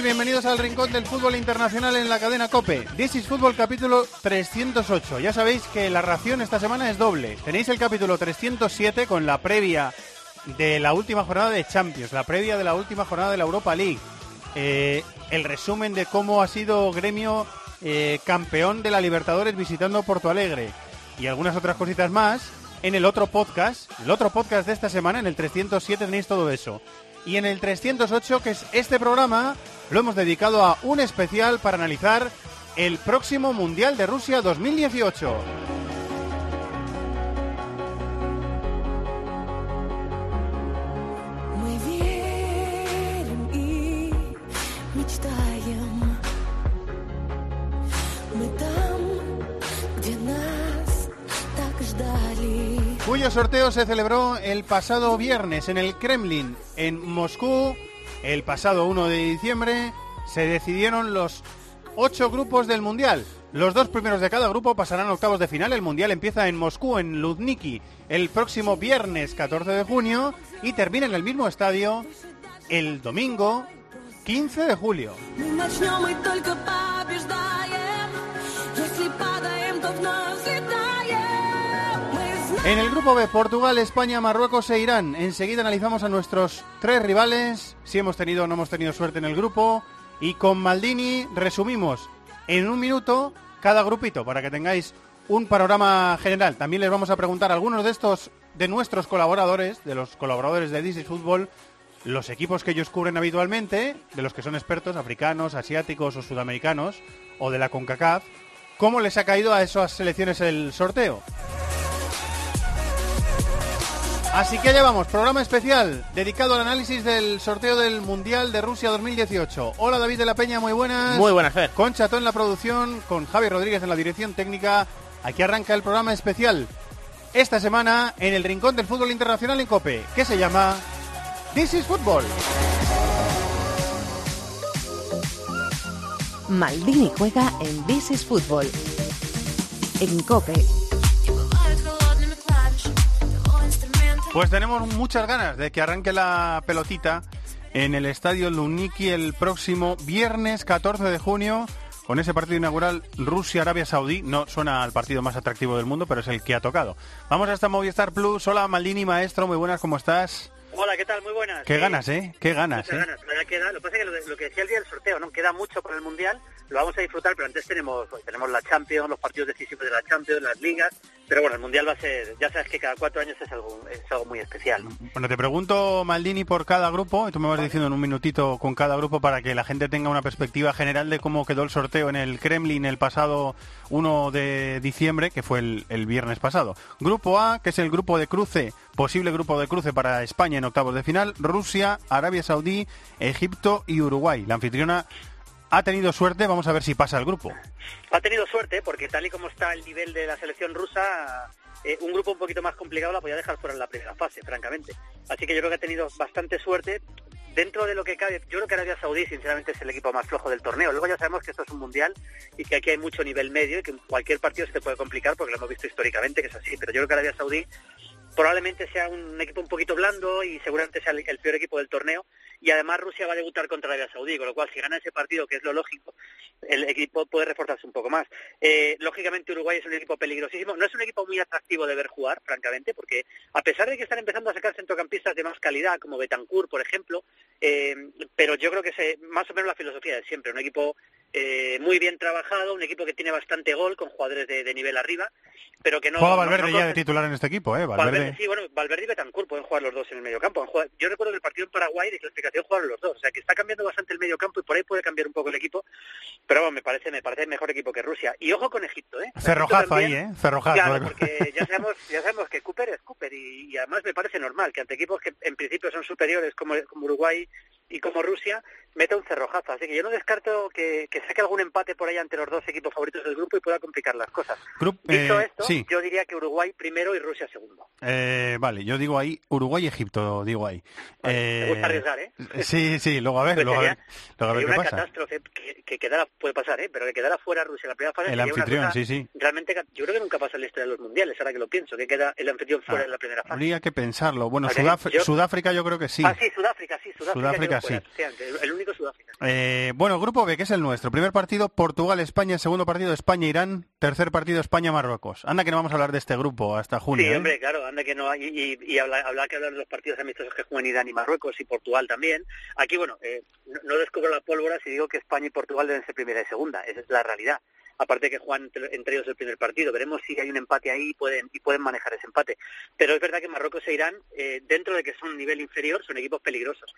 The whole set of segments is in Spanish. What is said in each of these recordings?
Bienvenidos al Rincón del Fútbol Internacional en la cadena COPE. This is Fútbol capítulo 308. Ya sabéis que la ración esta semana es doble. Tenéis el capítulo 307 con la previa de la última jornada de Champions, la previa de la última jornada de la Europa League, eh, el resumen de cómo ha sido Gremio eh, campeón de la Libertadores visitando Porto Alegre y algunas otras cositas más. En el otro podcast, el otro podcast de esta semana, en el 307 tenéis todo eso. Y en el 308, que es este programa, lo hemos dedicado a un especial para analizar el próximo Mundial de Rusia 2018. Cuyo sorteo se celebró el pasado viernes en el Kremlin, en Moscú. El pasado 1 de diciembre se decidieron los ocho grupos del Mundial. Los dos primeros de cada grupo pasarán a octavos de final. El Mundial empieza en Moscú, en Luzniki, el próximo viernes 14 de junio y termina en el mismo estadio el domingo 15 de julio. En el grupo B, Portugal, España, Marruecos e Irán. Enseguida analizamos a nuestros tres rivales, si hemos tenido o no hemos tenido suerte en el grupo. Y con Maldini resumimos en un minuto cada grupito para que tengáis un panorama general. También les vamos a preguntar a algunos de estos, de nuestros colaboradores, de los colaboradores de is Football, los equipos que ellos cubren habitualmente, de los que son expertos, africanos, asiáticos o sudamericanos, o de la CONCACAF, cómo les ha caído a esas selecciones el sorteo. Así que ya vamos, programa especial dedicado al análisis del sorteo del Mundial de Rusia 2018. Hola David de la Peña, muy buenas. Muy buenas, Fer. Con Chato en la producción, con Javi Rodríguez en la dirección técnica. Aquí arranca el programa especial esta semana en el Rincón del Fútbol Internacional en COPE, que se llama This is Football. Maldini juega en This is Football. En COPE. Pues tenemos muchas ganas de que arranque la pelotita en el estadio Luniki el próximo viernes 14 de junio con ese partido inaugural Rusia-Arabia Saudí. No suena al partido más atractivo del mundo, pero es el que ha tocado. Vamos hasta Movistar Plus. Hola Maldini, maestro, muy buenas, ¿cómo estás? Hola, ¿qué tal? Muy buenas. Qué ganas, ¿eh? Qué ganas, muchas ¿eh? ganas. Queda, lo que pasa es que lo que decía el día del sorteo, ¿no? Queda mucho para el Mundial, lo vamos a disfrutar, pero antes tenemos pues, tenemos la Champions, los partidos decisivos de la Champions, las ligas, pero bueno, el Mundial va a ser, ya sabes que cada cuatro años es algo, es algo muy especial. ¿no? Bueno, te pregunto, Maldini, por cada grupo, y tú me vas diciendo en un minutito con cada grupo para que la gente tenga una perspectiva general de cómo quedó el sorteo en el Kremlin el pasado 1 de diciembre, que fue el, el viernes pasado. Grupo A, que es el grupo de cruce, posible grupo de cruce para España en octavos de final, Rusia, Arabia Saudí, Egipto y Uruguay. La anfitriona ha tenido suerte, vamos a ver si pasa el grupo. Ha tenido suerte porque tal y como está el nivel de la selección rusa, eh, un grupo un poquito más complicado la podía dejar fuera en la primera fase, francamente. Así que yo creo que ha tenido bastante suerte. Dentro de lo que cabe, yo creo que Arabia Saudí sinceramente es el equipo más flojo del torneo. Luego ya sabemos que esto es un mundial y que aquí hay mucho nivel medio y que cualquier partido se te puede complicar porque lo hemos visto históricamente que es así. Pero yo creo que Arabia Saudí probablemente sea un equipo un poquito blando y seguramente sea el peor equipo del torneo. Y además Rusia va a debutar contra Arabia Saudí, con lo cual si gana ese partido, que es lo lógico, el equipo puede reforzarse un poco más. Eh, lógicamente Uruguay es un equipo peligrosísimo, no es un equipo muy atractivo de ver jugar, francamente, porque a pesar de que están empezando a sacar centrocampistas de más calidad, como Betancourt, por ejemplo, eh, pero yo creo que es más o menos la filosofía de siempre, un equipo eh, muy bien trabajado, un equipo que tiene bastante gol, con jugadores de, de nivel arriba, pero que no... Juega Valverde no ya de coge- titular en este equipo, ¿eh? Valverde, Valverde. sí, bueno, Valverde y Betancourt pueden jugar los dos en el medio campo. Yo recuerdo que el partido en Paraguay de clasificación jugaron los dos, o sea que está cambiando bastante el medio campo y por ahí puede cambiar un poco el equipo, pero bueno, me parece me parece mejor equipo que Rusia. Y ojo con Egipto, ¿eh? Cerrojazo ahí, ¿eh? Cerrojazo. Claro, ¿eh? porque ya sabemos, ya sabemos que Cooper es Cooper y, y además me parece normal que ante equipos que en principio son superiores como, como Uruguay y como Rusia, meta un cerrojazo. Así que yo no descarto que, que saque algún empate por ahí ante los dos equipos favoritos del grupo y pueda complicar las cosas. Grup- Dicho eh, esto, sí. yo diría que Uruguay primero y Rusia segundo. Eh, vale, yo digo ahí Uruguay Egipto, digo ahí. Vale, Eh, gusta arriesgar, ¿eh? Sí, sí, luego a ver, Pues luego a ver, sería- luego a ver qué una pasa. catástrofe que, que quedara, puede pasar, ¿eh? pero que quedara fuera Rusia en la primera fase. El sería una anfitrión, cosa sí, sí. Realmente, yo creo que nunca pasa en la historia de los mundiales, ahora que lo pienso, que queda el anfitrión fuera Ah, en la primera fase. Habría que pensarlo. Bueno, Sudáfrica, yo- Sudáfrica yo creo que sí. Ah, sí, Sudáfrica, sí, Sudáfrica. Sudáfrica, fuera, sí. efectivamente, el- único Sudáfrica. Bueno, grupo B, que es el nuestro. Primer partido, Portugal-España. Segundo partido, España-Irán. Tercer partido, España-Marruecos. Anda que no vamos a hablar de este grupo hasta junio. Sí, ¿eh? hombre, claro, anda que no y, y, y que hablar de los partidos amistosos que juegan Irán y Marruecos y Portugal también. Aquí, bueno, eh, no, no descubro la pólvora si digo que España y Portugal deben ser primera y segunda, esa es la realidad. Aparte que juegan entre, entre ellos el primer partido, veremos si hay un empate ahí y pueden, y pueden manejar ese empate. Pero es verdad que Marruecos e Irán, eh, dentro de que son un nivel inferior, son equipos peligrosos.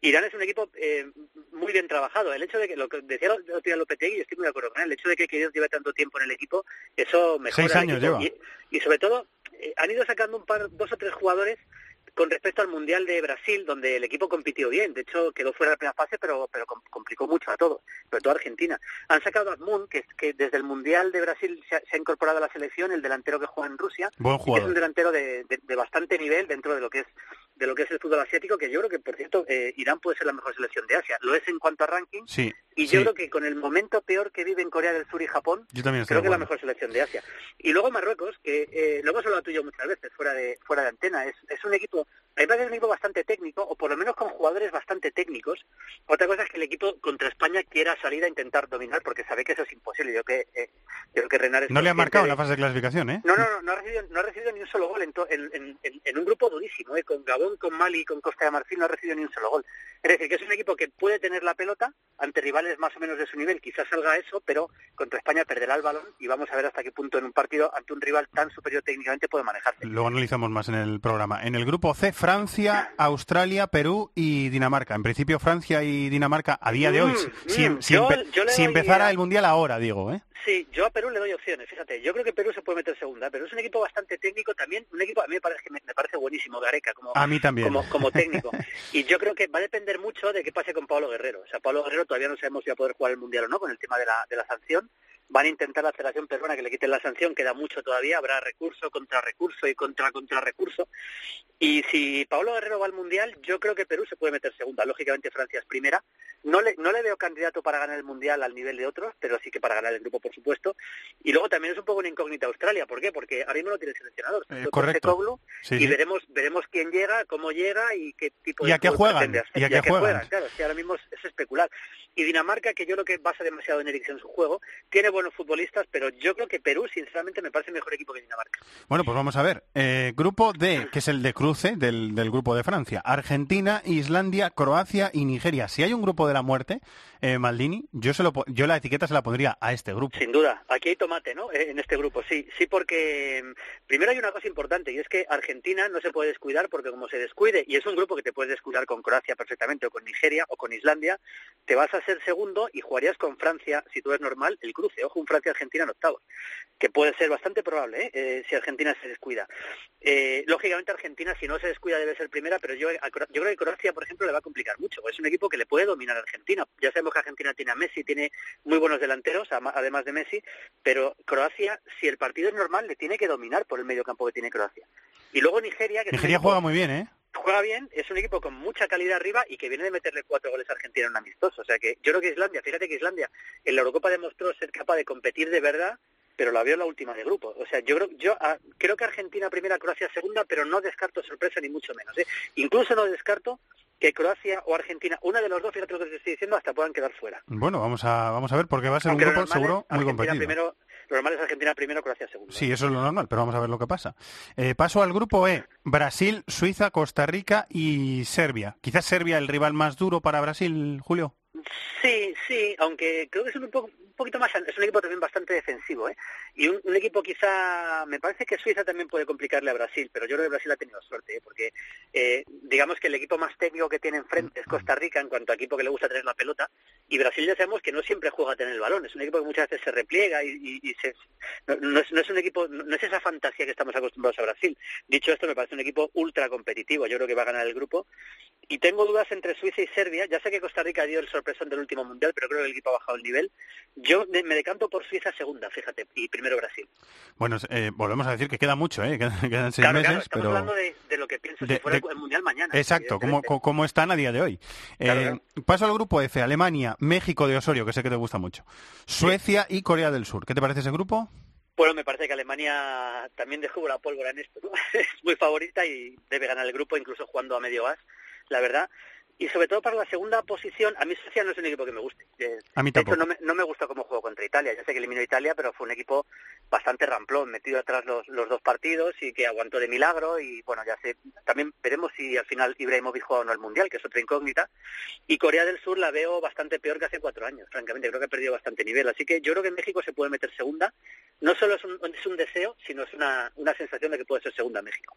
Irán es un equipo eh, muy bien trabajado. El hecho de que, lo que decía día Lopetegui, y estoy muy de acuerdo con él, el hecho de que Queiroz lleve tanto tiempo en el equipo, eso mejora Seis años lleva. Y, y sobre todo, eh, han ido sacando un par, dos o tres jugadores con respecto al Mundial de Brasil, donde el equipo compitió bien. De hecho, quedó fuera de la primera fase, pero, pero com- complicó mucho a todos, sobre todo a Argentina. Han sacado a Azmoun, que, que desde el Mundial de Brasil se ha, se ha incorporado a la selección, el delantero que juega en Rusia, Buen y que es un delantero de, de- de bastante nivel dentro de lo que es de lo que es el fútbol asiático, que yo creo que, por cierto, eh, Irán puede ser la mejor selección de Asia. Lo es en cuanto a ranking, Sí, y sí. yo creo que con el momento peor que viven Corea del Sur y Japón, Yo también creo que es la mejor selección de Asia. Y luego Marruecos, que eh, lo hemos hablado tú y yo muchas veces fuera de fuera de antena, es, es un equipo, a mí me un equipo bastante técnico, o por lo menos con jugadores bastante técnicos. Otra cosa es que el equipo contra España quiera salir a intentar dominar, porque sabe que eso es imposible. Yo que eh, yo creo que Renar es No le ha marcado en de- la fase de clasificación, ¿eh? no, no, no, no ha recibido, no ha recibido ni un solo gol en, to- en, en- en- en un grupo durísimo, ¿eh? con Gabón, con Mali, con Costa de Marfil no ha recibido ni un solo gol. Es decir, que es un equipo que puede tener la pelota ante rivales más o menos de su nivel, quizás salga eso, pero contra España perderá el balón y vamos a ver hasta qué punto en un partido ante un rival tan superior técnicamente puede manejarse. Luego analizamos más en el programa. En el grupo C, Francia, Australia, Perú y Dinamarca. En principio, Francia y Dinamarca a día de hoy, Mm, si, mm, si yo- empe- yo le si doy empezara a- el Mundial ahora, digo, ¿eh? Sí, yo a Perú le doy opciones, fíjate. Yo creo que Perú se puede meter segunda, pero es un equipo bastante técnico también, un equipo a mí me parece, me, me parece buenísimo, Gareca, como, A mí también. como, como técnico. Y yo creo que va a depender mucho de qué pase con Pablo Guerrero. O sea, Pablo Guerrero todavía no sabemos si va a poder jugar el Mundial o no con el tema de la, de la sanción. Van a intentar la Federación Peruana que le quiten la sanción, queda mucho todavía, habrá recurso, contra recurso y contra contra recurso. Y si Pablo Guerrero va al Mundial, yo creo que Perú se puede meter segunda. Lógicamente Francia es primera. No le, no le veo candidato para ganar el Mundial al nivel de otros, pero sí que para ganar el grupo, por supuesto. Y luego también es un poco una incógnita Australia. ¿Por qué? Porque ahora mismo no tiene seleccionador. Eh, correcto. Sí, y sí. veremos veremos quién llega, cómo llega y qué tipo ¿Y de a qué juegan? ¿Y a qué juegan? Claro, ahora mismo es, es especular. Y Dinamarca, que yo creo que basa demasiado en Eriksen su juego, tiene buenos futbolistas, pero yo creo que Perú, sinceramente, me parece mejor equipo que Dinamarca. Bueno, pues vamos a ver. Eh, grupo D, que es el de cruce del, del grupo de Francia. Argentina, Islandia, Croacia y Nigeria. Si hay un grupo de la muerte, eh, Maldini, yo, se lo, yo la etiqueta se la pondría a este grupo. Sin duda, aquí hay tomate, ¿no? Eh, En este grupo, sí, sí, porque mm, primero hay una cosa importante y es que Argentina no se puede descuidar porque como se descuide y es un grupo que te puedes descuidar con Croacia perfectamente o con Nigeria o con Islandia, te vas a ser segundo y jugarías con Francia, si todo es normal, el cruce. Ojo, un Francia-Argentina en octavos, que puede ser bastante probable ¿eh? Eh, si Argentina se descuida. Eh, lógicamente Argentina, si no se descuida, debe ser primera, pero yo, yo creo que Croacia, por ejemplo, le va a complicar mucho. Es un equipo que le puede dominar a Argentina. Ya sabemos que Argentina tiene a Messi, tiene muy buenos delanteros, además de Messi, pero Croacia, si el partido es normal, le tiene que dominar por el medio campo que tiene Croacia. Y luego Nigeria, que Nigeria equipo- juega muy bien, ¿eh? Juega bien, es un equipo con mucha calidad arriba y que viene de meterle cuatro goles a Argentina en un amistoso. O sea que yo creo que Islandia, fíjate que Islandia en la Eurocopa demostró ser capaz de competir de verdad, pero la vio en la última de grupo. O sea, yo creo, yo ah, creo que Argentina primera, Croacia segunda, pero no descarto sorpresa ni mucho menos. ¿eh? Incluso no descarto que Croacia o Argentina, una de los dos, fíjate lo que te estoy diciendo, hasta puedan quedar fuera. Bueno, vamos a, vamos a ver, porque va a ser Aunque un grupo normal seguro muy Argentina competido. Primero, lo normal es Argentina primero, Croacia segundo. Sí, eso es lo normal, pero vamos a ver lo que pasa. Eh, paso al grupo E. Brasil, Suiza, Costa Rica y Serbia. Quizás Serbia el rival más duro para Brasil, Julio. Sí, sí, aunque creo que es un, poco, poquito más, es un equipo también bastante defensivo, ¿eh? Y un, un, equipo quizá, me parece que Suiza también puede complicarle a Brasil, pero yo creo que Brasil ha tenido suerte, ¿eh? porque eh, digamos que el equipo más técnico que tiene enfrente es Costa Rica en cuanto a equipo que le gusta tener la pelota, y Brasil ya sabemos que no siempre juega a tener el balón, es un equipo que muchas veces se repliega y, se, no, es, no es un equipo, no es esa fantasía que estamos acostumbrados a Brasil. Dicho esto, me parece un equipo ultra competitivo, yo creo que va a ganar el grupo, y tengo dudas entre Suiza y Serbia, ya sé que Costa Rica dio el sorpresón del último mundial, pero creo que el equipo ha bajado el nivel. Me decanto por Suiza segunda, fíjate, y primero Brasil. Bueno, eh, volvemos a decir que queda mucho, ¿eh? quedan, quedan seis claro, meses, claro, estamos pero... hablando de, de, lo que pienso de, si fuera de... el mundial mañana. Exacto, cómo, cómo están a día de hoy. Claro, eh. Paso al grupo F, Alemania, México de Osorio, que sé que te gusta mucho, Suecia sí. y Corea del Sur. ¿Qué te parece ese grupo? Bueno, me parece que Alemania también dejó la pólvora en esto, ¿no? es muy favorita y debe ganar el grupo, incluso jugando a medio gas, la verdad. Y sobre todo para la segunda posición, a mí Suecia no es un equipo que me guste. A mí tampoco. De hecho, no me, no me gustó cómo jugó contra Italia. Ya sé que eliminó a Italia, pero fue un equipo bastante ramplón, metido atrás los, los dos partidos y que aguantó de milagro. Y bueno, ya sé, también veremos si al final Ibrahimovic juega o no el Mundial, que es otra incógnita. Y Corea del Sur la veo bastante peor que hace cuatro años, francamente. Creo que ha perdido bastante nivel. Así que yo creo que México se puede meter segunda. No solo es un, es un deseo, sino es una, una sensación de que puede ser segunda México.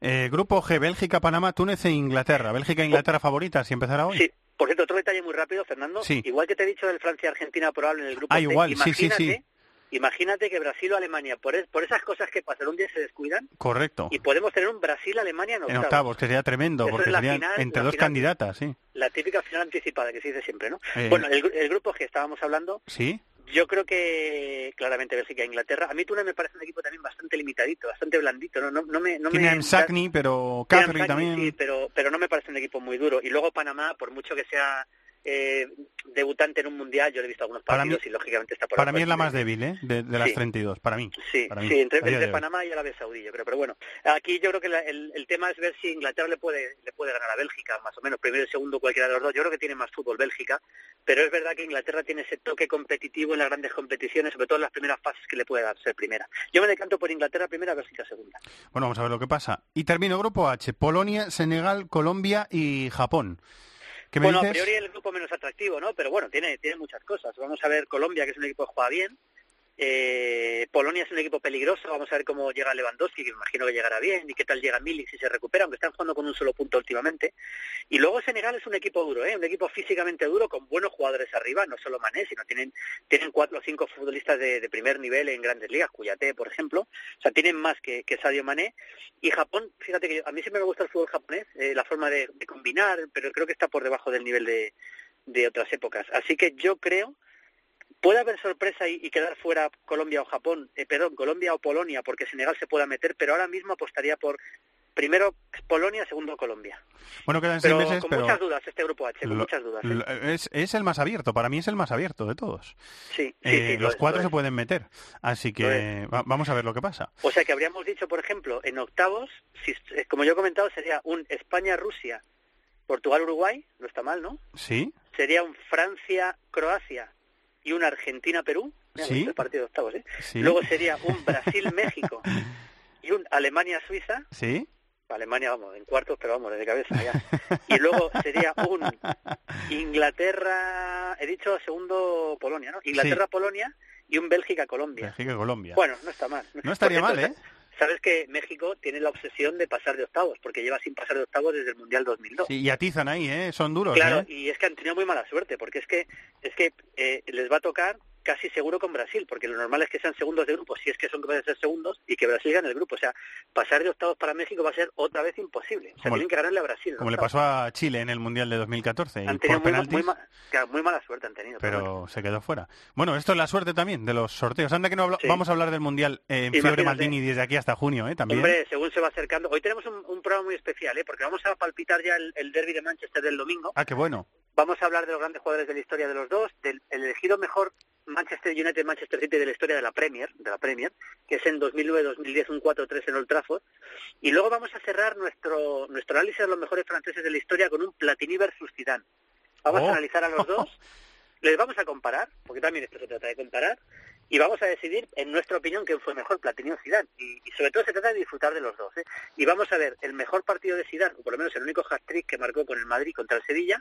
Eh, grupo G, Bélgica, Panamá, Túnez e Inglaterra. ¿Bélgica e Inglaterra si empezará hoy? Sí, por cierto, otro detalle muy rápido, Fernando. Sí. Igual que te he dicho del Francia-Argentina probable en el grupo ah, C, igual, imagínate, sí, sí, sí. Imagínate que Brasil o Alemania, por, es, por esas cosas que pasan, un día se descuidan. Correcto. Y podemos tener un Brasil-Alemania en octavos. En octavos, que sería tremendo, Eso porque serían final, entre dos final. candidatas, sí. La típica final anticipada que se dice siempre, ¿no? Eh. Bueno, el, el grupo que estábamos hablando, Sí. Yo creo que claramente Bélgica e Inglaterra. A mí Túnez me parece un equipo también bastante limitadito, bastante blandito. No, no, no me, no Tiene me, a Msakni, pero Msakni, también. Sí, pero, pero no me parece un equipo muy duro. Y luego Panamá, por mucho que sea eh, debutante en un mundial, yo le he visto algunos partidos mí- y lógicamente está por Para mí es la más débil, ¿eh? De, de las Sí. 32, para mí. Sí, para mí, sí, entre. Panamá y Arabia Saudí, yo creo. Pero bueno, aquí yo creo que la- el, el tema es ver si Inglaterra le puede le puede ganar a Bélgica, más o menos, primero y segundo, cualquiera de los dos. Yo creo que tiene más fútbol Bélgica, pero es verdad que Inglaterra tiene ese toque competitivo en las grandes competiciones, sobre todo en las primeras fases que le puede dar ser primera. Yo me decanto por Inglaterra primera, Bélgica segunda. Bueno, vamos a ver lo que pasa. Y termino grupo H, Polonia, Senegal, Colombia y Japón. ¿Qué me Bueno, a priori el grupo menos atractivo, ¿no? Pero bueno, tiene, tiene muchas cosas. Vamos a ver Colombia, que es un equipo que juega bien. Eh, Polonia es un equipo peligroso. Vamos a ver cómo llega Lewandowski, que me imagino que llegará bien. Y qué tal llega Milik si se recupera, aunque están jugando con un solo punto últimamente. Y luego Senegal es un equipo duro, ¿eh? Un equipo físicamente duro con buenos jugadores arriba. No solo Mané, sino tienen, tienen cuatro o cinco futbolistas de, de primer nivel en grandes ligas. Cuyate, por ejemplo. O sea, tienen más que, que Sadio Mané. Y Japón, fíjate que a mí siempre me gusta el fútbol japonés, eh, la forma de, de combinar, pero creo que está por debajo del nivel de, de otras épocas. Así que yo creo puede haber sorpresa y, y quedar fuera Colombia o Japón, eh, perdón, Colombia o Polonia, porque Senegal se pueda meter, pero ahora mismo apostaría por primero Polonia, segundo Colombia. Bueno, quedan seis Pero meses, con pero muchas dudas este grupo H, con lo- muchas dudas. ¿eh? lo- es, es el más abierto. Para mí es el más abierto de todos. Sí, sí, Eh, sí, los cuatro se pueden meter. Así que va- vamos a ver lo que pasa. O sea que habríamos dicho, por ejemplo, en octavos, si, eh, como yo he comentado, sería un España-Rusia, Portugal-Uruguay, no está mal, ¿no? ¿Sí? Sería un Francia-Croacia y un Argentina-Perú. Sí. el partido de octavos, ¿eh? Sí. Luego sería un Brasil-México y un Alemania-Suiza. ¿Sí? Alemania, vamos, en cuartos, pero vamos, desde cabeza ya. Y luego sería un Inglaterra, he dicho segundo Polonia, ¿no? Inglaterra-Polonia y un Bélgica-Colombia. Bélgica y Colombia. Bueno, no está mal. No estaría mal, ¿eh? Sabes que México tiene la obsesión de pasar de octavos, porque lleva sin pasar de octavos desde el Mundial 2002. Sí, y atizan ahí, ¿eh? Son duros, Claro, ¿eh? y es que han tenido muy mala suerte, porque es que es que eh, les va a tocar casi seguro con Brasil, porque lo normal es que sean segundos de grupo, si es que son capaces de ser segundos, y que Brasil gane el grupo. O sea, pasar de octavos para México va a ser otra vez imposible. O sea, Como le- tienen que ganarle a Brasil. en Como le octavos. pasó a Chile en el Mundial de 2014. y Han por tenido muy, ma- penaltis, muy, claro, muy mala suerte han tenido. pero se quedó fuera. Bueno, esto es la suerte también de los sorteos. Anda que no Sí. vamos a hablar del Mundial eh, en Fiebre. Maldini desde aquí hasta junio, ¿eh? También. Hombre, según se va acercando. Hoy tenemos un, un programa muy especial, ¿eh? porque vamos a palpitar ya el, el derby de Manchester del domingo. Ah, qué bueno. Vamos a hablar de los grandes jugadores de la historia de los dos, del el elegido mejor Manchester United Manchester City de la historia de la Premier, de la Premier, que es en 2009-2010 un 4-3 en Old Trafford, y luego vamos a cerrar nuestro nuestro análisis de los mejores franceses de la historia con un Platini versus Zidane. Vamos Oh. a analizar a los dos, les vamos a comparar, porque también esto se trata de comparar, y vamos a decidir, en nuestra opinión, quién fue mejor, Platini o Zidane. Y, y sobre todo se trata de disfrutar de los dos. ¿eh? Y vamos a ver el mejor partido de Zidane, o por lo menos el único hat-trick que marcó con el Madrid contra el Sevilla,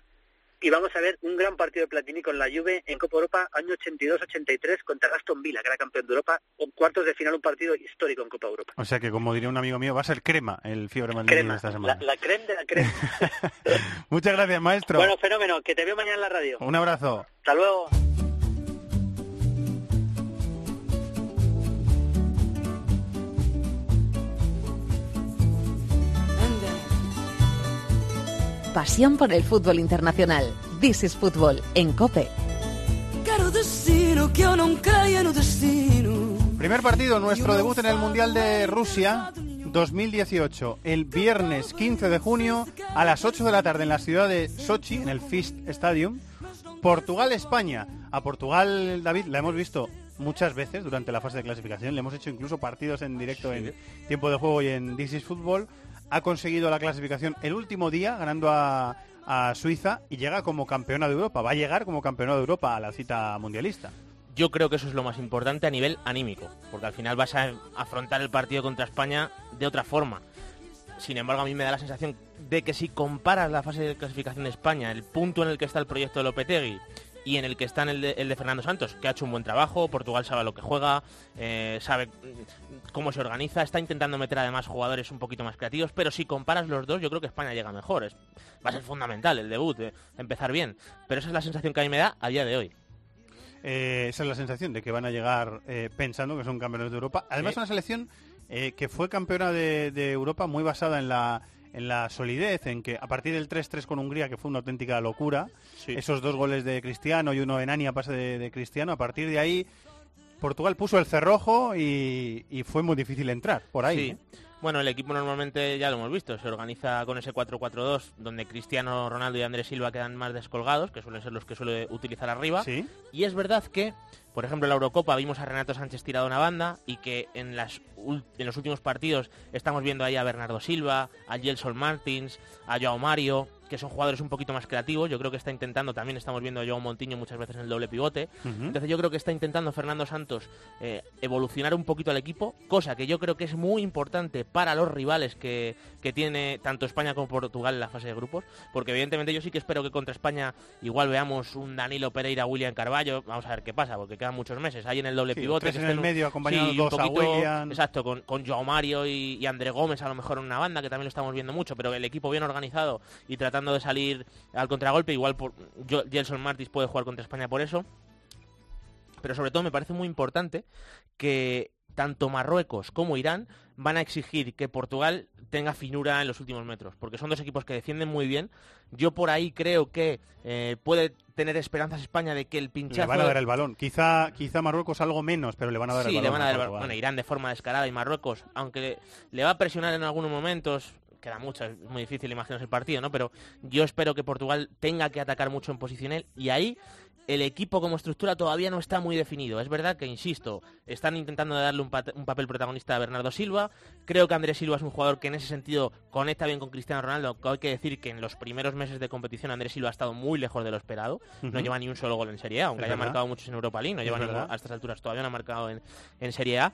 y vamos a ver un gran partido de Platini con la Juve en Copa Europa año 82-83 contra Aston Villa, que era campeón de Europa, en cuartos de final un partido histórico en Copa Europa. O sea que, como diría un amigo mío, va a ser crema el fiebre Maldini Crema, esta la, semana. la creme de la crema. Muchas gracias, maestro. bueno, fenómeno, que te veo mañana en la radio. Un abrazo. Hasta luego. Pasión por el fútbol internacional. This is Football en Cope. Primer partido, nuestro debut en el Mundial de Rusia 2018, el viernes 15 de junio a las 8 de la tarde en la ciudad de Sochi, en el Fist Stadium. Portugal-España. A Portugal, David, la hemos visto muchas veces durante la fase de clasificación. Le hemos hecho incluso partidos en directo en tiempo de juego y en This is Football. Ha conseguido la clasificación el último día, ganando a, Suiza y llega como campeona de Europa. Va a llegar como campeona de Europa a la cita mundialista. Yo creo que eso es lo más importante a nivel anímico, porque al final vas a afrontar el partido contra España de otra forma. Sin embargo, a mí me da la sensación de que si comparas la fase de clasificación de España, el punto en el que está el proyecto de Lopetegui y en el que está en el de, el de Fernando Santos, que ha hecho un buen trabajo, Portugal sabe lo que juega, eh, sabe mm, cómo se organiza, está intentando meter además jugadores un poquito más creativos, pero si comparas los dos, yo creo que España llega mejor. Es- va a ser fundamental el debut, eh, empezar bien. Pero esa es la sensación que a mí me da a día de hoy. Eh, esa es la sensación de que van a llegar eh, pensando que son campeones de Europa. Además, Sí. una selección que fue campeona de, de Europa muy basada en la, en la solidez, en que a partir del 3-3 con Hungría, que fue una auténtica locura, esos dos goles de Cristiano y uno en Ania pase de, de Cristiano, a partir de ahí Portugal puso el cerrojo y, y fue muy difícil entrar por ahí. Sí. ¿eh? Bueno, el equipo normalmente ya lo hemos visto, se organiza con ese 4-4-2 donde Cristiano Ronaldo y Andrés Silva quedan más descolgados, que suelen ser los que suele utilizar arriba. Sí. Y es verdad que, por ejemplo, en la Eurocopa vimos a Renato Sánchez tirado a una banda y que en, las ul- en los últimos partidos estamos viendo ahí a Bernardo Silva, a Gelson Martins, a Joao Mario, que son jugadores un poquito más creativos. Yo creo que está intentando, también estamos viendo a Joao Montiño muchas veces en el doble pivote. Entonces yo creo que está intentando Fernando Santos eh, evolucionar un poquito al equipo, cosa que yo creo que es muy importante para los rivales que, que tiene tanto España como Portugal en la fase de grupos, porque evidentemente yo sí que espero que contra España igual veamos un Danilo Pereira, William Carballo, vamos a ver qué pasa, porque quedan muchos meses, ahí en el doble Sí, pivote. que en el medio, acompañados sí, un dos a poquito, William. Exacto, con, con Joao Mario y, y André Gómez a lo mejor en una banda, que también lo estamos viendo mucho, pero el equipo bien organizado y tratando de salir al contragolpe, igual por, yo, Gelson Martins puede jugar contra España por eso. Pero sobre todo me parece muy importante que tanto Marruecos como Irán van a exigir que Portugal tenga finura en los últimos metros, porque son dos equipos que defienden muy bien. Yo por ahí creo que eh, puede tener esperanzas España de que el Le pinchazo... van a dar el balón. Quizá, quizá Marruecos algo menos, pero le van a dar sí, el balón. le van a dar el balón. Bueno, Irán de forma descarada y Marruecos, aunque le, le va a presionar en algunos momentos, queda mucho, es muy difícil imaginarse el partido, ¿no? Pero yo espero que Portugal tenga que atacar mucho en posicional y ahí el equipo como estructura todavía no está muy definido. Es verdad que, insisto, están intentando darle un, papel protagonista a Bernardo Silva. Creo que Andrés Silva es un jugador que en ese sentido conecta bien con Cristiano Ronaldo. que hay que decir que en los primeros meses de competición Andrés Silva ha estado muy lejos de lo esperado. No lleva ni un solo gol en Serie A, aunque haya marcado muchos en Europa League. No lleva ningún- a estas alturas todavía no ha marcado en, en Serie A.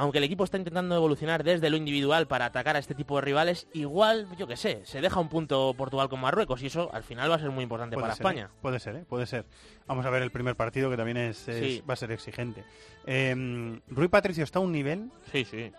Aunque el equipo está intentando evolucionar desde lo individual para atacar a este tipo de rivales, igual, yo qué sé, se deja un punto Portugal con Marruecos y eso al final va a ser muy importante Puede para ser, España. ¿eh? Puede ser, ¿eh? puede ser. Vamos a ver el primer partido que también es, es- Sí. va a ser exigente. Eh, Rui Patricio está a un nivel, Sí, sí.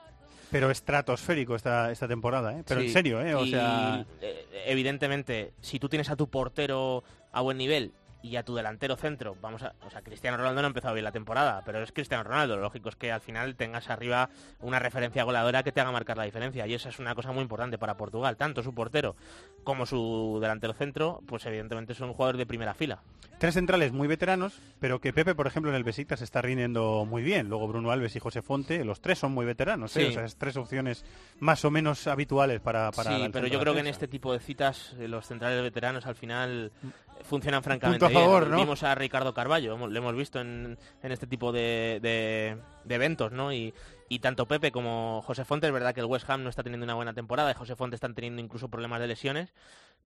pero estratosférico esta, esta temporada, ¿eh? Pero Sí. en serio, ¿eh? O Y, sea, eh, evidentemente, si tú tienes a tu portero a buen nivel y a tu delantero centro, vamos a, o sea, Cristiano Ronaldo no ha empezado bien la temporada, pero es Cristiano Ronaldo, lo lógico es que al final tengas arriba una referencia goleadora que te haga marcar la diferencia y esa es una cosa muy importante para Portugal, tanto su portero como su delantero centro, pues evidentemente son jugadores de primera fila. tres centrales muy veteranos, pero que Pepe, por ejemplo, en el Besiktas se está rindiendo muy bien. Luego Bruno Alves y José Fonte, los tres son muy veteranos, ¿eh? Sí. O sea, es tres opciones más o menos habituales para, para sí, pero yo creo que en este tipo de citas eh, los centrales veteranos al final eh, funcionan francamente Punto a favor, bien. ¿no? Vimos a Ricardo Carballo, lo hemos visto en, en este tipo de, de- de eventos, ¿no? Y, y tanto Pepe como José Fonte, es verdad que el West Ham no está teniendo una buena temporada y José Fonte están teniendo incluso problemas de lesiones,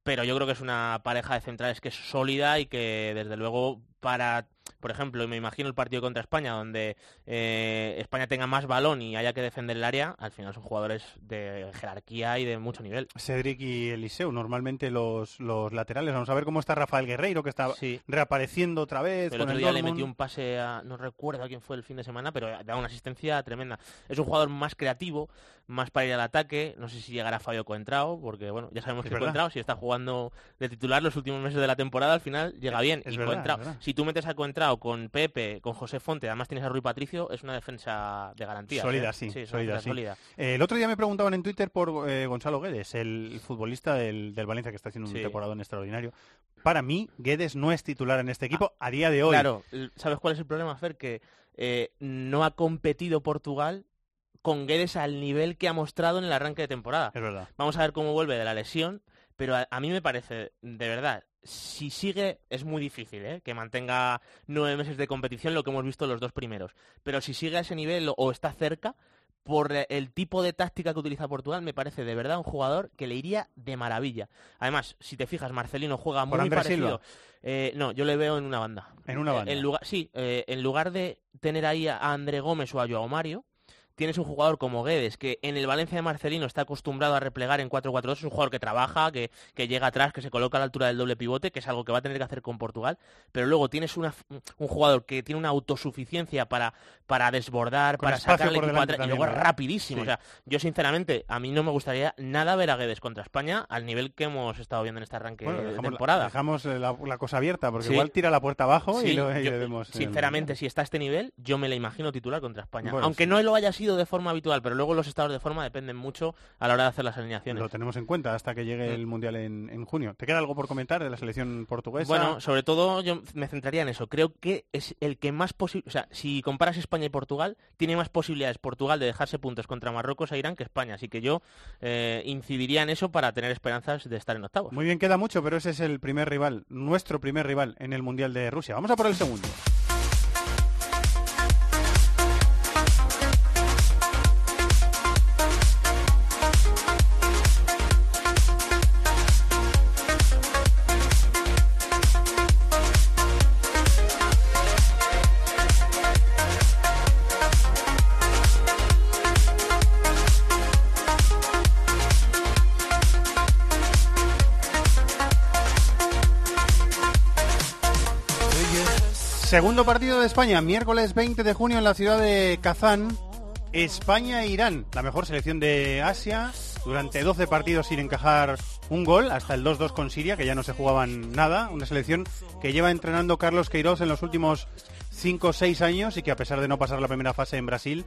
pero yo creo que es una pareja de centrales que es sólida y que desde luego para, por ejemplo, me imagino el partido contra España, donde eh, España tenga más balón y haya que defender el área, al final son jugadores de jerarquía y de mucho nivel. Cedric y Eliseu, normalmente los, los laterales. Vamos a ver cómo está Rafael Guerreiro, que está Sí. reapareciendo otra vez. El con otro el día le metió un pase a, no recuerdo a quién fue el fin de semana, pero da una asistencia tremenda. Es un jugador más creativo, más para ir al ataque. No sé si llegará Fabio Coentrao, porque bueno, ya sabemos Es que verdad. Coentrao, si está jugando de titular los últimos meses de la temporada, al final llega bien. es y verdad, Coentrao, si tú metes a Coentrao con Pepe, con José Fonte, además tienes a Rui Patricio, es una defensa de garantía. Sólida, ¿eh? sí, sólida, sí. sólida. Eh, el otro día me preguntaban en Twitter por eh, Gonzalo Guedes, el futbolista del, del Valencia que está haciendo un Sí. temporadón extraordinario. Para mí, Guedes no es titular en este equipo a día de hoy. Claro, ¿sabes cuál es el problema, Fer? Que no ha competido Portugal con Guedes al nivel que ha mostrado en el arranque de temporada. Es verdad. Vamos a ver cómo vuelve de la lesión, pero a, a mí me parece, de verdad, si sigue, es muy difícil ¿eh? que mantenga nueve meses de competición, lo que hemos visto los dos primeros. Pero si sigue a ese nivel o está cerca, por el tipo de táctica que utiliza Portugal, me parece de verdad un jugador que le iría de maravilla. Además, si te fijas, Marcelino juega ¿Por muy parecido. Eh, no, yo le veo en una banda. En una Eh, banda. En lugar, sí, eh, en lugar de tener ahí a André Gómez o a Joao Mario, tienes un jugador como Guedes, que en el Valencia de Marcelino está acostumbrado a replegar en 4-4-2, es un jugador que trabaja, que, que llega atrás, que se coloca a la altura del doble pivote, que es algo que va a tener que hacer con Portugal, pero luego tienes una, un jugador que tiene una autosuficiencia para, para desbordar, Con para sacar por equipo atrás, y luego rapidísimo. Sí. O sea, yo sinceramente, a mí no me gustaría nada ver a Guedes contra España al nivel que hemos estado viendo en este arranque Bueno, de dejamos, temporada. dejamos, eh, la, la cosa abierta, porque Sí. igual tira la puerta abajo y lo y yo, le vemos. en el sinceramente, si está a este nivel, yo me la imagino titular contra España. Bueno, Aunque no lo haya sido de forma habitual, pero luego los estados de forma dependen mucho a la hora de hacer las alineaciones. Lo tenemos en cuenta hasta que llegue el Mundial en, en junio. ¿Te queda algo por comentar de la selección portuguesa? Bueno, sobre todo yo me centraría en eso. Creo que es el que más posible, o sea, si comparas España y Portugal, tiene más posibilidades Portugal de dejarse puntos contra Marruecos e Irán que España. Así que yo eh, incidiría en eso para tener esperanzas de estar en octavos. Muy bien, queda mucho, pero ese es el primer rival, nuestro primer rival en el Mundial de Rusia. Vamos a por el segundo. Segundo partido de España, miércoles 20 de junio en la ciudad de Kazán. España e Irán, la mejor selección de Asia, durante 12 partidos sin encajar un gol, hasta el 2-2 con Siria, que ya no se jugaban nada. Una selección que lleva entrenando Carlos Queiroz en los últimos 5 o 6 años y que a pesar de no pasar la primera fase en Brasil,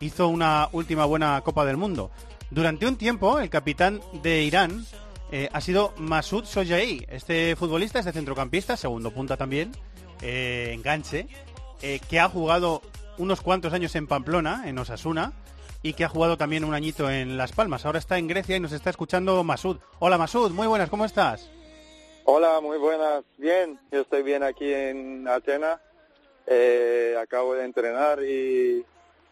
hizo una última buena Copa del Mundo. Durante un tiempo, el capitán de Irán eh, ha sido Masoud Sojaei, este futbolista, este centrocampista, segundo punta también, eh, enganche, eh, que ha jugado unos cuantos años en Pamplona, en Osasuna, y que ha jugado también un añito en Las Palmas. Ahora está en Grecia y nos está escuchando Masud. Hola Masud, muy buenas, ¿cómo estás? Hola, muy buenas. Bien, yo estoy bien aquí en Atenas. Eh, acabo de entrenar y,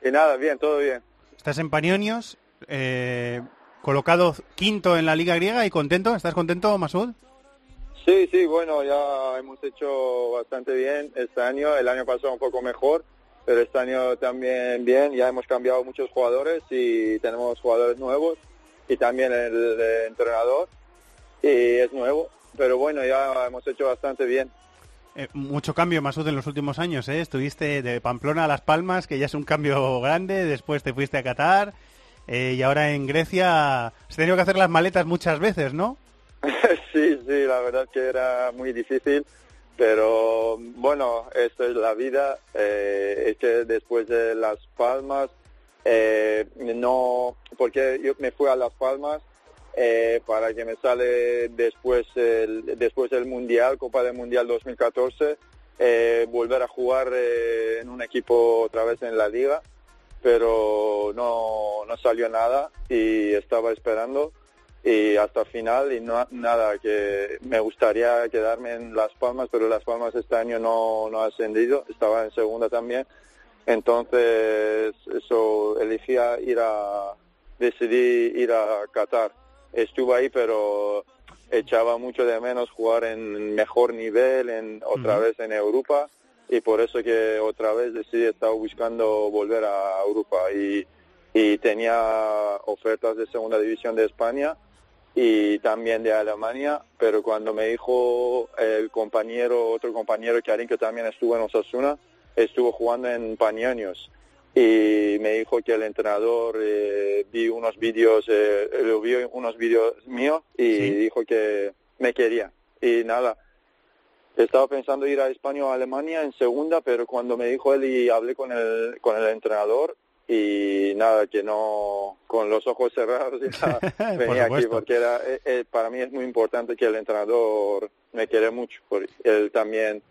y nada, bien, todo bien. Estás en Panionios, eh, colocado quinto en la Liga Griega y contento. ¿Estás contento, Masud? Sí, sí, bueno, ya hemos hecho bastante bien este año. El año pasado un poco mejor, pero este año también bien. Ya hemos cambiado muchos jugadores y tenemos jugadores nuevos y también el, eh, entrenador y es nuevo. Pero bueno, ya hemos hecho bastante bien. Eh, mucho cambio, Masud, en los últimos años. ¿eh? Estuviste de Pamplona a Las Palmas, que ya es un cambio grande. Después te fuiste a Qatar. eh, y ahora en Grecia has tenido que hacer las maletas muchas veces, ¿no? sí, sí, la verdad que era muy difícil, pero bueno, esto es la vida. Eh, es que después de Las Palmas, eh, no, porque yo me fui a Las Palmas eh, para que me sale después después del Mundial, Copa del Mundial 2014, eh, volver a jugar en un equipo otra vez en la liga, pero no, no salió nada y estaba esperando y hasta el final y no nada que me gustaría quedarme en Las Palmas pero Las Palmas este año no, no ha ascendido estaba en segunda también. Entonces eso elegí a ir a decidí ir a Qatar. Estuve ahí pero echaba mucho de menos jugar en mejor nivel en otra vez en Europa y por eso que otra vez decidí estar buscando volver a Europa. Y, y tenía ofertas de segunda división de España y también de Alemania, pero cuando me dijo el compañero, otro compañero Karim que también estuvo en Osasuna, estuvo jugando en Panionios y me dijo que el entrenador eh, vi unos vídeos, eh, lo vio unos vídeos míos y Sí. dijo que me quería. Y nada, estaba pensando ir a España o a Alemania en segunda, pero cuando me dijo él y hablé con el, con el entrenador y nada, que no, con los ojos cerrados ya Por venía aquí porque era, eh, eh, para mí es muy importante que el entrenador me quiere mucho, porque él también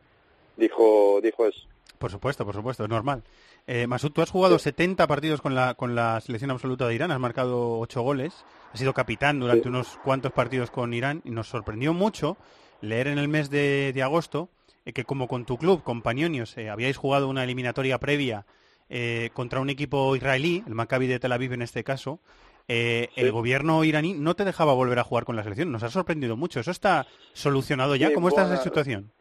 dijo, dijo eso. Por supuesto, por supuesto, es normal. Eh, Masud, tú has jugado 70 partidos con la, con la selección absoluta de Irán, has marcado 8 goles, has sido capitán durante Sí. unos cuantos partidos con Irán y nos sorprendió mucho leer en el mes de, de agosto eh, que como con tu club, con Panionios, eh, habíais jugado una eliminatoria previa eh, contra un equipo israelí, el Maccabi de Tel Aviv en este caso, eh, Sí. el gobierno iraní no te dejaba volver a jugar con la selección. Nos ha sorprendido mucho. ¿Eso está solucionado ya? Sí, ¿Cómo está esa bueno, situación?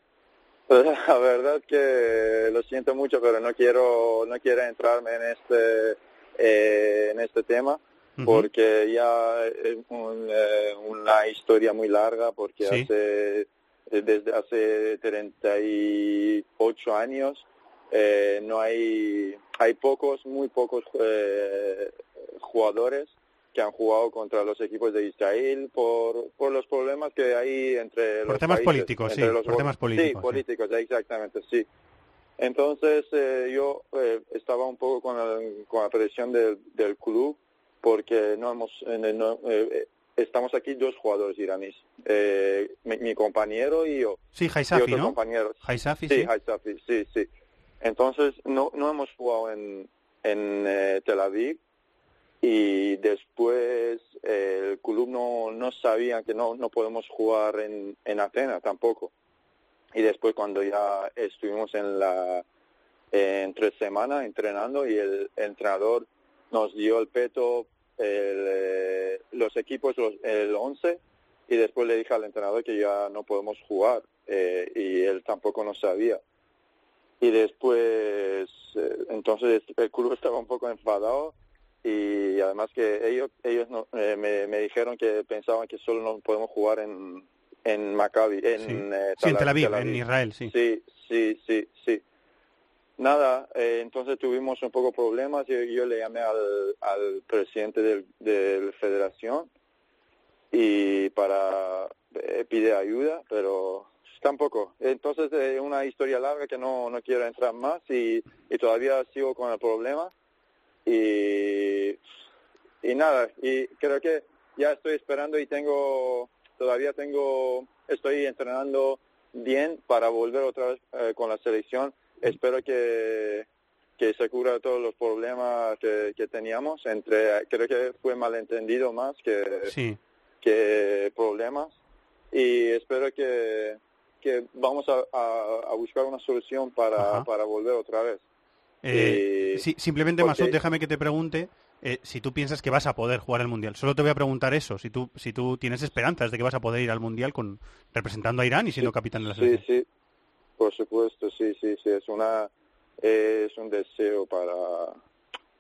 La verdad que lo siento mucho, pero no quiero no quiero entrarme en este eh, en este tema porque ya es un, eh, una historia muy larga porque Sí. hace desde hace 38 años eh, no hay hay pocos muy pocos eh, jugadores que han jugado contra los equipos de Israel por, por los problemas que hay entre Por los temas países, políticos, sí, entre los por temas políticos, sí. Sí, políticos, exactamente, sí. Entonces eh, yo eh, estaba un poco con, el- con la presión del, del club porque no hemos no, eh, estamos aquí dos jugadores iraníes, eh, mi, mi compañero y yo. Sí, y Haisafi, otro ¿no? compañero. Haisafi, Sí, sí. Haisafi, sí, sí. Entonces, no, no hemos jugado en, eh, Tel Aviv y después eh, el club no, no sabía que no, no podemos jugar en, en Atenas tampoco. Y después cuando ya estuvimos en la en tres semanas entrenando y el entrenador nos dio el peto, el, eh, los equipos, los, el 11 y después le dije al entrenador que ya no podemos jugar eh, y él tampoco no sabía. Y después, eh, entonces el club estaba un poco enfadado y además que ellos ellos no, eh, me, me dijeron que pensaban que solo no podemos jugar en, en Maccabi, en, Sí. eh, Sí, en Tel Aviv, Tel en Israel, sí. Sí, sí, sí, sí. Nada, eh, entonces tuvimos un poco problemas. Yo, yo le llamé al, al presidente del, de la federación y para eh, pide ayuda, pero tampoco. Entonces es una historia larga que no, no quiero entrar más y, y todavía sigo con el problema y, y nada, y creo que ya estoy esperando y tengo, todavía tengo, estoy entrenando bien para volver otra vez eh, con la selección. Espero que, que se cubra todos los problemas que, que teníamos. Entre, creo que fue malentendido más que, Sí. que problemas y espero que, que vamos a, a- a buscar una solución para, para volver otra vez. Eh, Eh, sí, simplemente, porque- Masud, déjame que te pregunte eh, si tú piensas que vas a poder jugar el Mundial. Solo te voy a preguntar eso, si tú, si tú tienes esperanzas de que vas a poder ir al Mundial con representando a Irán y siendo capitán de la Sí, selección. sí, por supuesto, sí, sí, sí, es una, es un deseo para,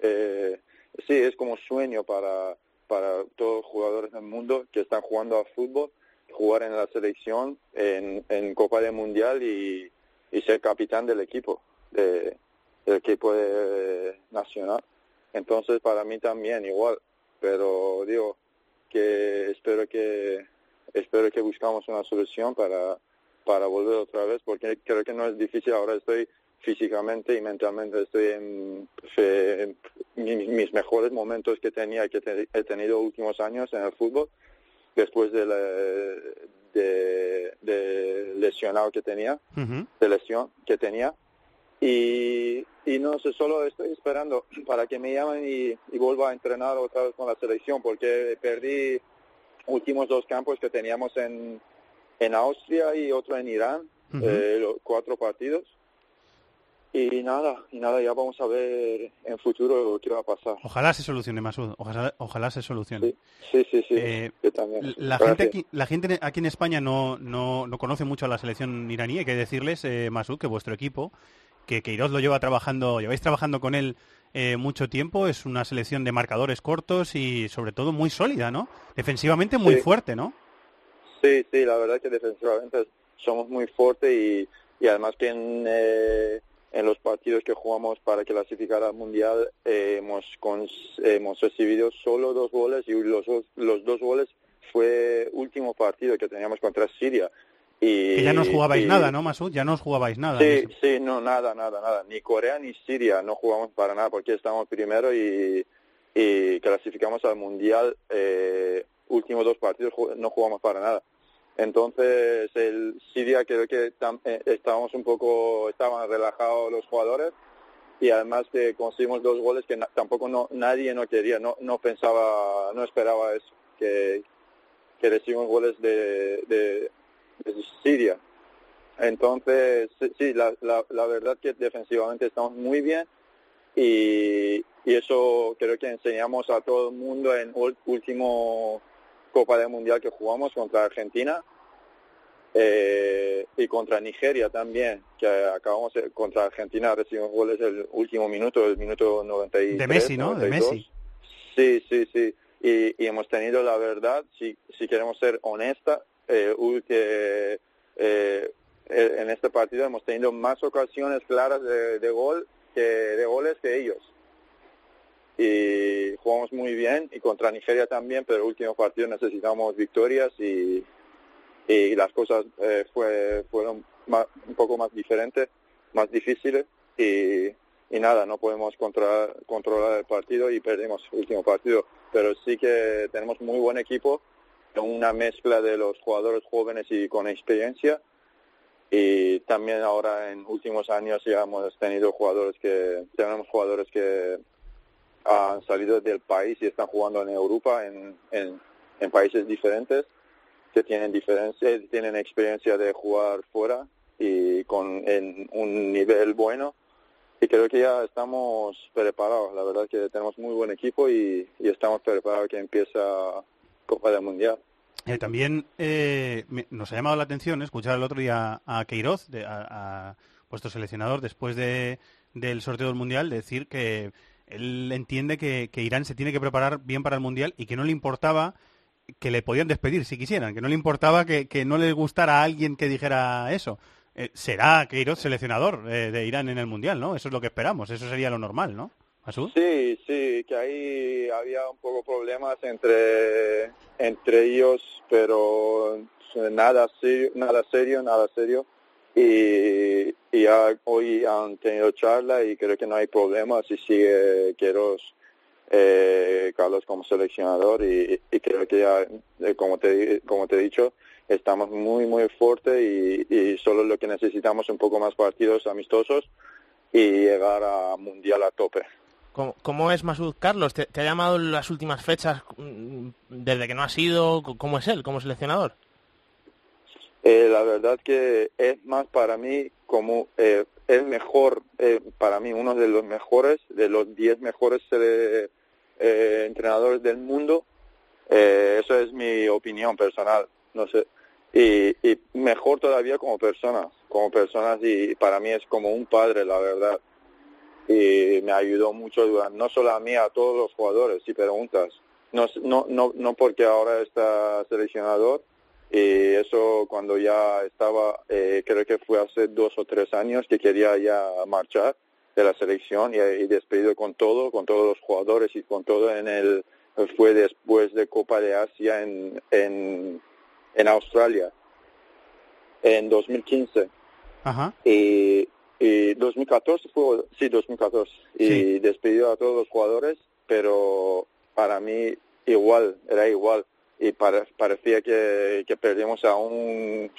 eh, sí, es como sueño para, para todos los jugadores del mundo que están jugando a fútbol, jugar en la selección, en, Copa del Mundial y, ser capitán del equipo, de, del equipo de- nacional. Entonces, para mí también igual, pero digo que espero que espero que buscamos una solución para para volver otra vez porque creo que no es difícil ahora estoy físicamente y mentalmente estoy en, en mi- mis mejores momentos que tenía que he tenido últimos años en el fútbol después de, la- de, de lesionado que tenía de lesión que tenía. Y, y no sé, solo estoy esperando para que me llamen y, y vuelva a entrenar otra vez con la selección porque perdí últimos dos campos que teníamos en, en Austria y otro en Irán, eh, cuatro partidos. Y nada, y nada, ya vamos a ver en futuro qué va a pasar. Ojalá se solucione, Masud. Ojalá, ojalá se solucione. Sí, sí, sí, sí, Eh, yo también. La Gracias. gente, aquí, la gente aquí en España no, no, no conoce mucho a la selección iraní. Hay que decirles, eh, Masud, que vuestro equipo que Queiroz lo lleva trabajando, lleváis trabajando con él eh, mucho tiempo, es una selección de marcadores cortos y sobre todo muy sólida, ¿no? Defensivamente muy Sí. fuerte, ¿no? Sí, sí, la verdad que defensivamente somos muy fuertes y, y además que en, eh, en los partidos que jugamos para clasificar al Mundial eh, hemos, cons- hemos recibido solo dos goles y los, dos- los dos goles fue último partido que teníamos contra Siria. Y, Que ya no os jugabais y- nada, ¿no, Masud? Ya no os jugabais nada. Sí, sí, no, nada, nada, nada. Ni Corea ni Siria no jugamos para nada porque estamos primero y, y clasificamos al Mundial. Eh, últimos dos partidos no jugamos para nada. Entonces, el Siria creo que eh, estábamos un poco, estaban relajados los jugadores y además que conseguimos dos goles que tampoco no, nadie no quería, no, no pensaba, no esperaba eso, que, que recibimos goles de, de, Siria. Entonces, sí, la, la, la verdad que defensivamente estamos muy bien y, y eso creo que enseñamos a todo el mundo en último Copa del Mundial que jugamos contra Argentina eh, y contra Nigeria también, que acabamos contra Argentina recibimos goles el último minuto, el minuto 93. De Messi, ¿no? De 92. Messi. Sí, sí, sí. Y, y hemos tenido la verdad, si, si queremos ser honesta, eh, eh, eh, en este partido hemos tenido más ocasiones claras de, de gol que de goles que ellos. Y jugamos muy bien y contra Nigeria también, pero el último partido necesitamos victorias y, y las cosas eh, fue, fueron un poco más diferentes, más difíciles y, y nada, no podemos controlar, controlar el partido y perdimos el último partido, pero sí que tenemos muy buen equipo, una mezcla de los jugadores jóvenes y con experiencia y también ahora en últimos años ya hemos tenido jugadores que tenemos jugadores que han salido del país y están jugando en Europa en, en, en países diferentes que tienen diferencia tienen experiencia de jugar fuera y con en un nivel bueno. Y creo que ya estamos preparados. La verdad que tenemos muy buen equipo y, y estamos preparados que empieza Copa del Mundial. Eh, también eh, nos ha llamado la atención escuchar el otro día a Queiroz, de- a, a vuestro seleccionador, después de, del sorteo del Mundial, decir que él entiende que, que Irán se tiene que preparar bien para el Mundial y que no le importaba que le podían despedir si quisieran, que no le importaba que, que no le gustara a alguien que dijera eso. Eh, será Queiroz seleccionador eh, de Irán en el Mundial, ¿no? Eso es lo que esperamos, eso sería lo normal, ¿no? Sí, sí, que ahí había un poco problemas entre entre ellos, pero nada nada serio, nada serio. Y, y hoy han tenido charla y creo que no hay problemas y sigue Queiroz, eh, Carlos como seleccionador y, creo que ya, eh, como te, como te he dicho, estamos muy, muy fuerte y, solo lo que necesitamos un poco más partidos amistosos y llegar a Mundial a tope. ¿Cómo, cómo es Masud Carlos? ¿Te, ha llamado las últimas fechas mm, desde que no ha sido? ¿Cómo es él como seleccionador? Eh, la verdad que es más para mí como eh, el mejor, eh, para mí uno de los mejores, de los 10 mejores eh, eh, entrenadores del mundo. Eh, eso es mi opinión personal, no sé. Y, y mejor todavía como persona, como personas y para mí es como un padre, la verdad. Y me ayudó mucho, no solo a mí, a todos los jugadores, si preguntas. No, no, no, no porque ahora está seleccionador, y eso cuando ya estaba, eh, creo que fue hace dos o tres años que quería ya marchar de la selección y, y despedido con todo, con todos los jugadores y con todo en el, fue después de Copa de Asia en, en, en Australia, en 2015. Ajá. Y, y 2014 fue, sí, 2014. Y Sí. despidió a todos los jugadores, pero para mí igual, era igual. Y pare- parecía que, que perdimos a un,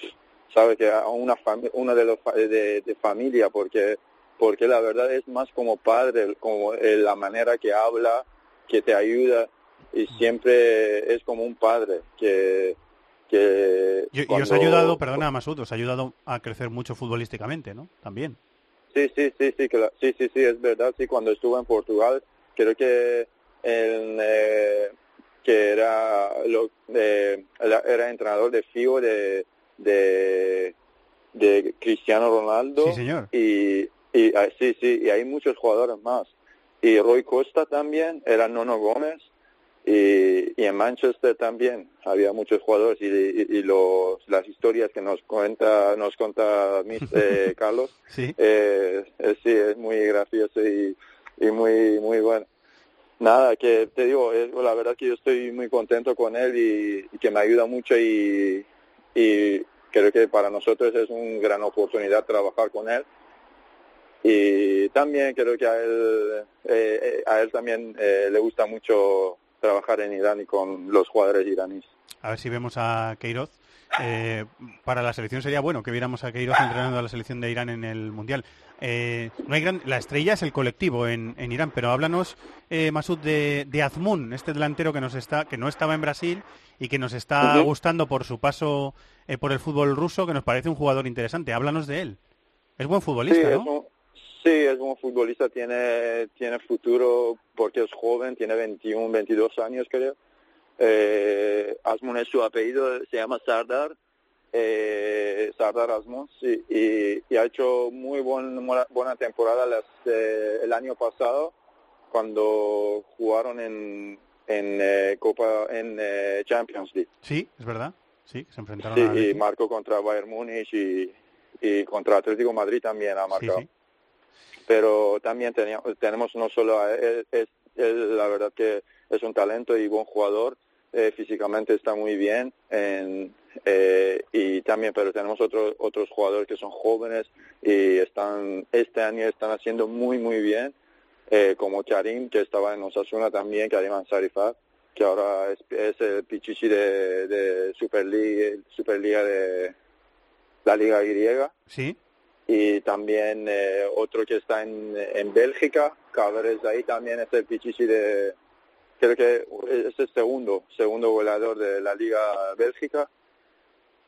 sabe que a una uno de los de, de familia, porque porque la verdad es más como padre, como eh, la manera que habla, que te ayuda y siempre es como un padre que que Y, y os ha ayudado, perdona Masud, os ha ayudado a crecer mucho futbolísticamente, ¿no? También. Sí, sí, sí, sí, la- sí, sí, sí, es verdad. Sí, cuando estuve en Portugal, creo que en, eh, que era lo, eh, era, entrenador de FIO de, de, de Cristiano Ronaldo Sí, señor. y, Y ah, sí, sí, y hay muchos jugadores más. Y Roy Costa también, era Nono Gómez, y, y en Manchester también había muchos jugadores y, y- y los, las historias que nos cuenta nos cuenta eh, Carlos Sí. eh, eh, sí es muy gracioso y, y muy muy bueno nada que te digo es, la verdad que yo estoy muy contento con él y, que me ayuda mucho y, creo que para nosotros es una gran oportunidad trabajar con él y también creo que a él eh, eh, a él también eh, le gusta mucho trabajar en Irán y con los jugadores iraníes A ver si vemos a Queiroz. Eh, para la selección sería bueno que viéramos a Queiroz entrenando a la selección de Irán en el Mundial. Eh, no hay gran, la estrella es el colectivo en, en Irán, pero háblanos, eh, Masud, de, de Azmoun, este delantero que nos está, que no estaba en Brasil y que nos está gustando por su paso eh, por el fútbol ruso, que nos parece un jugador interesante. Háblanos de él. Es buen futbolista, sí, ¿no? es un, sí, es un futbolista, tiene, tiene futuro porque es joven, tiene 21, 22 años creo. Eh, Asmun es su apellido, se llama Sardar, eh, Sardar Asmun, sí, y, y ha hecho muy buen- buena, temporada las, eh, el año pasado cuando jugaron en, en eh, Copa, en eh, Champions League. Sí, es verdad. Sí, se enfrentaron Sí, a y marcó contra Bayern Múnich y, y contra Atlético Madrid también ha Sí, marcado. sí. Pero también teníamos, tenemos no solo a él, es, él, la verdad que es un talento y buen jugador, eh, físicamente está muy bien en, eh, y también, pero tenemos otros otros jugadores que son jóvenes y están este año están haciendo muy muy bien, eh, como Karim que estaba en Osasuna también, Karim Ansarifat que ahora es, es el pichichi de, de Superliga, Superliga de la Liga griega. Sí, y también eh, otro que está en, en Bélgica, Cabrés ahí también es el pichichi de, creo que es el segundo, segundo goleador de la Liga Bélgica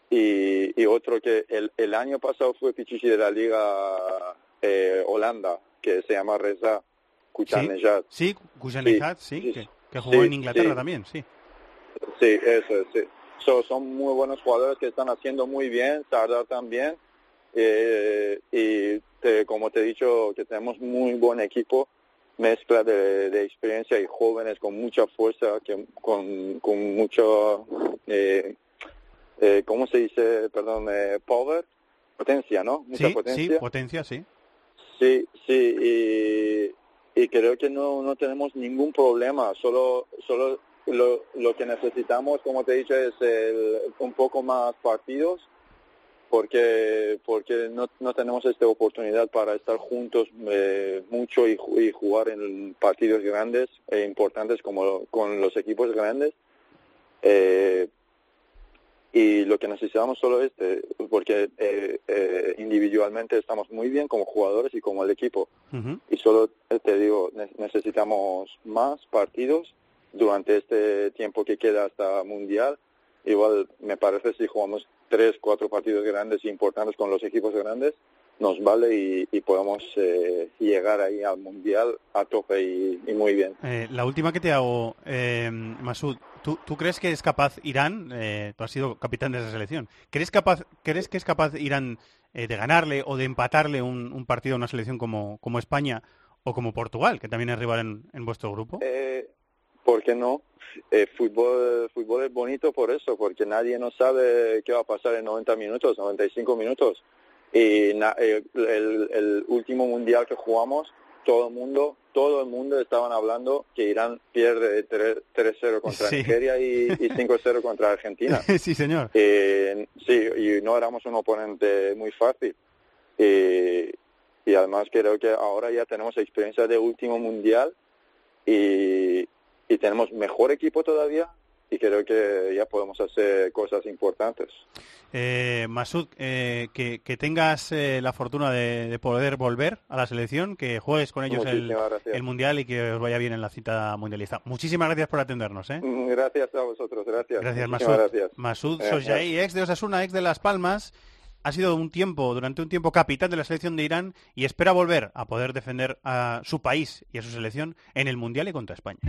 y, y otro que el, el año pasado fue pichichi de la Liga eh, Holanda, que se llama Reza Kuchanejad. sí, Kujanejad, sí, sí, que, que jugó sí, en Inglaterra también, sí. Sí, eso es, sí. So, son muy buenos jugadores que están haciendo muy bien, Sardar también. Eh, y te- como te he dicho, que tenemos muy buen equipo, mezcla de, de experiencia y jóvenes con mucha fuerza, que, con, con mucho, eh, eh, ¿cómo se dice? Perdón, eh, power, potencia, ¿no? Mucha Sí, potencia. sí, potencia, sí. Sí, sí, y, y creo que no, no tenemos ningún problema, solo, solo lo, lo que necesitamos, como te he dicho, es el- un poco más partidos, porque porque no, no tenemos esta oportunidad para estar juntos eh, mucho y, ju- y jugar en partidos grandes e importantes como con los equipos grandes. Eh, y lo que necesitamos solo es, eh, porque eh, eh, individualmente estamos muy bien como jugadores y como el equipo. Y solo eh, te digo, ne- necesitamos más partidos durante este tiempo que queda hasta Mundial. Igual me parece si jugamos tres, cuatro partidos grandes importantes con los equipos grandes, nos vale y, y podemos eh, llegar ahí al Mundial a tope y, y muy bien. Eh, la última que te hago, eh, Masud, ¿tú, tú crees que es capaz Irán, eh, tú has sido capitán de esa selección, ¿crees, capaz, ¿crees que es capaz Irán eh, de ganarle o de empatarle un, un partido a una selección como, como España o como Portugal, que también es rival en, en vuestro grupo? Eh, ¿Por qué no? Eh, fútbol, fútbol es bonito por eso, porque nadie no sabe qué va a pasar en 90 minutos, 95 minutos. Y na- eh, el, el último mundial que jugamos, todo el mundo, todo el mundo estaban hablando que Irán pierde 3 3-0 contra Sí. Nigeria y, y 5-0 contra Argentina. sí, señor. Eh, sí, y no éramos un oponente muy fácil. Y además creo que ahora ya tenemos experiencia de último mundial y, y tenemos mejor equipo todavía y creo que ya podemos hacer cosas importantes. Eh, Masud, eh, que, que tengas eh, la fortuna de, de poder volver a la selección, que juegues con ellos el, Mundial y que os vaya bien en la cita mundialista. Muchísimas gracias por atendernos. ¿eh? Mm, Gracias a vosotros, gracias. Gracias, Masud. gracias. Masud ex de Osasuna, ex de Las Palmas, ha sido un tiempo, durante un tiempo, capitán de la selección de Irán y espera volver a poder defender a su país y a su selección en el Mundial y contra España.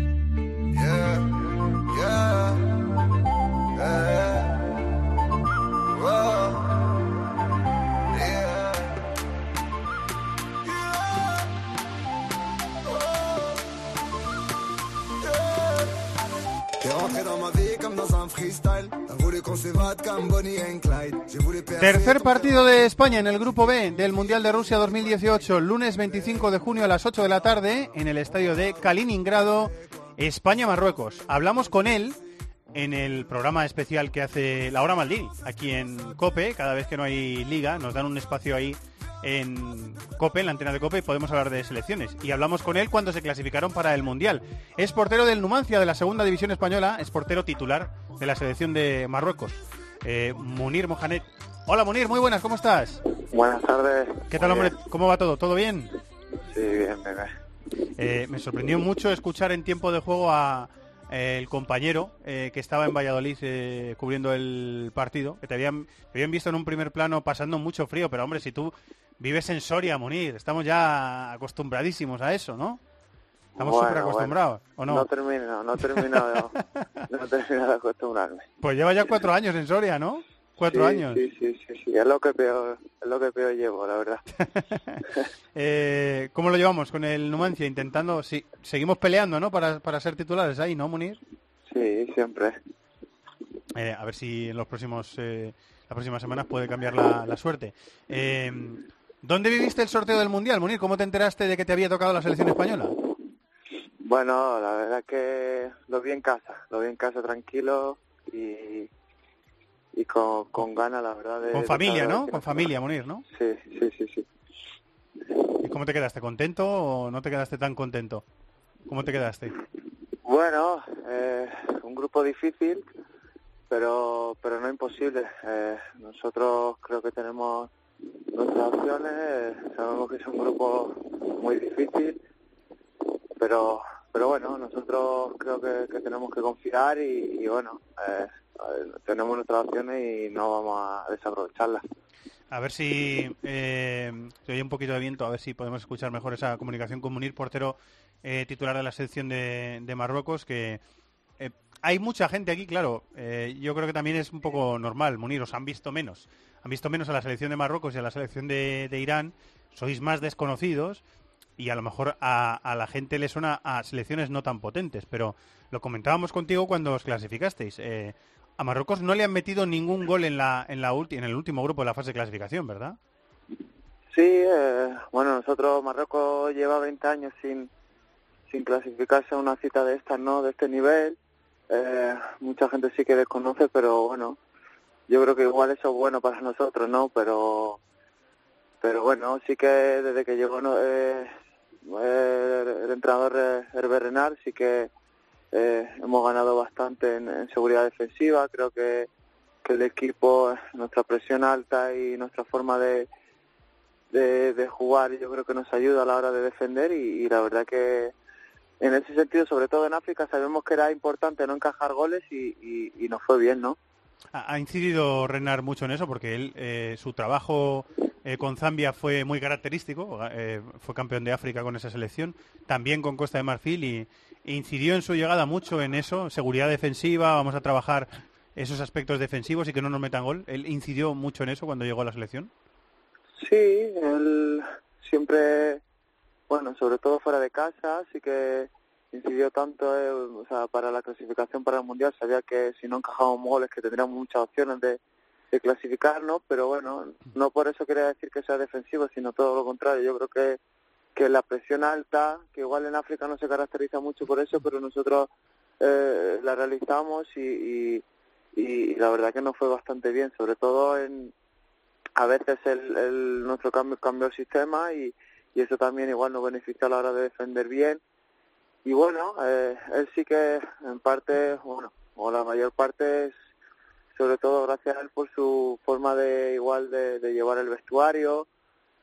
Tercer partido de España en el grupo B del Mundial de Rusia 2018, lunes 25 de junio a las 8 de la tarde en el estadio de Kaliningrado. España-Marruecos. Hablamos con él en el programa especial que hace Laura Maldini, aquí en COPE, cada vez que no hay liga, nos dan un espacio ahí en COPE, en la antena de COPE, y podemos hablar de selecciones. Y hablamos con él cuando se clasificaron para el Mundial. Es portero del Numancia, de la segunda división española, es portero titular de la selección de Marruecos. Eh, Munir Mohamed. Hola Munir, muy buenas, ¿cómo estás? Buenas tardes. ¿Qué tal, hombre? ¿Cómo va todo? ¿Todo bien? Sí, bien, bien. Eh, me sorprendió mucho escuchar en tiempo de juego a eh, el compañero eh, que estaba en Valladolid cubriendo el partido, que te habían, te habían visto en un primer plano pasando mucho frío, pero hombre, si tú vives en Soria, Munir, estamos ya acostumbradísimos a eso, ¿no? Estamos Bueno, súper acostumbrados, ¿o no? No termino, no termino, de- no termino de acostumbrarme. Pues lleva ya cuatro años en Soria, ¿no? Cuatro Sí, años. Sí, sí, sí, sí, es lo que peor, es lo que peor llevo, la verdad. Eh, ¿Cómo lo llevamos con el Numancia? Intentando, sí, seguimos peleando, ¿no? Para, para ser titulares ahí, ¿no, Munir? Sí, siempre. Eh, a ver si en los próximos eh, las próximas semanas puede cambiar la, la suerte. Eh, ¿Dónde viviste el sorteo del Mundial, Munir? ¿Cómo te enteraste de que te había tocado la selección española? Bueno, la verdad que lo vi en casa, lo vi en casa tranquilo y, y con, con ganas, la verdad. De, Con familia, ¿no? Con familia, Munir, ¿no? Sí, sí, sí, sí. ¿Y cómo te quedaste? ¿Contento o no te quedaste tan contento? ¿Cómo te quedaste? Bueno, eh, un grupo difícil, pero pero no imposible. Eh, nosotros creo que tenemos nuestras opciones. eh, sabemos que es un grupo muy difícil, pero pero bueno, nosotros creo que, que tenemos que confiar y, y bueno, eh, tenemos nuestras opciones y no vamos a desaprovecharlas. A ver si eh, un poquito de viento, a ver si podemos escuchar mejor esa comunicación con Munir, portero eh, titular de la selección de, de Marruecos, que eh, hay mucha gente aquí, claro, eh, yo creo que también es un poco normal, Munir, os han visto menos. Han visto menos a la selección de Marruecos y a la selección de, Irán, sois más desconocidos y a lo mejor a, la gente le suena a selecciones no tan potentes, pero lo comentábamos contigo cuando os clasificasteis. A Marruecos no le han metido ningún gol en la en la ulti- en el último grupo de la fase de clasificación, ¿verdad? Sí, eh, bueno, nosotros, Marruecos lleva 20 años sin, sin clasificarse a una cita de estas, ¿no? De este nivel. Eh, mucha gente sí que desconoce, pero bueno, yo creo que igual eso es bueno para nosotros, ¿no? Pero, pero bueno, sí que desde que llegó eh, el entrenador eh, Renard, sí que eh, hemos ganado bastante en, seguridad defensiva. Creo que, que el equipo, nuestra presión alta y nuestra forma de, de, jugar yo creo que nos ayuda a la hora de defender y, la verdad que en ese sentido, sobre todo en África, sabemos que era importante no encajar goles y, y, y nos fue bien, ¿no? Ha, incidido Renar mucho en eso porque él eh, su trabajo eh, con Zambia fue muy característico, eh, fue campeón de África con esa selección, también con Costa de Marfil y incidió en su llegada mucho en eso, seguridad defensiva, vamos a trabajar esos aspectos defensivos y que no nos metan gol. Él incidió mucho en eso cuando llegó a la selección. Sí, él siempre, bueno, sobre todo fuera de casa, sí que incidió tanto, eh, o sea, para la clasificación para el Mundial, sabía que si no encajábamos goles que tendríamos muchas opciones de, de clasificarnos, pero bueno, no por eso quería decir que sea defensivo, sino todo lo contrario. Yo creo que, que la presión alta, que igual en África no se caracteriza mucho por eso, pero nosotros eh, la realizamos y, y, y la verdad que nos fue bastante bien, sobre todo en a veces el, el nuestro cambio cambió el sistema y, y eso también igual nos beneficia a la hora de defender bien. Y bueno eh, él sí que en parte bueno o la mayor parte es sobre todo gracias a él por su forma de igual de, de llevar el vestuario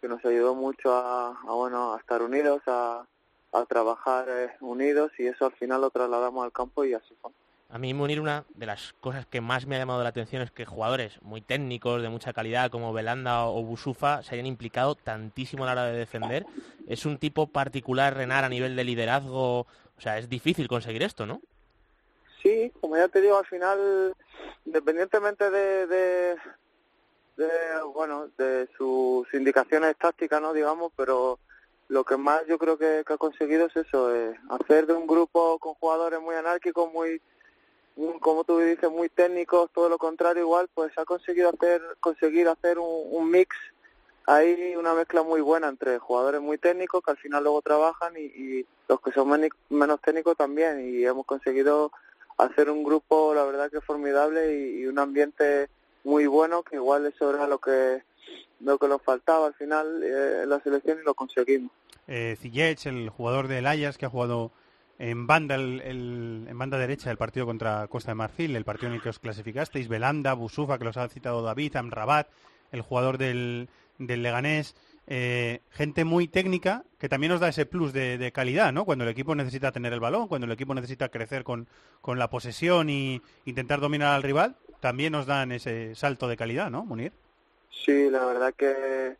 que nos ayudó mucho a, a, bueno a estar unidos a, a trabajar eh, unidos y eso al final lo trasladamos al campo y así fue A mí, Munir, una de las cosas que más me ha llamado la atención es que jugadores muy técnicos, de mucha calidad, como Belanda o Busufa, se hayan implicado tantísimo a la hora de defender. Es un tipo particular, Renar, a nivel de liderazgo. O sea, es difícil conseguir esto, ¿no? Sí, como ya te digo, al final, independientemente de, de, de bueno, de sus indicaciones tácticas, ¿no? Digamos, pero lo que más yo creo que, que ha conseguido es eso, eh, hacer de un grupo con jugadores muy anárquicos, muy como tú dices, muy técnicos, todo lo contrario igual, pues ha conseguido hacer, conseguir hacer un, mix ahí, una mezcla muy buena entre jugadores muy técnicos que al final luego trabajan y, los que son menos técnicos también y hemos conseguido hacer un grupo, la verdad que formidable y un ambiente muy bueno que igual eso era lo que lo que nos faltaba al final eh, la selección y lo conseguimos. Eh, el jugador del Ajax que ha jugado en banda el- el- en banda derecha del partido contra Costa de Marfil, el partido en el que os clasificasteis, Belanda, Busufa, que los ha citado David, Amrabat, el jugador del, del Leganés, eh, gente muy técnica que también nos da ese plus de, de calidad, ¿no? Cuando el equipo necesita tener el balón, cuando el equipo necesita crecer con, con la posesión y intentar dominar al rival, también nos dan ese salto de calidad, ¿no, Munir? Sí, la verdad que,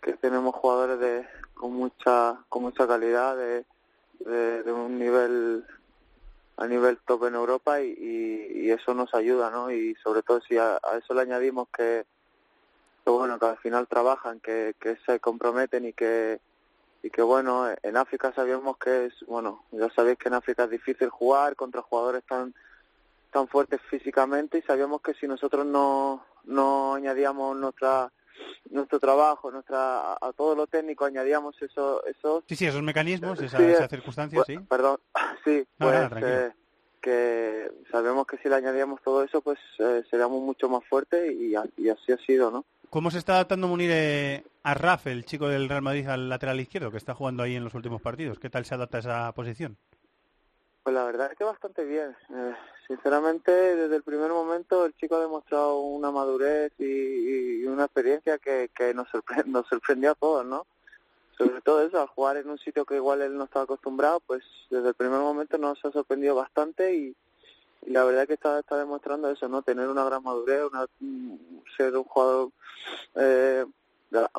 que tenemos jugadores de con mucha con mucha calidad de, de, un nivel a nivel top en Europa y, y, eso nos ayuda, ¿no? Y sobre todo si a, a eso le añadimos que, que bueno que al final trabajan, que, que se comprometen y que y que bueno en África sabemos que es bueno ya sabéis que en África es difícil jugar contra jugadores tan tan fuertes físicamente y sabíamos que si nosotros no, no añadíamos nuestra nuestro trabajo, nuestra a, a todo lo técnico añadíamos eso eso Sí, sí, esos mecanismos, esa, Sí, esa eh, circunstancia, pues, sí. perdón, sí, No, pues nada, eh, que sabemos que si le añadíamos todo eso pues eh, seríamos mucho más fuertes y, así ha sido, ¿no? ¿Cómo se está adaptando Munir eh, a Raf, el chico del Real Madrid, al lateral izquierdo, que está jugando ahí en los últimos partidos? ¿Qué tal se adapta a esa posición? Pues la verdad es que bastante bien. Eh, sinceramente, desde el primer momento el chico ha demostrado una madurez y, y una experiencia que, que nos, sorpre- nos sorprendió a todos, ¿no? Sobre todo eso, al jugar en un sitio que igual él no estaba acostumbrado, pues desde el primer momento nos ha sorprendido bastante y, la verdad que está, está demostrando eso, ¿no? Tener una gran madurez, una, ser un jugador eh,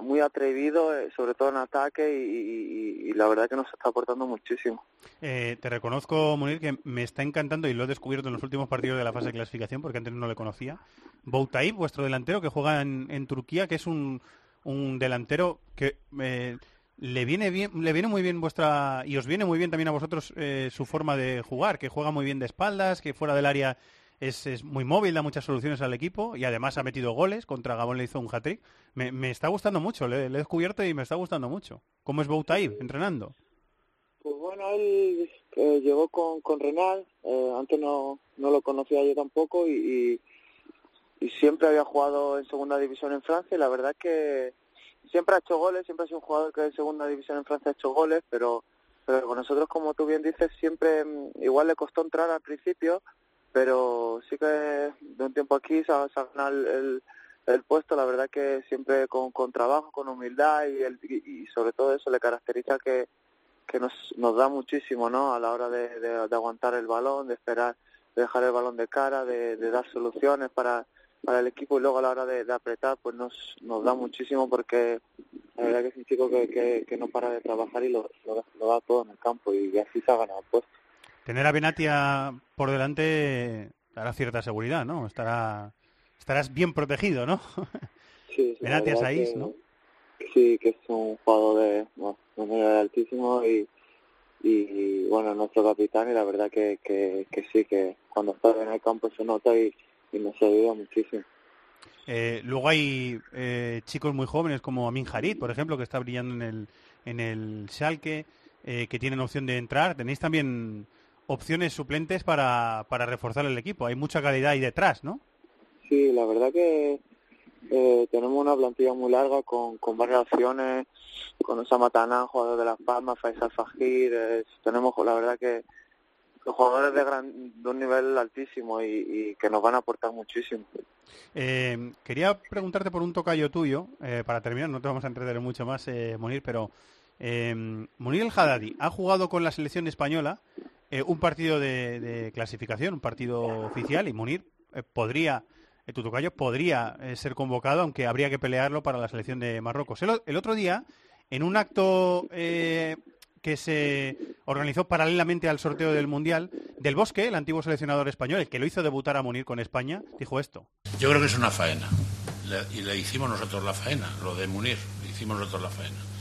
muy atrevido, eh, sobre todo en ataque y, la verdad que nos está aportando muchísimo. Eh, te reconozco, Munir, que me está encantando y lo he descubierto en los últimos partidos de la fase de clasificación, porque antes no le conocía. Boutaib, vuestro delantero, que juega en, en Turquía, que es un, un delantero que eh, le viene bien, le viene muy bien vuestra y os viene muy bien también a vosotros eh, su forma de jugar, que juega muy bien de espaldas, que fuera del área es, es muy móvil, da muchas soluciones al equipo y además ha metido goles. Contra Gabón le hizo un hat-trick. Me, me está gustando mucho, le, he descubierto y me está gustando mucho. ¿Cómo es Boutaib entrenando? Pues bueno, él eh, llegó con, con Renal, eh, antes no, no lo conocía yo tampoco y, y, siempre había jugado en segunda división en Francia y la verdad que siempre ha hecho goles, siempre ha sido un jugador que en segunda división en Francia ha hecho goles, pero, pero con nosotros, como tú bien dices, siempre mm, igual le costó entrar al principio, pero sí que de un tiempo aquí se ha, ganado el, el, puesto, la verdad que siempre con, con trabajo, con humildad y, el, y, y sobre todo eso le caracteriza que que nos, nos da muchísimo ¿no? a la hora de, de, aguantar el balón, de esperar, de dejar el balón de cara, de, de dar soluciones para, para el equipo y luego a la hora de, apretar pues nos, nos da muchísimo porque la verdad que es un chico que, que, que no para de trabajar y lo, lo, lo da todo en el campo y así se ha ganado el puesto. Tener a Benatia por delante dará cierta seguridad, ¿no? Estará, estarás bien protegido, ¿no? Sí, Benatia Saiz, que- ¿no? Sí, que es un jugador de, bueno, de un nivel altísimo y, y bueno, nuestro capitán y la verdad que, que, que sí, que cuando está en el campo se nota y, y nos ayuda muchísimo. Eh, luego hay eh, chicos muy jóvenes como Amin Harit, por ejemplo, que está brillando en el, en el Schalke, eh, que tienen opción de entrar. Tenéis también opciones suplentes para, para reforzar el equipo. Hay mucha calidad ahí detrás, ¿no? Sí, la verdad que eh, tenemos una plantilla muy larga con, con varias opciones, con Osama Taná, jugador de Las Palmas, Faisal Fajir, eh, tenemos la verdad que los jugadores de, gran, de un nivel altísimo y, y que nos van a aportar muchísimo. Eh, quería preguntarte por un tocayo tuyo, eh, para terminar, no te vamos a entretener mucho más, eh, Munir, pero eh, Munir El Haddadi ha jugado con la selección española eh, un partido de, clasificación, un partido oficial, y Munir eh, podría, eh, tu tocayo podría eh, ser convocado, aunque habría que pelearlo para la selección de Marruecos. El, otro día, en un acto que se organizó paralelamente al sorteo del Mundial, Del Bosque, el antiguo seleccionador español, el que lo hizo debutar a Munir con España, dijo esto. Yo creo que es una faena. Y le hicimos nosotros la faena, lo de Munir, le hicimos nosotros la faena.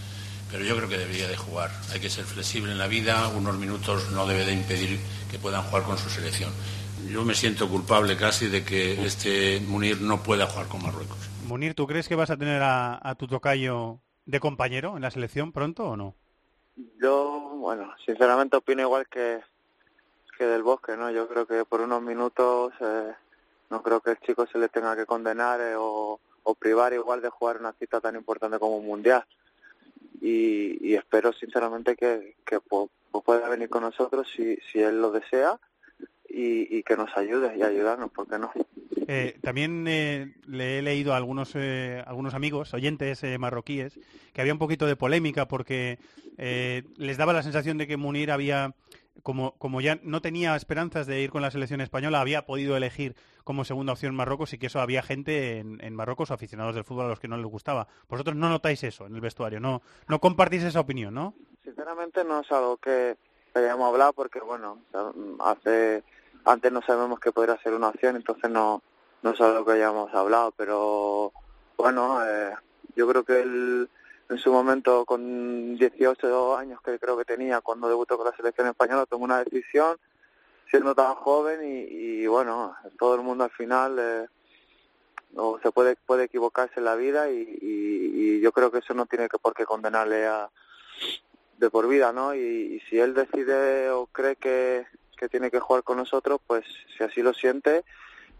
Pero yo creo que debería de jugar. Hay que ser flexible en la vida, unos minutos no debe de impedir que puedan jugar con su selección. yo me siento culpable casi de que este Munir no pueda jugar con Marruecos. Munir, ¿tú crees que vas a tener a, a tu tocayo de compañero en la selección pronto o no? Yo, bueno, sinceramente opino igual que, que del Bosque, ¿no? Yo creo que por unos minutos eh, no creo que el chico se le tenga que condenar eh, o, o privar igual de jugar una cita tan importante como un Mundial. Y, y espero sinceramente que, que pu- pu- pueda venir con nosotros si, si él lo desea y, y que nos ayude y ayudarnos, ¿por qué no? Eh, también eh, le he leído a algunos, eh, algunos amigos, oyentes eh, marroquíes, que había un poquito de polémica porque les daba la sensación de que Munir había, como, como ya no tenía esperanzas de ir con la selección española, había podido elegir como segunda opción Marruecos y que eso había gente en, en Marruecos o aficionados del fútbol a los que no les gustaba. Vosotros no notáis eso en el vestuario, no, no compartís esa opinión, ¿no? Sinceramente no es algo que hayamos hablado porque, bueno, hace antes no sabemos que podría ser una opción, entonces no, no es algo que hayamos hablado, pero bueno, eh, yo creo que él en su momento con 18 años que creo que tenía cuando debutó con la selección española tomó una decisión siendo tan joven y, bueno, todo el mundo al final eh, o se puede puede equivocarse en la vida y, yo creo que eso no tiene que por qué condenarle a de por vida, ¿no? Y, si él decide o cree que, que tiene que jugar con nosotros, pues si así lo siente,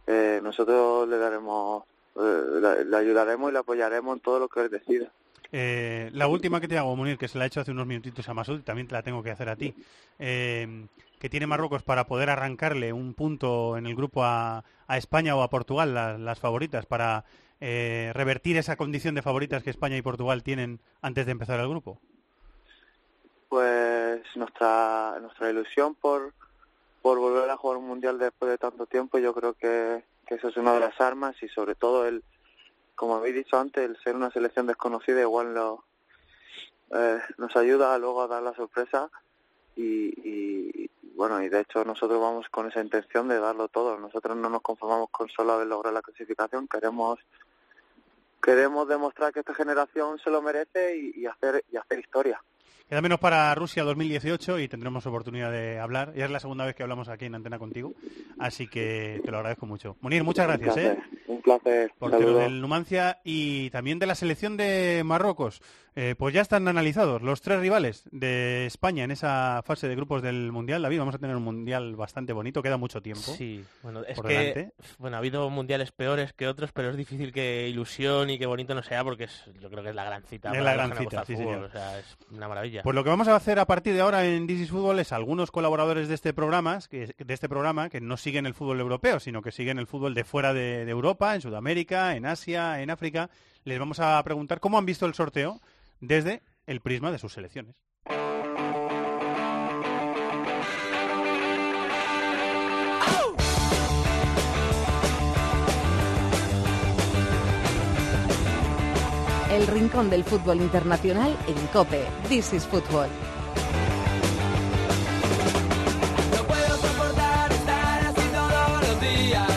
eh, nosotros le daremos, eh, le ayudaremos y le apoyaremos en todo lo que él decida. Eh, la última que te hago, Munir, que se la he hecho hace unos minutitos a Masud, también te la tengo que hacer a ti. Eh, que tiene Marruecos para poder arrancarle un punto en el grupo a, España o a Portugal, la- las favoritas, para eh, revertir esa condición de favoritas que España y Portugal tienen antes de empezar el grupo. Pues nuestra nuestra ilusión por, por volver a jugar un mundial después de tanto tiempo, yo creo que, que eso es una de las armas y sobre todo el, como habéis dicho antes, el ser una selección desconocida igual lo, eh, nos ayuda luego a dar la sorpresa y, y, bueno, y de hecho nosotros vamos con esa intención de darlo todo. Nosotros no nos conformamos con solo haber logrado la clasificación, queremos queremos demostrar que esta generación se lo merece y hacer y hacer historia. Queda menos para Rusia 2018 y tendremos oportunidad de hablar. Ya es la segunda vez que hablamos aquí en Antena contigo, así que te lo agradezco mucho. Munir, muchas Un gracias. ¿eh? placer, un placer. portero del Numancia y también de la selección de Marruecos. Eh, pues ya están analizados los tres rivales de España en esa fase de grupos del Mundial. David, vamos a tener un Mundial bastante bonito, queda mucho tiempo. Sí, bueno, es por que delante. bueno, ha habido mundiales peores que otros, pero es difícil que ilusión y que bonito no sea porque es, yo creo que es la gran cita. Es para la gran cita, sí, fútbol, señor. O sea, es una maravilla. Pues lo que vamos a hacer a partir de ahora en This is Fútbol es algunos colaboradores de este programa, que, de este programa que no siguen el fútbol europeo, sino que siguen el fútbol de fuera de Europa, en Sudamérica, en Asia, en África. Les vamos a preguntar cómo han visto el sorteo desde el prisma de sus selecciones. El rincón del fútbol internacional en Cope. This is días.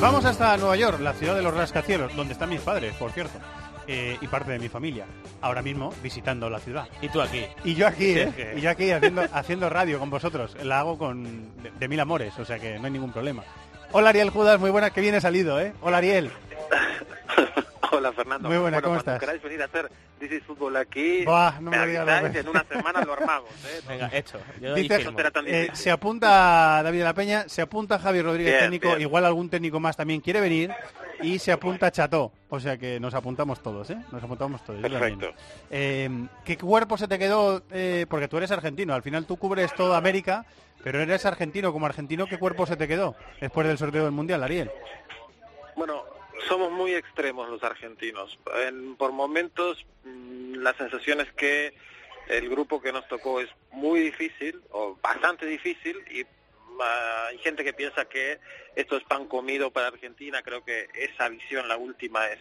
Vamos hasta Nueva York, la ciudad de los rascacielos, donde están mis padres, por cierto, eh, y parte de mi familia. Ahora mismo visitando la ciudad. Y tú aquí. Y yo aquí, Sí, ¿eh? que- Y yo aquí haciendo, haciendo radio con vosotros. La hago con de, de mil amores, o sea que no hay ningún problema. Hola Ariel Judas, muy buena, que viene salido, ¿eh? Hola Ariel. Hola Fernando. Muy buena, Bueno, ¿cómo estás? queráis venir a hacer This Fútbol aquí, Buah, no me me digas, en una semana lo armamos. ¿eh? Venga, hecho. Yo Dice- ahí firmo. No será tan Eh, se apunta David de la Peña, se apunta Javier Rodríguez Bien, técnico, bien. igual algún técnico más también quiere venir y se apunta Cható, o sea que nos apuntamos todos, ¿eh? Nos apuntamos todos. Perfecto. Eh, ¿Qué cuerpo se te quedó? eh, porque tú eres argentino, al final tú cubres toda América, pero eres argentino, como argentino, ¿qué cuerpo se te quedó después del sorteo del Mundial, Ariel? Bueno, somos muy extremos los argentinos. En- por momentos, mm, la sensación es que el grupo que nos tocó es muy difícil, o bastante difícil, y ah, hay gente que piensa que esto es pan comido para Argentina. Creo que esa visión, la última, es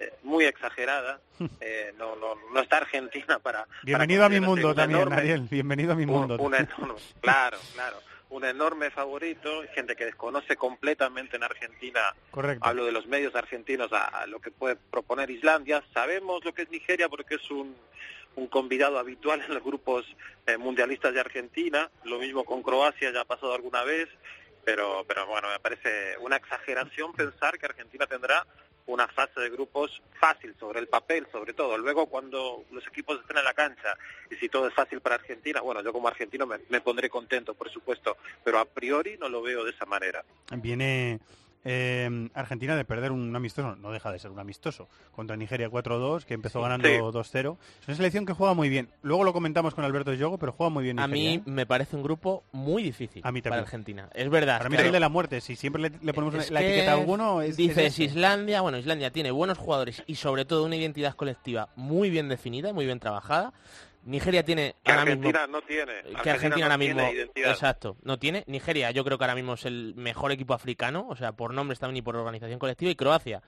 eh, muy exagerada. Eh, no, no, no está Argentina para... Bienvenido a mi mundo también, enorme- Ariel, bienvenido a mi un- mundo. un enorme- claro, claro. Un enorme favorito, gente que desconoce completamente en Argentina Correcto. hablo de los medios argentinos a, a lo que puede proponer Islandia. Sabemos lo que es Nigeria porque es un, un convidado habitual en los grupos eh, mundialistas de Argentina. Lo mismo con Croacia, ya ha pasado alguna vez. pero, pero bueno, me parece una exageración pensar que Argentina tendrá una fase de grupos fácil sobre el papel, sobre todo. Luego, cuando los equipos estén en la cancha y si todo es fácil para Argentina, bueno, yo como argentino me, me pondré contento, por supuesto, pero a priori no lo veo de esa manera. Viene eh, Argentina de perder un amistoso, no deja de ser un amistoso, contra Nigeria 4-2, que empezó ganando Sí. 2-0. Es una selección que juega muy bien. Luego lo comentamos con Alberto Yogo, pero juega muy bien. A mí ¿eh? me parece un grupo muy difícil A mí para. Argentina. Es verdad. Para mí es claro. el de la muerte. Si siempre le, le ponemos Es la que etiqueta a alguno, es, dices es. Islandia, bueno, Islandia tiene buenos jugadores y sobre todo una identidad colectiva muy bien definida, muy bien trabajada. Nigeria tiene Que ahora Argentina mismo no tiene. que Argentina no ahora mismo identidad. exacto no tiene Nigeria yo creo que ahora mismo es el mejor equipo africano o sea por nombres también y por organización colectiva y Croacia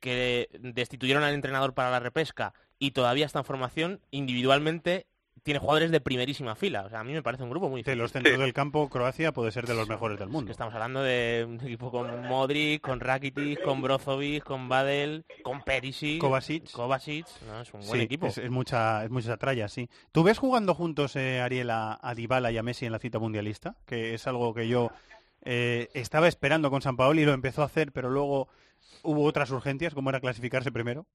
que destituyeron al entrenador para la repesca y todavía está en formación individualmente tiene jugadores de primerísima fila o sea a mí me parece un grupo muy De difícil. los centros del campo, Croacia puede ser de los mejores del mundo. Estamos hablando de un equipo con Modric, con Rakitic, con Brozovic, con Badel, con Perisic, Kovacic. Kovacic, no, es un buen Sí, equipo. Es, es mucha, es mucha tralla, sí. ¿Tú ves jugando juntos, eh, Ariel, a, a Dybala y a Messi en la cita mundialista? Que es algo que yo eh, estaba esperando con San Paolo y lo empezó a hacer, pero luego hubo otras urgencias, como era clasificarse primero.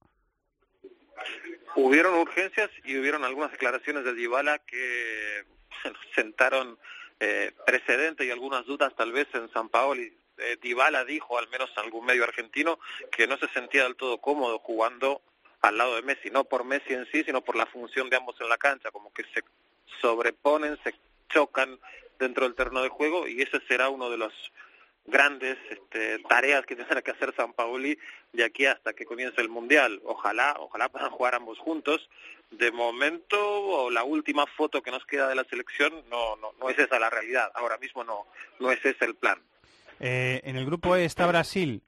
Hubieron urgencias y hubieron algunas declaraciones de Dybala que sentaron eh, precedente y algunas dudas tal vez en San Paoli. Eh, Dybala dijo, al menos en algún medio argentino, que no se sentía del todo cómodo jugando al lado de Messi, no por Messi en sí, sino por la función de ambos en la cancha, como que se sobreponen, se chocan dentro del terreno de juego y ese será uno de los grandes este, tareas que tendrá que hacer San Paoli de aquí hasta que comience el mundial. Ojalá, ojalá puedan jugar ambos juntos. De momento, la última foto que nos queda de la selección, no, no, no es esa la realidad. Ahora mismo no, no es ese el plan. Eh, en el grupo E está Brasil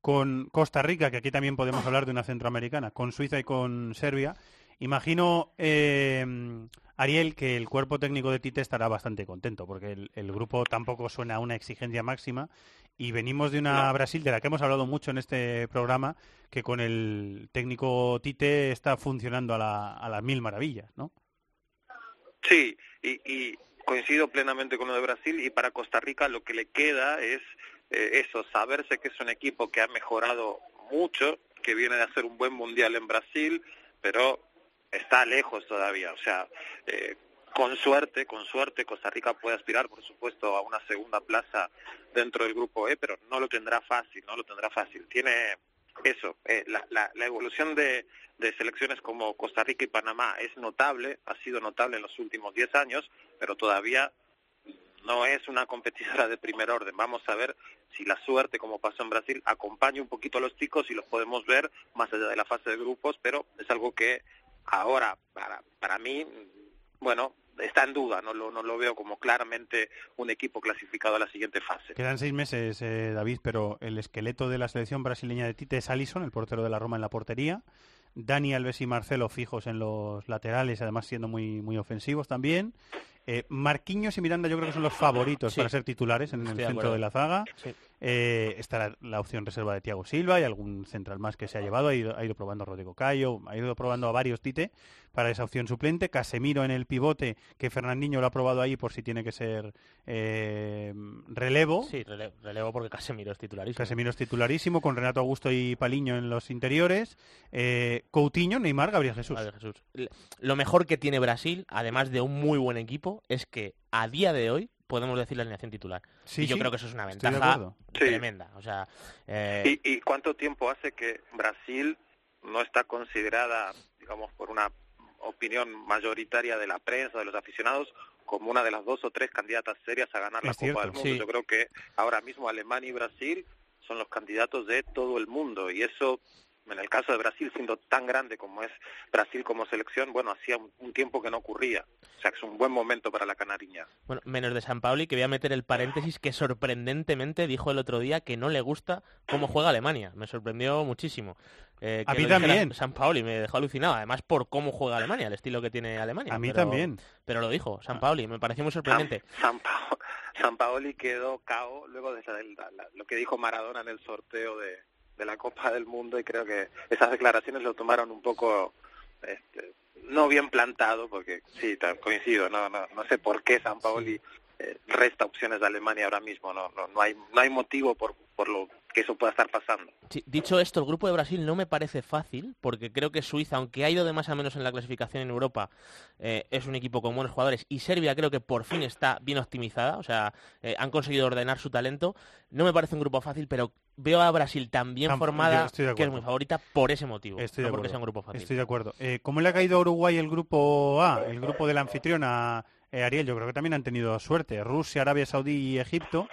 con Costa Rica, que aquí también podemos hablar de una centroamericana, con Suiza y con Serbia. Imagino, eh, Ariel, que el cuerpo técnico de Tite estará bastante contento, porque el, el grupo tampoco suena a una exigencia máxima. Y venimos de una Brasil de la que hemos hablado mucho en este programa, que con el técnico Tite está funcionando a, la- a las mil maravillas, ¿no? Sí, y, y coincido plenamente con lo de Brasil y para Costa Rica lo que le queda es eh, eso, saberse que es un equipo que ha mejorado mucho, que viene de hacer un buen mundial en Brasil, pero está lejos todavía. O sea, eh, con suerte, con suerte Costa Rica puede aspirar, por supuesto, a una segunda plaza dentro del grupo E, pero no lo tendrá fácil, no lo tendrá fácil. Tiene eso, eh, la, la, la evolución de, de selecciones como Costa Rica y Panamá es notable, ha sido notable en los últimos 10 años, pero todavía no es una competidora de primer orden. Vamos a ver si la suerte, como pasó en Brasil, acompaña un poquito a los chicos y los podemos ver más allá de la fase de grupos, pero es algo que ahora, para, para mí, bueno, está en duda, no lo, no lo veo como claramente un equipo clasificado a la siguiente fase. Quedan seis meses, eh, David, pero el esqueleto de la selección brasileña de Tite es Alisson, el portero de la Roma en la portería. Dani Alves y Marcelo fijos en los laterales, además siendo muy, muy ofensivos también. Eh, Marquinhos y Miranda yo creo que son los favoritos Sí. para ser titulares en el Estoy centro acuerdo. de la zaga. Sí. Eh, está la, la opción reserva de Thiago Silva y algún central más que se ha llevado. Ha ido, ha ido probando a Rodrigo Cayo, ha ido probando a varios Tite para esa opción suplente. Casemiro en el pivote, que Fernandinho lo ha probado ahí por si tiene que ser eh, relevo. Sí, rele- relevo porque Casemiro es titularísimo. Casemiro es titularísimo, con Renato Augusto y Paliño en los interiores. Eh, Coutinho, Neymar, Gabriel Jesús. Gabriel Jesús. Lo mejor que tiene Brasil, además de un muy buen equipo, es que a día de hoy podemos decir la alineación titular. Sí, y yo sí, creo que eso es una ventaja tremenda. O sea, eh, ¿Y, ¿Y cuánto tiempo hace que Brasil no está considerada, digamos, por una opinión mayoritaria de la prensa, de los aficionados, como una de las dos o tres candidatas serias a ganar la Copa del Mundo? sí. Yo creo que ahora mismo Alemania y Brasil son los candidatos de todo el mundo y eso en el caso de Brasil siendo tan grande como es Brasil como selección, bueno, hacía un, un tiempo que no ocurría. O sea, que es un buen momento para la canariña. Bueno, menos de San Pauli, que voy a meter el paréntesis que sorprendentemente dijo el otro día que no le gusta cómo juega Alemania. Me sorprendió muchísimo. Eh, A que mí también. San Pauli me dejó alucinado, además por cómo juega Alemania, el estilo que tiene Alemania. A mí pero- también. Pero lo dijo, San Pauli, me pareció muy sorprendente. San, Pao- San Paoli quedó cao luego de la- la- lo que dijo Maradona en el sorteo de, de la Copa del Mundo y creo que esas declaraciones lo tomaron un poco este, no bien plantado porque sí coincido no no no sé por qué San Paoli eh, resta opciones a Alemania ahora mismo. No, no, no hay, no hay motivo por, por lo que eso pueda estar pasando. Sí, dicho esto, el grupo de Brasil no me parece fácil, porque creo que Suiza, aunque ha ido de más a menos en la clasificación en Europa, eh, es un equipo con buenos jugadores, y Serbia creo que por fin está bien optimizada, o sea, eh, han conseguido ordenar su talento. No me parece un grupo fácil, pero veo a Brasil tan bien Tam- yo formada de que es muy favorita por ese motivo, Estoy de no porque acuerdo. sea un grupo fácil. Estoy de acuerdo. Eh, ¿Cómo le ha caído a Uruguay el grupo A, el grupo de la anfitriona eh, Ariel? Yo creo que también han tenido suerte. Rusia, Arabia Saudí y Egipto.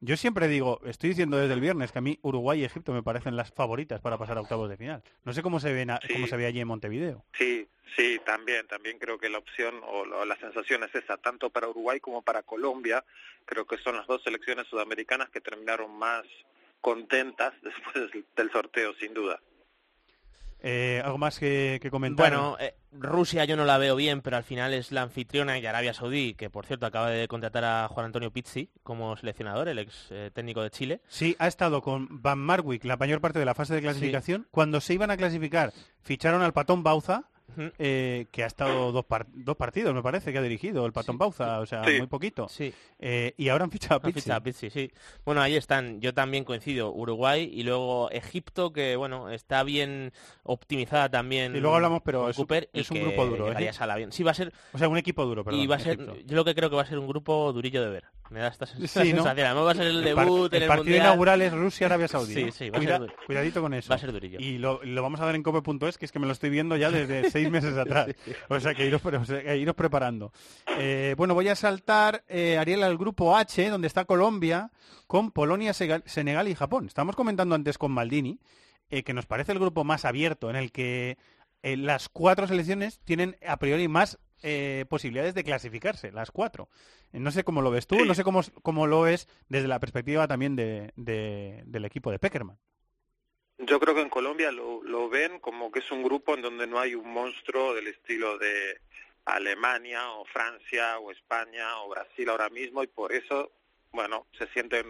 Yo siempre digo, estoy diciendo desde el viernes que a mí Uruguay y Egipto me parecen las favoritas para pasar a octavos de final. No sé cómo se ven, a- Sí. cómo se ve allí en Montevideo. Sí, sí, también, también creo que la opción o la, la sensación es esa, tanto para Uruguay como para Colombia. Creo que son las dos selecciones sudamericanas que terminaron más contentas después del- sorteo, sin duda. Eh, ¿Algo más que, que comentar? Bueno, eh, Rusia yo no la veo bien, pero al final es la anfitriona y Arabia Saudí, que por cierto acaba de contratar a Juan Antonio Pizzi como seleccionador, el ex eh, técnico de Chile. Sí, ha estado con Van Marwijk la mayor parte de la fase de clasificación. Cuando se iban a clasificar, ficharon al Patón Bauza. Eh, que ha estado dos, par- dos partidos, me parece, que ha dirigido el Patón Bauza, o sea, Sí. muy poquito. Sí. Eh, y ahora han fichado a Pizzi. fichado a Pizzi, sí. Bueno, ahí están. Yo también coincido. Uruguay y luego Egipto, que bueno, está bien optimizada también. Y luego hablamos, pero es un- Cooper, es un que grupo duro, ¿eh? Salah bien. Sí, va a ser. O sea, un equipo duro, perdón. y va a ser. Egipto. Yo lo que creo que va a ser un grupo durillo de ver. Me da esta, esta Sí, ¿no? sensación. Además va a ser el debut en el el partido Mundial. inaugural es Rusia-Arabia Saudí. Sí, sí, va a ser- Cuidadito con eso. va a ser durillo. Y lo, lo vamos a ver en cope.es, que es que me lo estoy viendo ya desde seis meses atrás. O sea, que iros, pre- o sea, que iros preparando. Eh, bueno, voy a saltar, eh, Ariel, al grupo H, donde está Colombia, con Polonia, Senegal y Japón. Estamos comentando antes con Maldini, eh, que nos parece el grupo más abierto, en el que las cuatro selecciones tienen a priori más eh, posibilidades de clasificarse, las cuatro. Eh, No sé cómo lo ves tú, Sí. no sé cómo, cómo lo ves desde la perspectiva también de, de- del equipo de Peckerman. Yo creo que en Colombia lo, lo ven como que es un grupo en donde no hay un monstruo del estilo de Alemania o Francia o España o Brasil ahora mismo y por eso, bueno, se sienten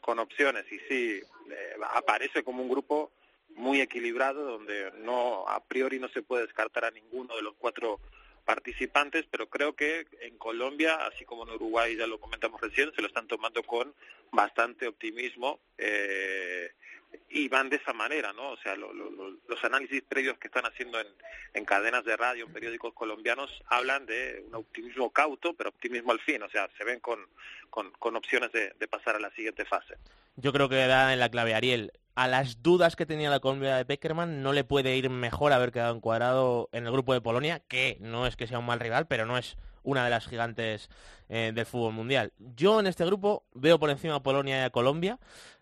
con opciones y sí, eh, aparece como un grupo muy equilibrado donde no a priori no se puede descartar a ninguno de los cuatro participantes, pero creo que en Colombia, así como en Uruguay ya lo comentamos recién, se lo están tomando con bastante optimismo eh, y van de esa manera, ¿no? O sea, lo- lo- lo- los análisis previos que están haciendo en, en cadenas de radio, periódicos colombianos, hablan de un optimismo cauto, pero optimismo al fin, o sea, se ven con, con, con opciones de, de pasar a la siguiente fase. Yo creo que da en la clave Ariel. A las dudas que tenía la Colombia de Peckerman no le puede ir mejor haber quedado encuadrado en el grupo de Polonia, que no es que sea un mal rival, pero no es una de las gigantes eh, del fútbol mundial. Yo en este grupo veo por encima a Polonia y a Colombia,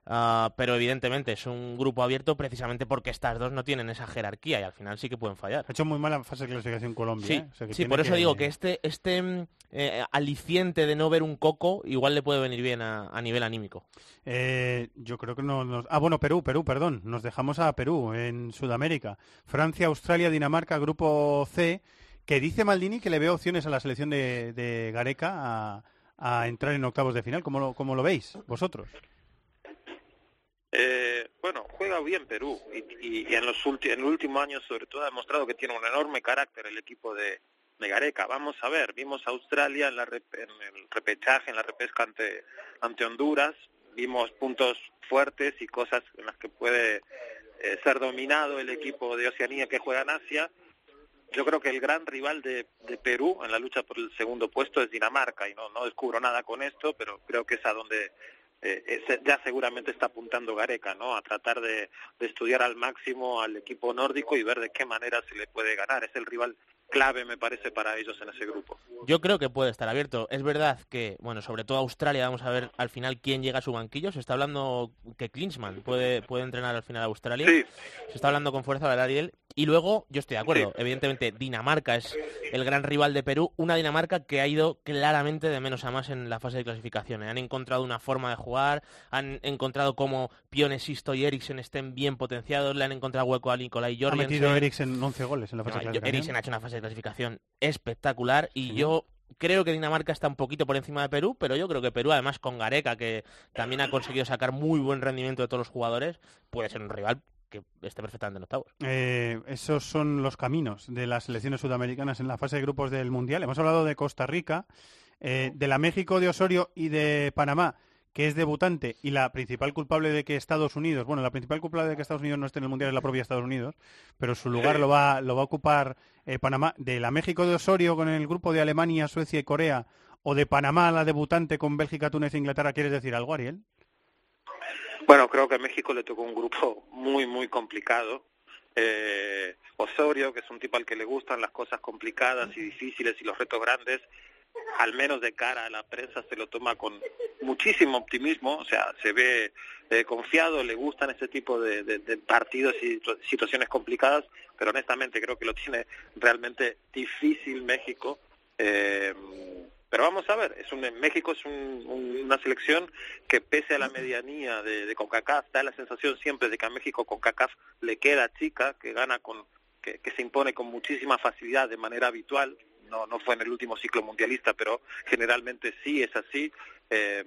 ah, pero evidentemente es un grupo abierto precisamente porque estas dos no tienen esa jerarquía y al final sí que pueden fallar. Ha hecho muy mala fase de clasificación Colombia. Sí, ¿eh? O sea, que sí, por eso digo que este, este mm, eh, aliciente de no ver un coco igual le puede venir bien a, a nivel anímico. Eh, yo creo que no nos... Ah, bueno, Perú, Perú, perdón. Nos dejamos a Perú en Sudamérica. Francia, Australia, Dinamarca, grupo C, que dice Maldini que le ve opciones a la selección de, de Gareca a, entrar en octavos de final. ¿Cómo lo, cómo lo veis vosotros? Eh, bueno, juega bien Perú y, y- en los ulti- en el último año sobre todo ha demostrado que tiene un enorme carácter el equipo de, de Gareca. Vamos a ver, vimos a Australia en, la rep- en el repechaje, en la repesca ante, ante Honduras, vimos puntos fuertes y cosas en las que puede eh, ser dominado el equipo de Oceanía que juega en Asia. Yo creo que el gran rival de, de Perú en la lucha por el segundo puesto es Dinamarca y no, no descubro nada con esto, pero creo que es a donde eh, ya seguramente está apuntando Gareca, ¿no? A tratar de, de estudiar al máximo al equipo nórdico y ver de qué manera se le puede ganar. Es el rival clave, me parece, para ellos en ese grupo. Yo creo que puede estar abierto. Es verdad que, bueno, sobre todo Australia, vamos a ver al final quién llega a su banquillo. Se está hablando que Klinsmann puede, puede entrenar al final a Australia. Sí. Se está hablando con fuerza de Ariel. Y luego, yo estoy de acuerdo, evidentemente Dinamarca es el gran rival de Perú. Una Dinamarca que ha ido claramente de menos a más en la fase de clasificación. Han encontrado una forma de jugar, han encontrado cómo Pione, Sisto y Eriksen estén bien potenciados, le han encontrado hueco a Nicolai Ha Jorgensen. metido Eriksen 11 goles en la fase No, de clasificación. Eriksen ha hecho una fase de clasificación espectacular y yo creo que Dinamarca está un poquito por encima de Perú, pero yo creo que Perú, además con Gareca, que también ha conseguido sacar muy buen rendimiento de todos los jugadores, puede ser un rival que esté perfectamente en octavos. Eh, esos son los caminos de las selecciones sudamericanas en la fase de grupos del Mundial. Hemos hablado de Costa Rica. eh, de la México de Osorio y de Panamá, que es debutante y la principal culpable de que Estados Unidos, bueno, la principal culpable de que Estados Unidos no esté en el Mundial es la propia Estados Unidos, pero su lugar lo va, lo va a ocupar eh, Panamá. De la México de Osorio con el grupo de Alemania, Suecia y Corea, o de Panamá, la debutante con Bélgica, Túnez e Inglaterra, ¿quieres decir algo, Ariel? Bueno, creo que a México le tocó un grupo muy, muy complicado. Eh, Osorio, que es un tipo al que le gustan las cosas complicadas y difíciles y los retos grandes, al menos de cara a la prensa se lo toma con muchísimo optimismo, o sea, se ve eh, confiado, le gustan ese tipo de, de- de partidos y situ- situaciones complicadas, pero honestamente creo que lo tiene realmente difícil México. Eh, pero vamos a ver, es un, México es un- un- una selección que pese a la medianía de, de CONCACAF, da la sensación siempre de que a México CONCACAF le queda chica, que gana con, que, que se impone con muchísima facilidad de manera habitual, no, no fue en el último ciclo mundialista, pero generalmente sí es así, eh,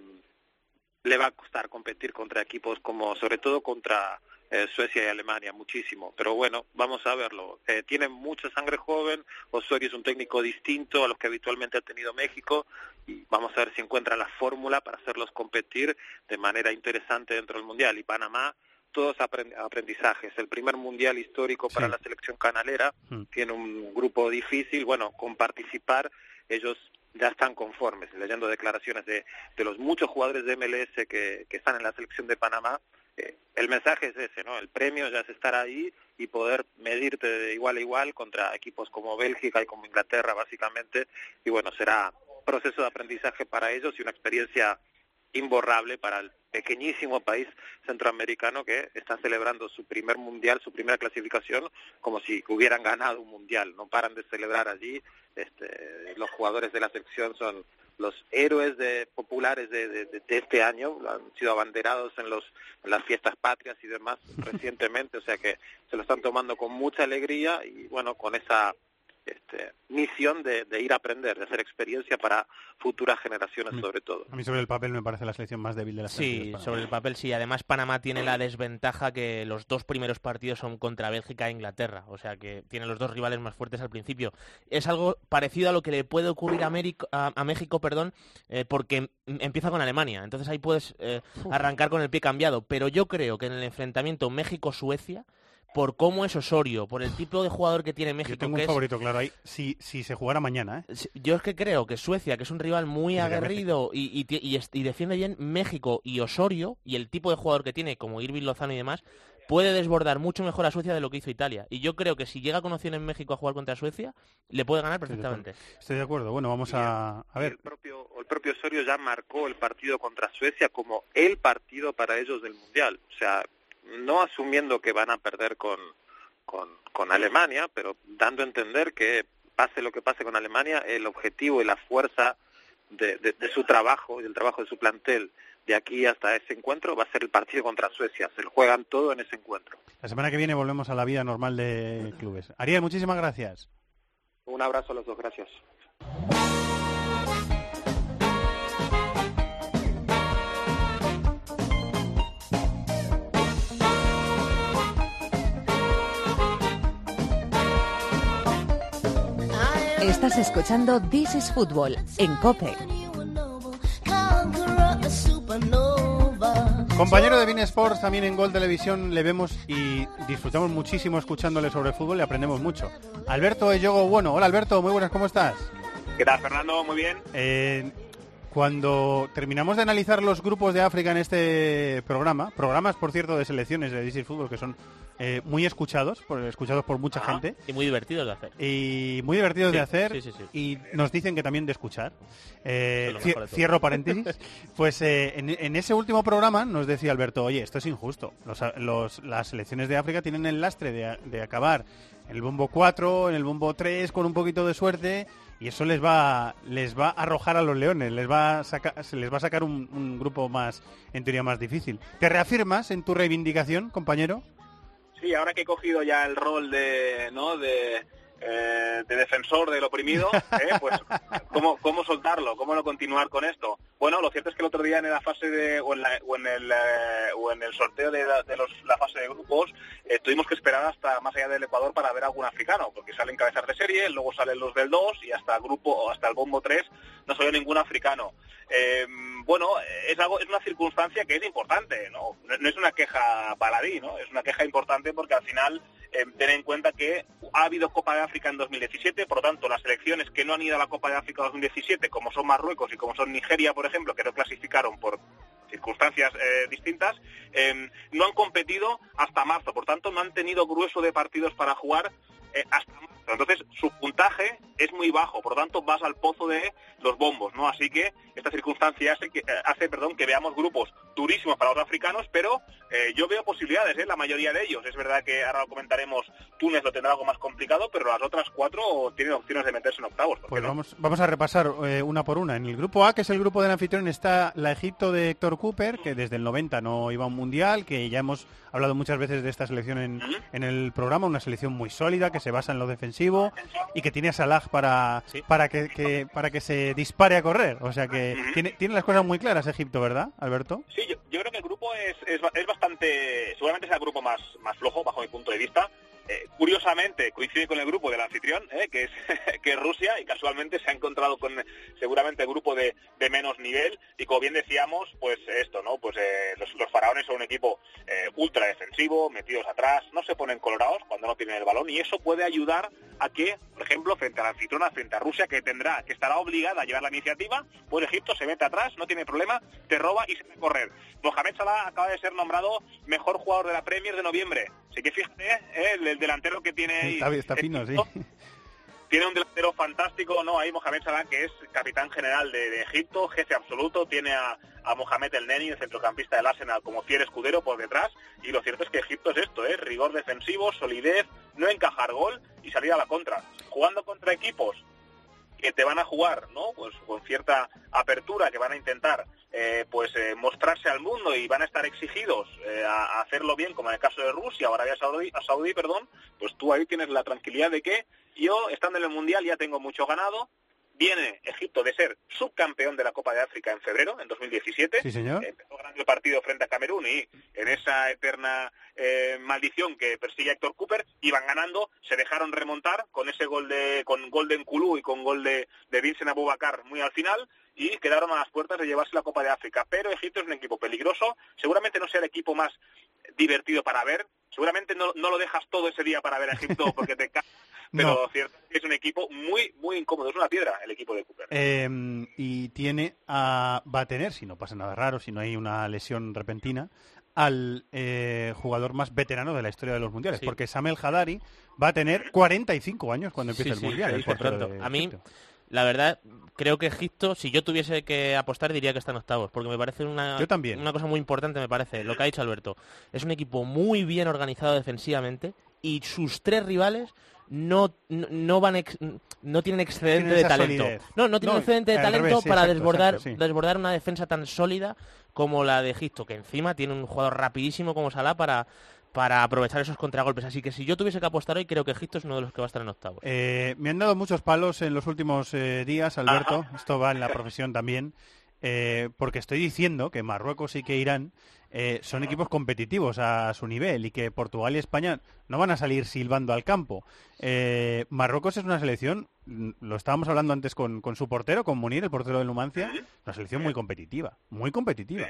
le va a costar competir contra equipos como, sobre todo contra eh, Suecia y Alemania, muchísimo. Pero bueno, vamos a verlo. Eh, tiene mucha sangre joven, Osorio es un técnico distinto a los que habitualmente ha tenido México y vamos a ver si encuentra la fórmula para hacerlos competir de manera interesante dentro del Mundial. Y Panamá, todos aprend- aprendizajes. El primer Mundial histórico para Sí. la selección canalera, Mm. tiene un grupo difícil, bueno, con participar ellos ya están conformes, leyendo declaraciones de, de los muchos jugadores de MLS que, que están en la selección de Panamá, eh, el mensaje es ese, ¿no? El premio ya es estar ahí y poder medirte de igual a igual contra equipos como Bélgica y como Inglaterra, básicamente, y bueno, será proceso de aprendizaje para ellos y una experiencia imborrable para el pequeñísimo país centroamericano que está celebrando su primer mundial, su primera clasificación, como si hubieran ganado un mundial. No paran de celebrar allí. Este, los jugadores de la sección son los héroes de, populares de, de- este año, han sido abanderados en, los, en las fiestas patrias y demás recientemente, o sea que se lo están tomando con mucha alegría y bueno, con esa este, misión de, de ir a aprender, de hacer experiencia para futuras generaciones sobre todo. A mí sobre el papel me parece la selección más débil de las Sí, sobre el papel sí. Además, Panamá tiene la desventaja que los dos primeros partidos son contra Bélgica e Inglaterra. O sea que tiene los dos rivales más fuertes al principio. Es algo parecido a lo que le puede ocurrir a, Américo- a- a México, perdón, eh, porque em- empieza con Alemania. Entonces ahí puedes eh, arrancar con el pie cambiado. Pero yo creo que en el enfrentamiento México-Suecia, por cómo es Osorio, por el tipo de jugador que tiene México, Yo tengo que un es- favorito, claro, ahí. Si, si se jugara mañana, ¿eh? Yo es que creo que Suecia, que es un rival muy Sería aguerrido y, y y defiende bien México y Osorio, y el tipo de jugador que tiene, como Irving Lozano y demás, puede desbordar mucho mejor a Suecia de lo que hizo Italia. Y yo creo que si llega con opción en México a jugar contra Suecia, le puede ganar Estoy de acuerdo. perfectamente. Estoy de acuerdo. Bueno, vamos a, a ver. El propio, el propio Osorio ya marcó el partido contra Suecia como el partido para ellos del Mundial. O sea, no asumiendo que van a perder con, con, con Alemania, pero dando a entender que pase lo que pase con Alemania, el objetivo y la fuerza de, de- de su trabajo y del trabajo de su plantel de aquí hasta ese encuentro va a ser el partido contra Suecia. Se lo juegan todo en ese encuentro. La semana que viene volvemos a la vida normal de clubes. Ariel, muchísimas gracias. Un abrazo a los dos, gracias. Estás escuchando This is Football en Cope. Compañero de Bein Sports, también en Gol Televisión le vemos y disfrutamos muchísimo escuchándole sobre fútbol y aprendemos mucho. Alberto Eyogo Bueno. Hola Alberto, muy buenas, ¿cómo estás? ¿Qué tal, Fernando? Muy bien. Eh, cuando terminamos de analizar los grupos de África en este programa, programas por cierto de selecciones de is Fútbol que son eh, muy escuchados, por, escuchados por mucha gente Y muy divertidos de hacer. y muy divertidos Sí, de hacer sí, sí, sí. y nos dicen que también de escuchar. Eh, Es de cierro paréntesis. Pues eh, en, en ese último programa nos decía Alberto, oye, esto es injusto. Los, los- las selecciones de África tienen el lastre de, de acabar en el bombo 4, en el bombo 3 con un poquito de suerte y eso les va les va a arrojar a los leones, les va a se les va a sacar un, un grupo más en teoría más difícil. ¿Te reafirmas en tu reivindicación, compañero? Sí, ahora que he cogido ya el rol de, ¿no? de eh, de defensor del oprimido, ¿eh? pues ¿cómo, cómo soltarlo, cómo no continuar con esto. Bueno, lo cierto es que el otro día en la fase de, o, en la- o en el, eh, o en el sorteo de, la, de los- la fase de grupos tuvimos que esperar hasta más allá del Ecuador para ver algún africano, porque salen cabezas de serie, luego salen los del 2 y hasta el grupo o hasta el bombo 3 no salió ningún africano. Bueno, es algo, es una circunstancia que es importante, ¿no? No, no es una queja baladí, ¿no? Es una queja importante porque al final eh, ten en cuenta que ha habido Copa de África en 2017, por lo tanto las selecciones que no han ido a la Copa de África 2017, como son Marruecos y como son Nigeria, por ejemplo, que no clasificaron por circunstancias eh, distintas, eh, no han competido hasta marzo, por tanto no han tenido grueso de partidos para jugar eh, hasta marzo. Entonces su puntaje es muy bajo, por lo tanto vas al pozo de los bombos, ¿no? Así que esta circunstancia hace que, eh, hace, perdón, que veamos grupos durísimos para los africanos, pero eh, yo veo posibilidades, ¿eh? la mayoría de ellos. Es verdad que ahora lo comentaremos, Túnez lo tendrá algo más complicado, pero las otras cuatro tienen opciones de meterse en octavos. ¿por qué Pues no? vamos, vamos a repasar eh, una por una. En el grupo A, que es el grupo del anfitrión, está la Egipto de Héctor Cooper, que desde el 90 no iba a un mundial, que ya hemos hablado muchas veces de esta selección en, en el programa, una selección muy sólida, que se basa en lo defensivo y que tiene a Salah para, para, que, que- para que se dispare a correr. O sea que tiene, tiene las cosas muy claras Egipto, ¿verdad, Alberto? Sí, yo, yo creo que el grupo es, es, es bastante, seguramente es el grupo más, más flojo bajo mi punto de vista. Eh, curiosamente coincide con el grupo del anfitrión, eh, que, es, que Rusia, y casualmente se ha encontrado con seguramente el grupo de, de menos nivel. Y como bien decíamos, pues esto, ¿no? Pues eh, los, faraones son un equipo ultra defensivo, metidos atrás, no se ponen colorados cuando no tienen el balón, y eso puede ayudar a que, por ejemplo, frente a la anfitriona, frente a Rusia, que tendrá, que estará obligada a llevar la iniciativa, pues Egipto se mete atrás, no tiene problema, te roba y se hace correr. Mohamed Salah acaba de ser nombrado mejor jugador de la Premier de noviembre. Así que fíjate, el delantero que tiene ahí. Está, está fino, sí. Tiene un delantero fantástico, ¿no? Ahí Mohamed Salah, que es capitán general de, de Egipto, jefe absoluto, tiene a, a Mohamed El Neni, el centrocampista del Arsenal, como fiel escudero por detrás, y lo cierto es que Egipto es esto, ¿eh? Rigor defensivo, solidez, no encajar gol y salir a la contra. Jugando contra equipos que te van a jugar, ¿no? Pues con cierta apertura, que van a intentar, eh, pues eh, mostrarse al mundo y van a estar exigidos eh, a, a hacerlo bien, como en el caso de Rusia o Arabia Saudí, a Saudí, perdón, pues tú ahí tienes la tranquilidad de que yo, estando en el Mundial, ya tengo mucho ganado. Viene Egipto de ser subcampeón de la Copa de África en febrero, en 2017. Sí, señor. Empezó ganando el partido frente a Camerún y en esa eterna eh, maldición que persigue a Héctor Cooper, iban ganando, se dejaron remontar con ese gol de con gol de Nkulú y con gol de, de Vincent Abubakar muy al final y quedaron a las puertas de llevarse la Copa de África. Pero Egipto es un equipo peligroso, seguramente no sea el equipo más divertido para ver, seguramente no, no lo dejas todo ese día para ver a Egipto porque te cae, pero No. cierto es que es un equipo muy, muy incómodo, es una piedra el equipo de Cooper. Eh, y tiene a, va a tener, si no pasa nada raro, si no hay una lesión repentina, al eh, jugador más veterano de la historia de los mundiales, Sí. porque Samuel Hadari va a tener 45 años cuando empiece Sí, el sí, mundial. se el de A mí, Egipto. La verdad, creo que Egipto, si yo tuviese que apostar, diría que está en octavos, porque me parece una, Yo también. una cosa muy importante, me parece, lo que ha dicho Alberto. Es un equipo muy bien organizado defensivamente y sus tres rivales no, no, van ex- no tienen excedente Tienen de talento. solidez. No, no tienen No, excedente de al talento revés, sí, para exacto, desbordar, exacto, sí. desbordar una defensa tan sólida como la de Egipto, que encima tiene un jugador rapidísimo como Salah para para aprovechar esos contragolpes. Así que si yo tuviese que apostar hoy, creo que Egipto es uno de los que va a estar en octavos. Eh, me han dado muchos palos en los últimos eh, días, Alberto. Esto va en la profesión también. eh, porque estoy diciendo que Marruecos y que Irán eh, son equipos competitivos a su nivel y que Portugal y España no van a salir silbando al campo. Eh, Marruecos es una selección, mm, lo estábamos hablando antes con, con su portero, con Munir, el portero de Numancia, una selección muy competitiva, muy competitiva.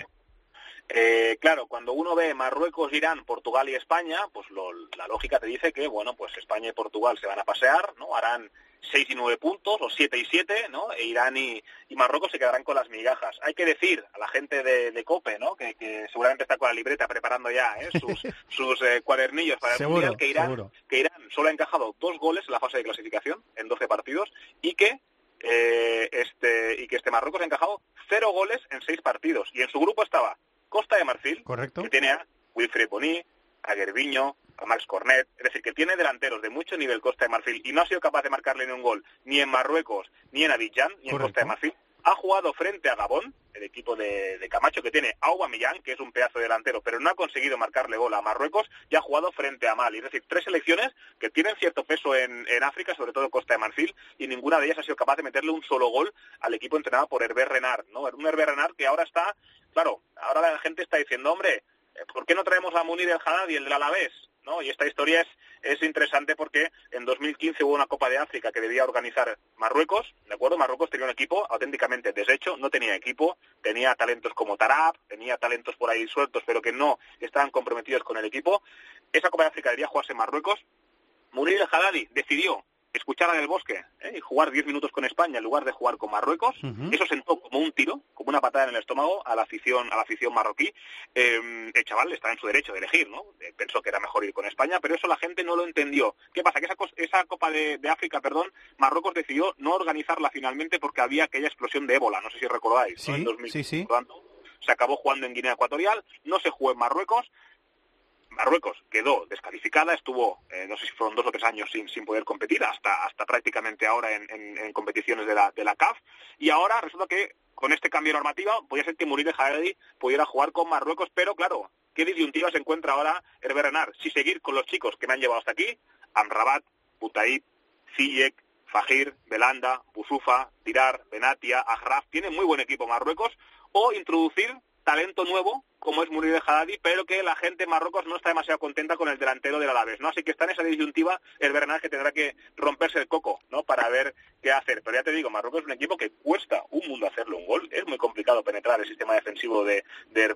Eh, claro, cuando uno ve Marruecos, Irán, Portugal y España, pues lo- la lógica te dice que, bueno, pues España y Portugal se van a pasear, ¿no? Harán 6 y 9 puntos, o 7 y 7, ¿no? E Irán y, y Marruecos se quedarán con las migajas. Hay que decir a la gente de, de COPE, ¿no? Que, que seguramente está con la libreta preparando ya ¿eh? sus, sus eh, cuadernillos para el Seguro, Mundial, que Irán, seguro. que Irán solo ha encajado dos goles en la fase de clasificación, en 12 partidos, y que eh, este y que este Marruecos ha encajado cero goles en seis partidos. Y en su grupo estaba Costa de Marfil, ¿Correcto? que tiene a Wilfred Boni, a Gerviño, a Max Cornet, es decir, que tiene delanteros de mucho nivel Costa de Marfil y no ha sido capaz de marcarle ni un gol ni en Marruecos, ni en Abidjan, ni en. Costa de Marfil. Ha jugado frente a Gabón, el equipo de, Camacho, que tiene a Aubameyang, que es un pedazo delantero, pero no ha conseguido marcarle gol a Marruecos, y ha jugado frente a Mali. Es decir, tres selecciones que tienen cierto peso en, África, sobre todo Costa de Marfil, y ninguna de ellas ha sido capaz de meterle un solo gol al equipo entrenado por Hervé Renard, ¿no? Un Hervé Renard que ahora está, claro, ahora la gente está diciendo, hombre, ¿por qué no traemos a Munir el Haddad y el Alavés? ¿No? Y esta historia es, es interesante porque en 2015 hubo una Copa de África que debía organizar Marruecos, ¿de acuerdo? Marruecos tenía un equipo auténticamente deshecho, no tenía equipo, tenía talentos como Tarab, tenía talentos por ahí sueltos, pero que no estaban comprometidos con el equipo. Esa Copa de África debía jugarse en Marruecos. Munir el Haddadi decidió escuchar a Del Bosque ¿eh? y jugar 10 minutos con España en lugar de jugar con Marruecos. Eso sentó como un tiro, como una patada en el estómago a la afición, a la afición marroquí. Eh, el chaval está en su derecho de elegir, ¿no? Eh, pensó que era mejor ir con España, pero eso la gente no lo entendió. ¿Qué pasa? Que esa, esa Copa de, de África, perdón, Marruecos decidió no organizarla finalmente porque había aquella explosión de ébola, no sé si recordáis, ¿no? Sí, En 2000. sí, sí. Por lo tanto, se acabó jugando en Guinea Ecuatorial, no se jugó en Marruecos, Marruecos quedó descalificada, estuvo, eh, no sé si fueron dos o tres años sin, sin poder competir, hasta, hasta prácticamente ahora en, en- competiciones de la, de la CAF, y ahora resulta que con este cambio de normativa podía ser que Munir el Haddadi pudiera jugar con Marruecos, pero claro, ¿qué disyuntiva se encuentra ahora Hervé Renard? Si seguir con los chicos que me han llevado hasta aquí, Amrabat, Butaib, Ziyech, Fajir, Belanda, Busufa, Tirar, Benatia, Ajraf, tiene muy buen equipo Marruecos, o introducir talento nuevo, como es el Haddadi, pero que la gente en Marruecos no está demasiado contenta con el delantero del Alavés, ¿no? Así que está en esa disyuntiva el Bernal que tendrá que romperse el coco, ¿no? Para ver qué hacer. Pero ya te digo, Marruecos es un equipo que cuesta un mundo hacerle un gol, es muy complicado penetrar el sistema defensivo de, de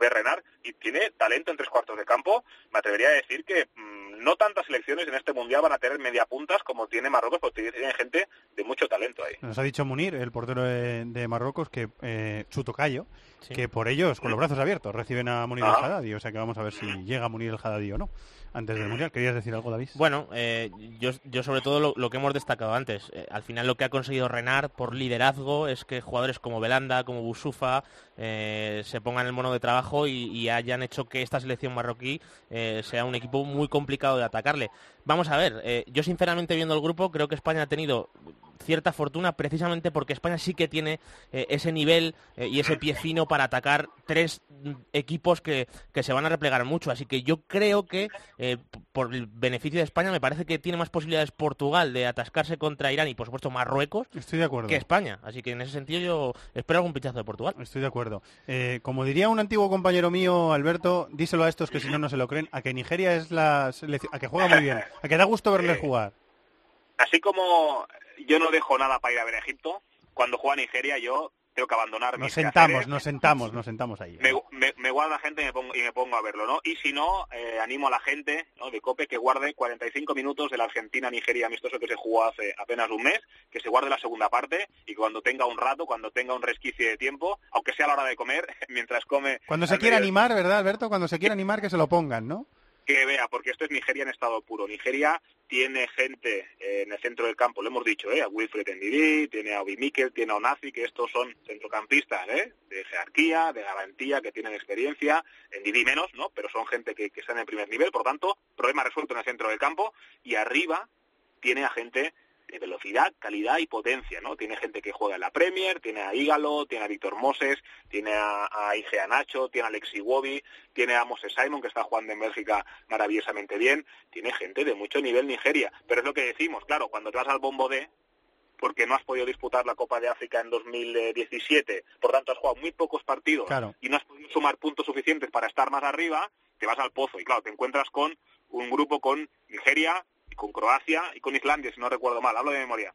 y tiene talento en tres cuartos de campo. Me atrevería a decir que mm, no tantas selecciones en este mundial van a tener media puntas como tiene Marruecos, porque tiene gente de mucho talento ahí. Nos ha dicho Munir, el portero de, de Marruecos, que eh, su tocayo, que por ellos, con los brazos abiertos, reciben a Munir Ah. el Haddadi. O sea que vamos a ver si llega Munir el Haddadi o no antes del Mundial. ¿Querías decir algo, David? Bueno, eh, yo, yo sobre todo lo, lo que hemos destacado antes, eh, al final lo que ha conseguido Renard por liderazgo es que jugadores como Belanda, como Busufa, eh, se pongan el mono de trabajo y, y hayan hecho que esta selección marroquí eh, sea un equipo muy complicado de atacarle. Vamos a ver, eh, yo sinceramente viendo el grupo creo que España ha tenido cierta fortuna precisamente porque España sí que tiene eh, ese nivel eh, y ese pie fino para atacar tres mm, equipos que, que se van a replegar mucho. Así que yo creo que eh, por el beneficio de España me parece que tiene más posibilidades Portugal de atascarse contra Irán y por supuesto Marruecos Estoy de acuerdo. que España. Así que en ese sentido yo espero algún pinchazo de Portugal. Estoy de acuerdo. Eh, como diría un antiguo compañero mío, Alberto, díselo a estos que si no, no se lo creen, a que Nigeria es la selección, a que juega muy bien, a que da gusto verles jugar. Así como yo no dejo nada para ir a ver a Egipto, cuando juega Nigeria yo tengo que abandonar Nos sentamos, quehaceres, nos sentamos, nos sentamos ahí. me, me, me guardo la gente y me, pongo, y me pongo a verlo, ¿no? Y si no, eh, animo a la gente ¿no? de COPE que guarde 45 minutos de la Argentina-Nigeria amistoso que se jugó hace apenas un mes, que se guarde la segunda parte y cuando tenga un rato, cuando tenga un resquicio de tiempo, aunque sea a la hora de comer, mientras come... Cuando se quiera animar, ¿verdad, Alberto? Cuando se quiera animar, que se lo pongan, ¿no? que vea, porque esto es Nigeria en estado puro. Nigeria tiene gente eh, en el centro del campo, lo hemos dicho, ¿eh? a Wilfred Ndidi, tiene a Obi Mikel, tiene a Onazi, que estos son centrocampistas ¿eh? de jerarquía, de garantía, que tienen experiencia, Ndidi menos, ¿no? pero son gente que, que está en el primer nivel, por lo tanto, problema resuelto en el centro del campo, y arriba tiene a gente de velocidad, calidad y potencia, ¿no? Tiene gente que juega en la Premier, tiene a Ígalo, tiene a Víctor Moses, tiene a, a Igea Nacho, tiene a Alexi Wobi, tiene a Moses Simon, que está jugando en Bélgica maravillosamente bien, tiene gente de mucho nivel Nigeria. Pero es lo que decimos, claro, cuando te vas al bombo D, porque no has podido disputar la Copa de África en 2017, por tanto has jugado muy pocos partidos Claro. y no has podido sumar puntos suficientes para estar más arriba, te vas al pozo y claro, te encuentras con un grupo con Nigeria, con Croacia y con Islandia, si no recuerdo mal, hablo de memoria.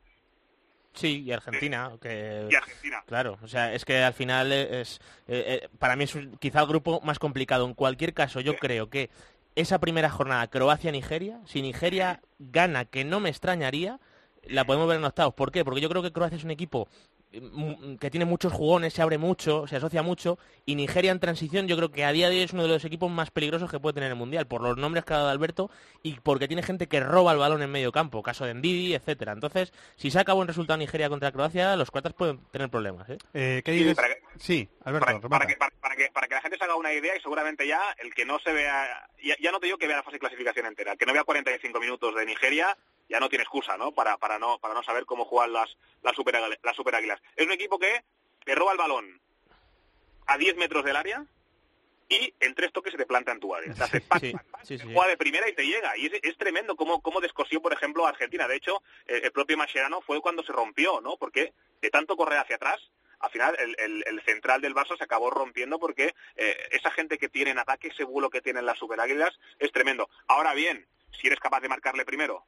Sí, y Argentina, que... Y Argentina. Claro, o sea, es que al final es... eh, eh, para mí es un- quizá el grupo más complicado. En cualquier caso, yo creo que esa primera jornada Croacia-Nigeria, si Nigeria gana, que no me extrañaría, la podemos ver en octavos. ¿Por qué? Porque yo creo que Croacia es un equipo que tiene muchos jugones, se abre mucho, se asocia mucho, y Nigeria en transición yo creo que a día de hoy es uno de los equipos más peligrosos que puede tener el Mundial, por los nombres que ha dado Alberto, y porque tiene gente que roba el balón en medio campo, caso de Ndidi, etcétera. Entonces, si saca buen resultado Nigeria contra Croacia, los croatas pueden tener problemas. ¿eh? Eh, ¿Qué Sí, dices? para que- Sí, Alberto, para, que, para, para que, para que la gente se haga una idea y seguramente ya el que no se vea, ya, ya no te digo que vea la fase de clasificación entera, el que no vea 45 minutos de Nigeria ya no tiene excusa, ¿no? Para, para no para no saber cómo juegan las las super, las super águilas. Es un equipo que te roba el balón a 10 metros del área y en tres toques se te planta en tu área. Te hace pac, Sí, pac, pac, sí, te sí. juega de primera y te llega. Y es, es tremendo cómo, cómo descosió, por ejemplo, a Argentina. De hecho, el propio Mascherano fue cuando se rompió, ¿no? Porque de tanto correr hacia atrás, al final el, el- el central del Barça se acabó rompiendo porque eh, esa gente que tiene en ataque, ese vuelo que tienen las superáguilas, es tremendo. Ahora bien, si eres capaz de marcarle primero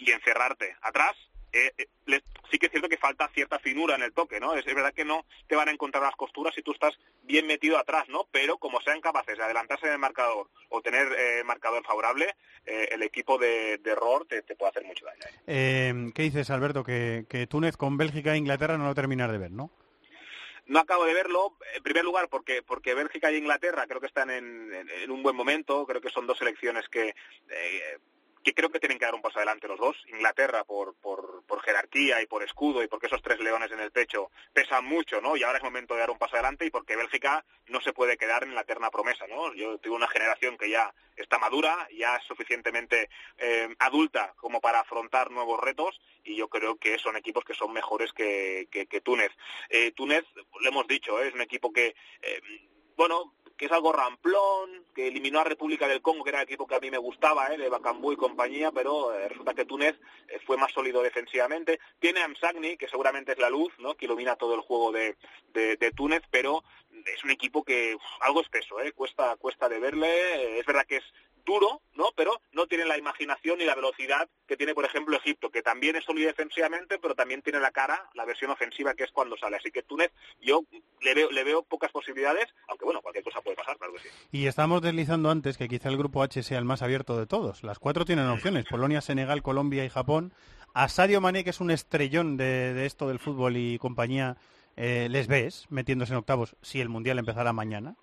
y encerrarte atrás, eh, eh, sí que es cierto que falta cierta finura en el toque, ¿no? Es, es verdad que no te van a encontrar las costuras si tú estás bien metido atrás, ¿no? Pero como sean capaces de adelantarse en el marcador o tener eh, marcador favorable, el equipo de, de Rohr te, te puede hacer mucho daño. ¿Qué dices, Alberto? Que, que Túnez con Bélgica e Inglaterra no lo terminar de ver, ¿no? No acabo de verlo, en primer lugar, porque porque Bélgica e Inglaterra creo que están en, en- en un buen momento, creo que son dos selecciones que, que creo que tienen que dar un paso adelante los dos. Inglaterra por, por, por jerarquía y por escudo y porque esos tres leones en el pecho pesan mucho, ¿no? Y ahora es momento de dar un paso adelante y porque Bélgica no se puede quedar en la eterna promesa, ¿no? Yo tengo una generación que ya está madura, ya es suficientemente eh, adulta como para afrontar nuevos retos y yo creo que son equipos que son mejores que, que, Túnez. Eh, Túnez, lo hemos dicho, ¿eh? es un equipo que, bueno, que es algo ramplón, que eliminó a República del Congo, que era el equipo que a mí me gustaba, ¿eh? de Bacambú y compañía, pero eh, resulta que Túnez eh, fue más sólido defensivamente. Tiene a Msagni, que seguramente es la luz, ¿no? que ilumina todo el juego de, de, Túnez, pero es un equipo que algo espeso, ¿eh? cuesta, cuesta de verle. Es verdad que es duro, ¿no? Pero no tiene la imaginación ni la velocidad que tiene, por ejemplo, Egipto, que también es sólido defensivamente, pero también tiene la cara, la versión ofensiva, que es cuando sale. Así que Túnez, yo le veo, le veo pocas posibilidades, aunque bueno, cualquier cosa puede pasar, claro que sí. Y estábamos deslizando antes que quizá el grupo H sea el más abierto de todos. Las cuatro tienen opciones, Polonia, Senegal, Colombia y Japón. A Sadio Mané, que es un estrellón de, de esto del fútbol y compañía, eh, ¿les ves metiéndose en octavos si el Mundial empezara mañana?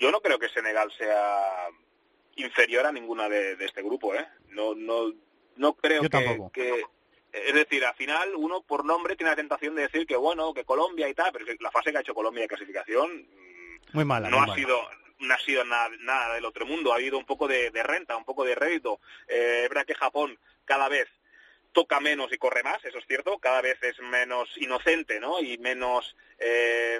Yo no creo que Senegal sea inferior a ninguna de, de este grupo, ¿eh? No, no, no creo Yo que, es decir, al final uno por nombre tiene la tentación de decir que bueno, que Colombia y tal, pero la fase que ha hecho Colombia de clasificación Muy mala. no muy ha mala. sido no ha sido nada, nada del otro mundo, ha habido un poco de, de renta, un poco de rédito. Eh, es verdad que Japón cada vez toca menos y corre más, eso es cierto, cada vez es menos inocente, ¿no? Y menos, eh,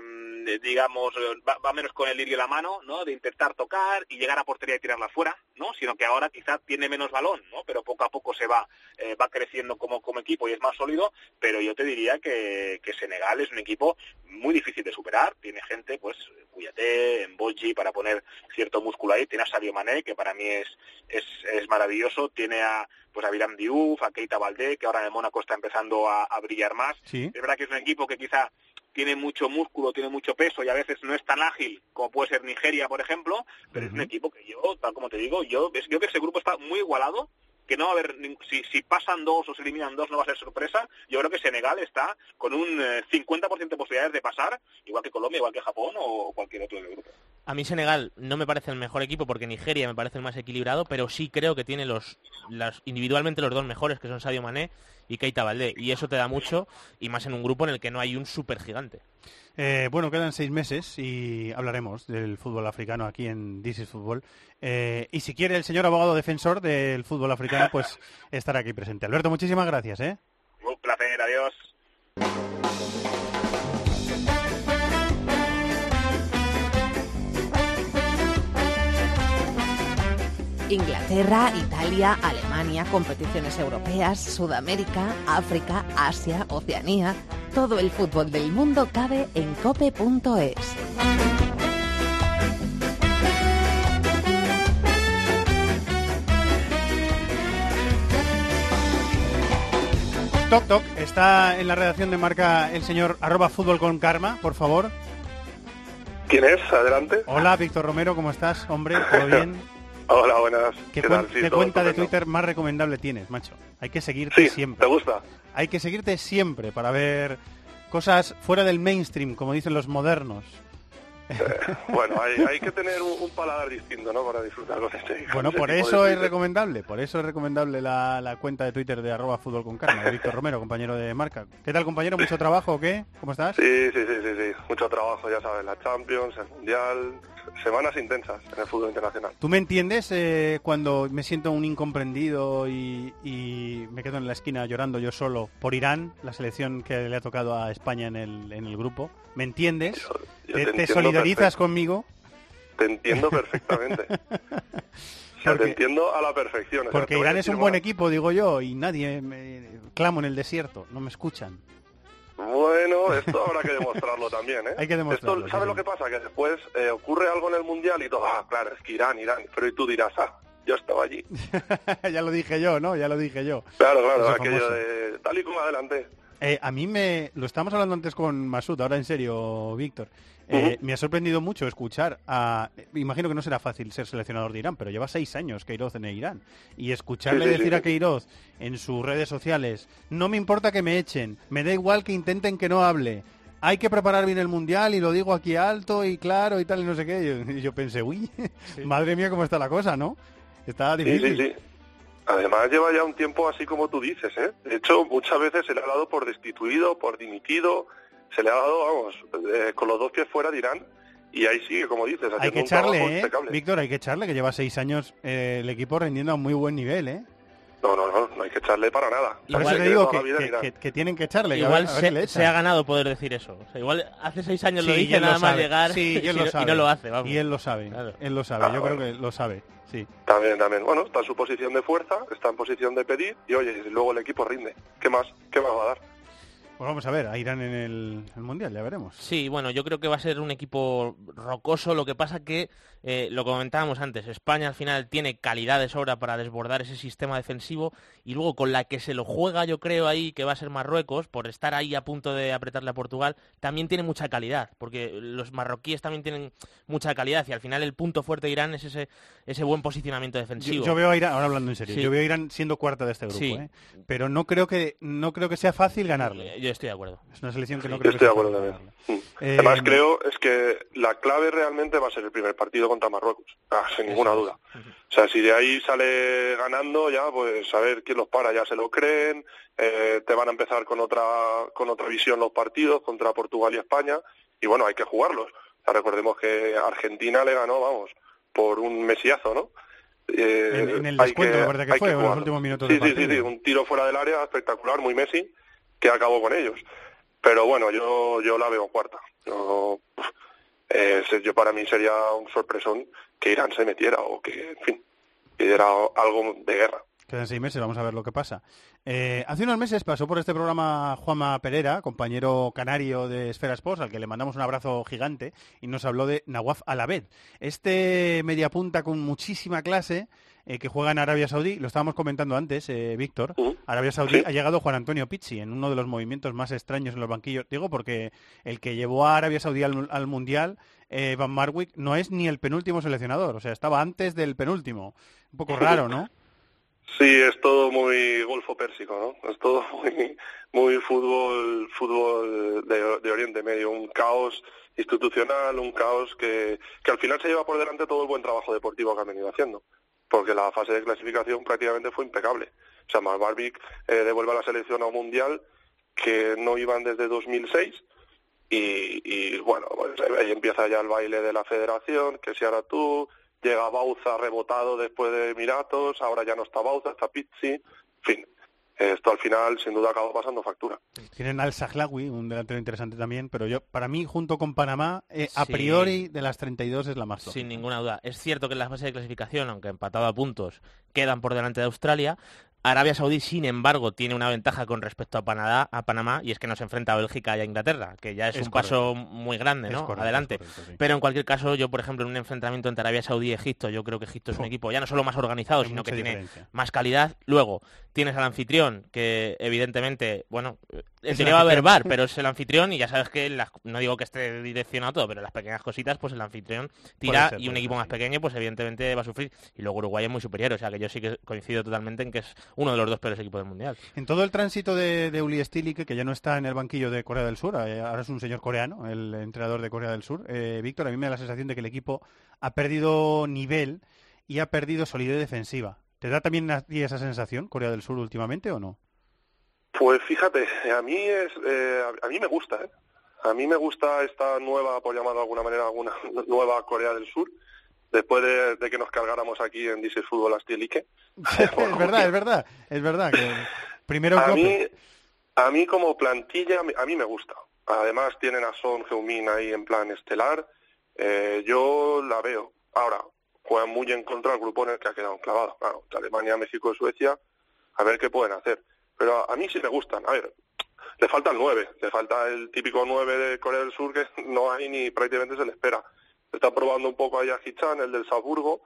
digamos, va, va menos con el lirio en la mano, ¿no? De intentar tocar y llegar a portería y tirarla fuera, ¿no? Sino que ahora quizá tiene menos balón, ¿no? Pero poco a poco se va, eh, va creciendo como, como equipo y es más sólido, pero yo te diría que, que Senegal es un equipo muy difícil de superar, tiene gente, pues, Cuyate, en Bolgi para poner cierto músculo ahí, tiene a Sadio Mané, que para mí es, es, es maravilloso, tiene a pues a Viram Diouf, a Keita Valdé, que ahora en el Mónaco está empezando a, a brillar más. Sí. Es verdad que es un equipo que quizá tiene mucho músculo, tiene mucho peso y a veces no es tan ágil como puede ser Nigeria, por ejemplo, pero es un equipo que yo, tal como te digo, yo creo que ese grupo está muy igualado, que no va a haber, si, si pasan dos o se eliminan dos no va a ser sorpresa, yo creo que Senegal está con un eh, 50% de posibilidades de pasar, igual que Colombia, igual que Japón o cualquier otro del grupo. A mí Senegal no me parece el mejor equipo porque Nigeria me parece el más equilibrado, pero sí creo que tiene los, las, individualmente los dos mejores, que son Sadio Mané y Keita Valdé. Y eso te da mucho, y más en un grupo en el que no hay un super gigante. Eh, bueno, quedan seis meses y hablaremos del fútbol africano aquí en This is Fútbol. Eh, y si quiere el señor abogado defensor del fútbol africano, pues estará aquí presente. Alberto, muchísimas gracias. ¿eh? Inglaterra, Italia, Alemania, competiciones europeas, Sudamérica, África, Asia, Oceanía. Todo el fútbol del mundo cabe en cope.es. Toc Toc, está en la redacción de marca el señor arroba fútbol con karma, por favor. ¿Quién es? Adelante. Hola, Víctor Romero, ¿cómo estás? Hombre, ¿todo bien? Hola, buenas. ¿Qué, ¿Qué cuen- tal? Sí, qué todo cuenta de. Twitter más recomendable tienes, macho? Hay que seguirte Sí, siempre. ¿te gusta? Hay que seguirte siempre para ver cosas fuera del mainstream, como dicen los modernos. Bueno, hay, hay que tener un, un paladar distinto, ¿no? Para disfrutar con este. con Bueno, por eso es recomendable, por eso es recomendable la, la cuenta de Twitter de arroba fútbol con de Víctor Romero, compañero de marca. ¿Qué tal, compañero? ¿Mucho trabajo o qué? ¿Cómo estás? Sí, sí, sí, sí, sí. Mucho trabajo, ya sabes, la Champions, el Mundial, semanas intensas en el fútbol internacional. ¿Tú me entiendes eh, cuando me siento un incomprendido y, y me quedo en la esquina llorando yo solo por Irán, la selección que le ha tocado a España en el, en el grupo? ¿Me entiendes? yo ¿Te, te te entiendo solidarizas conmigo? Te entiendo perfectamente. O sea, Porque- te entiendo a la perfección. o sea, Porque Irán es un buen equipo, digo yo, y nadie me clamo en el desierto, no me escuchan. Bueno, esto habrá que demostrarlo también, ¿eh? Hay que demostrarlo, Esto, ¿Sabes lo que pasa? Que después eh, ocurre algo en el Mundial y todo, ah, claro, es que Irán, Irán. Pero y tú dirás, ah, yo estaba allí. ya lo dije yo, ¿no? Ya lo dije yo. Claro, claro, Eso aquello famoso. de tal y como adelante. Eh, a mí me... Lo estábamos hablando antes con Masud, ahora en serio, Víctor. Eh, Me ha sorprendido mucho escuchar a... Imagino que no será fácil ser seleccionador de Irán, pero lleva seis años Queiroz en Irán. Y escucharle Sí, sí, decir sí. a Queiroz en sus redes sociales, no me importa que me echen, me da igual que intenten que no hable. Hay que preparar bien el mundial y lo digo aquí alto y claro y tal y no sé qué. Y yo, pensé, uy, madre mía cómo está la cosa, ¿no? Está Sí, difícil. sí, sí. Además lleva ya un tiempo así como tú dices, ¿eh? De hecho, muchas veces se le ha dado por destituido, por dimitido, se le ha dado, vamos, eh, con los dos pies fuera de Irán y ahí sigue, como dices, haciendo Hay que echarle, ¿eh? Víctor, hay que echarle, que lleva seis años eh, el equipo rendiendo a muy buen nivel, ¿eh? No, no, no, no hay que echarle para nada. Por eso te digo que, que- Irán. que- que tienen que echarle. que a Igual ver- a ver si le se, ha ganado poder decir eso. O sea, igual hace seis años Sí, lo dice lo nada más llegar Sí, y, él lo no- sabe. y no lo hace. Vamos. Y él lo sabe. Claro. Él lo sabe. Ah, Yo bueno. creo que lo sabe. Sí. También, también. Bueno, está en su posición de fuerza, está en posición de pedir y oye, y luego el equipo rinde. ¿Qué más? ¿Qué más va a dar? Pues vamos a ver, a Irán en el, el Mundial, ya veremos. Sí, bueno, yo creo que va a ser un equipo rocoso. Lo que pasa que, eh, lo comentábamos antes, España al final tiene calidad de sobra para desbordar ese sistema defensivo y luego con la que se lo juega, yo creo ahí que va a ser Marruecos, por estar ahí a punto de apretarle a Portugal, también tiene mucha calidad, porque los marroquíes también tienen mucha calidad y al final el punto fuerte de Irán es ese, ese buen posicionamiento Yo, defensivo. yo veo a Irán, ahora hablando en serio, Sí. yo veo a Irán siendo cuarta de este grupo, Sí. ¿eh? pero no creo que no creo que sea fácil ganarle. Eh, Yo estoy de acuerdo. Es una selección que no Yo creo que estoy de acuerdo también. Mm. Eh, Además, creo es que la clave realmente va a ser el primer partido contra Marruecos, ah, sin ninguna duda. O sea, si de ahí sale ganando, ya, pues a ver quién los para, ya se lo creen, eh, te van a empezar con otra, con otra visión los partidos contra Portugal y España, y bueno, hay que jugarlos. O sea, recordemos que Argentina le ganó, vamos, por un mesiazo, ¿no? Eh, En- en el descuento, me parece que hay fue, en los últimos minutos sí, del sí, sí, sí, un tiro fuera del área espectacular, muy Messi, que acabó con ellos. Pero bueno, yo, yo la veo cuarta. Eh, yo para mí sería un sorpresón que Irán se metiera o que, en fin, que diera algo de guerra. Quedan seis meses, vamos a ver lo que pasa. Eh, hace unos meses pasó por este programa Juanma Pereira, compañero canario de Esfera Sports, al que le mandamos un abrazo gigante, y nos habló de Nawaf Alaved. Este mediapunta con muchísima clase, eh, que juega en Arabia Saudí, lo estábamos comentando antes, eh, Víctor. Arabia Saudí Sí. ha llegado Juan Antonio Pizzi en uno de los movimientos más extraños en los banquillos. Digo porque el que llevó a Arabia Saudí al, al Mundial, eh, Van Marwijk, no es ni el penúltimo seleccionador, o sea, estaba antes del penúltimo. Un poco raro, ¿no? Sí, es todo muy golfo pérsico, ¿no? Es todo muy, muy fútbol, fútbol de, de Oriente Medio, un caos institucional, un caos que, que al final se lleva por delante todo el buen trabajo deportivo que han venido haciendo, porque la fase de clasificación prácticamente fue impecable. O sea, Barbik eh, devuelve a la selección a un mundial que no iban desde 2006 y, y bueno, pues ahí empieza ya el baile de la federación, que si ahora tú, llega Bauza rebotado después de Emiratos, ahora ya no está Bauza, está Pizzi, en fin, esto al final sin duda acabó pasando factura. Tienen al Sahlawi, un delantero interesante también, pero yo, para mí, junto con Panamá, eh, a Sí. priori de las 32 es la más top. Sin ninguna duda. Es cierto que en la fase de clasificación, aunque empatado a puntos, quedan por delante de Australia. Arabia Saudí, sin embargo, tiene una ventaja con respecto a Panamá, a Panamá y es que no se enfrenta a Bélgica y a Inglaterra, que ya es, Es un paso muy grande, ¿no? correcto, Adelante. es correcto, sí. Pero en cualquier caso, yo, por ejemplo, en un enfrentamiento entre Arabia Saudí y Egipto, yo creo que Egipto es un equipo ya no solo más organizado, Hay sino que tiene más calidad. Luego, tienes al anfitrión, que evidentemente, bueno, el va a haber bar, pero es el anfitrión y ya sabes que, las- no digo que esté direccionado todo, pero las pequeñas cositas, pues el anfitrión tira ser, y un equipo ser, más pequeño, pues evidentemente va a sufrir. Y luego Uruguay es muy superior, o sea que yo sí que coincido totalmente en que es uno de los dos peores equipos del Mundial. En todo el tránsito de, de Uli Stilik, que ya no está en el banquillo de Corea del Sur, eh, ahora es un señor coreano, el entrenador de Corea del Sur, eh, Víctor, a mí me da la sensación de que el equipo ha perdido nivel y ha perdido solidez defensiva. ¿Te da también a ti esa sensación, Corea del Sur, últimamente o no? Pues fíjate, a mí es, eh, a- a mí me gusta, ¿eh? A mí me gusta esta nueva, por llamarlo de alguna manera, alguna nueva Corea del Sur, después de, de que nos cargáramos aquí en Dices Fútbol Astielique. es verdad, es verdad, es verdad. Que primero A mí, a mí como plantilla, a mí me gusta. Además tienen a Son Heung-min ahí en plan estelar. Eh, yo la veo. Ahora, juegan muy en contra del grupo en el que ha quedado enclavado. Claro, Alemania, México y Suecia, a ver qué pueden hacer. Pero a, a mí sí me gustan. A ver, le falta el 9. Le falta el típico 9 de Corea del Sur que no hay ni prácticamente se le espera. Está probando un poco ahí a Hichan, el del Salzburgo,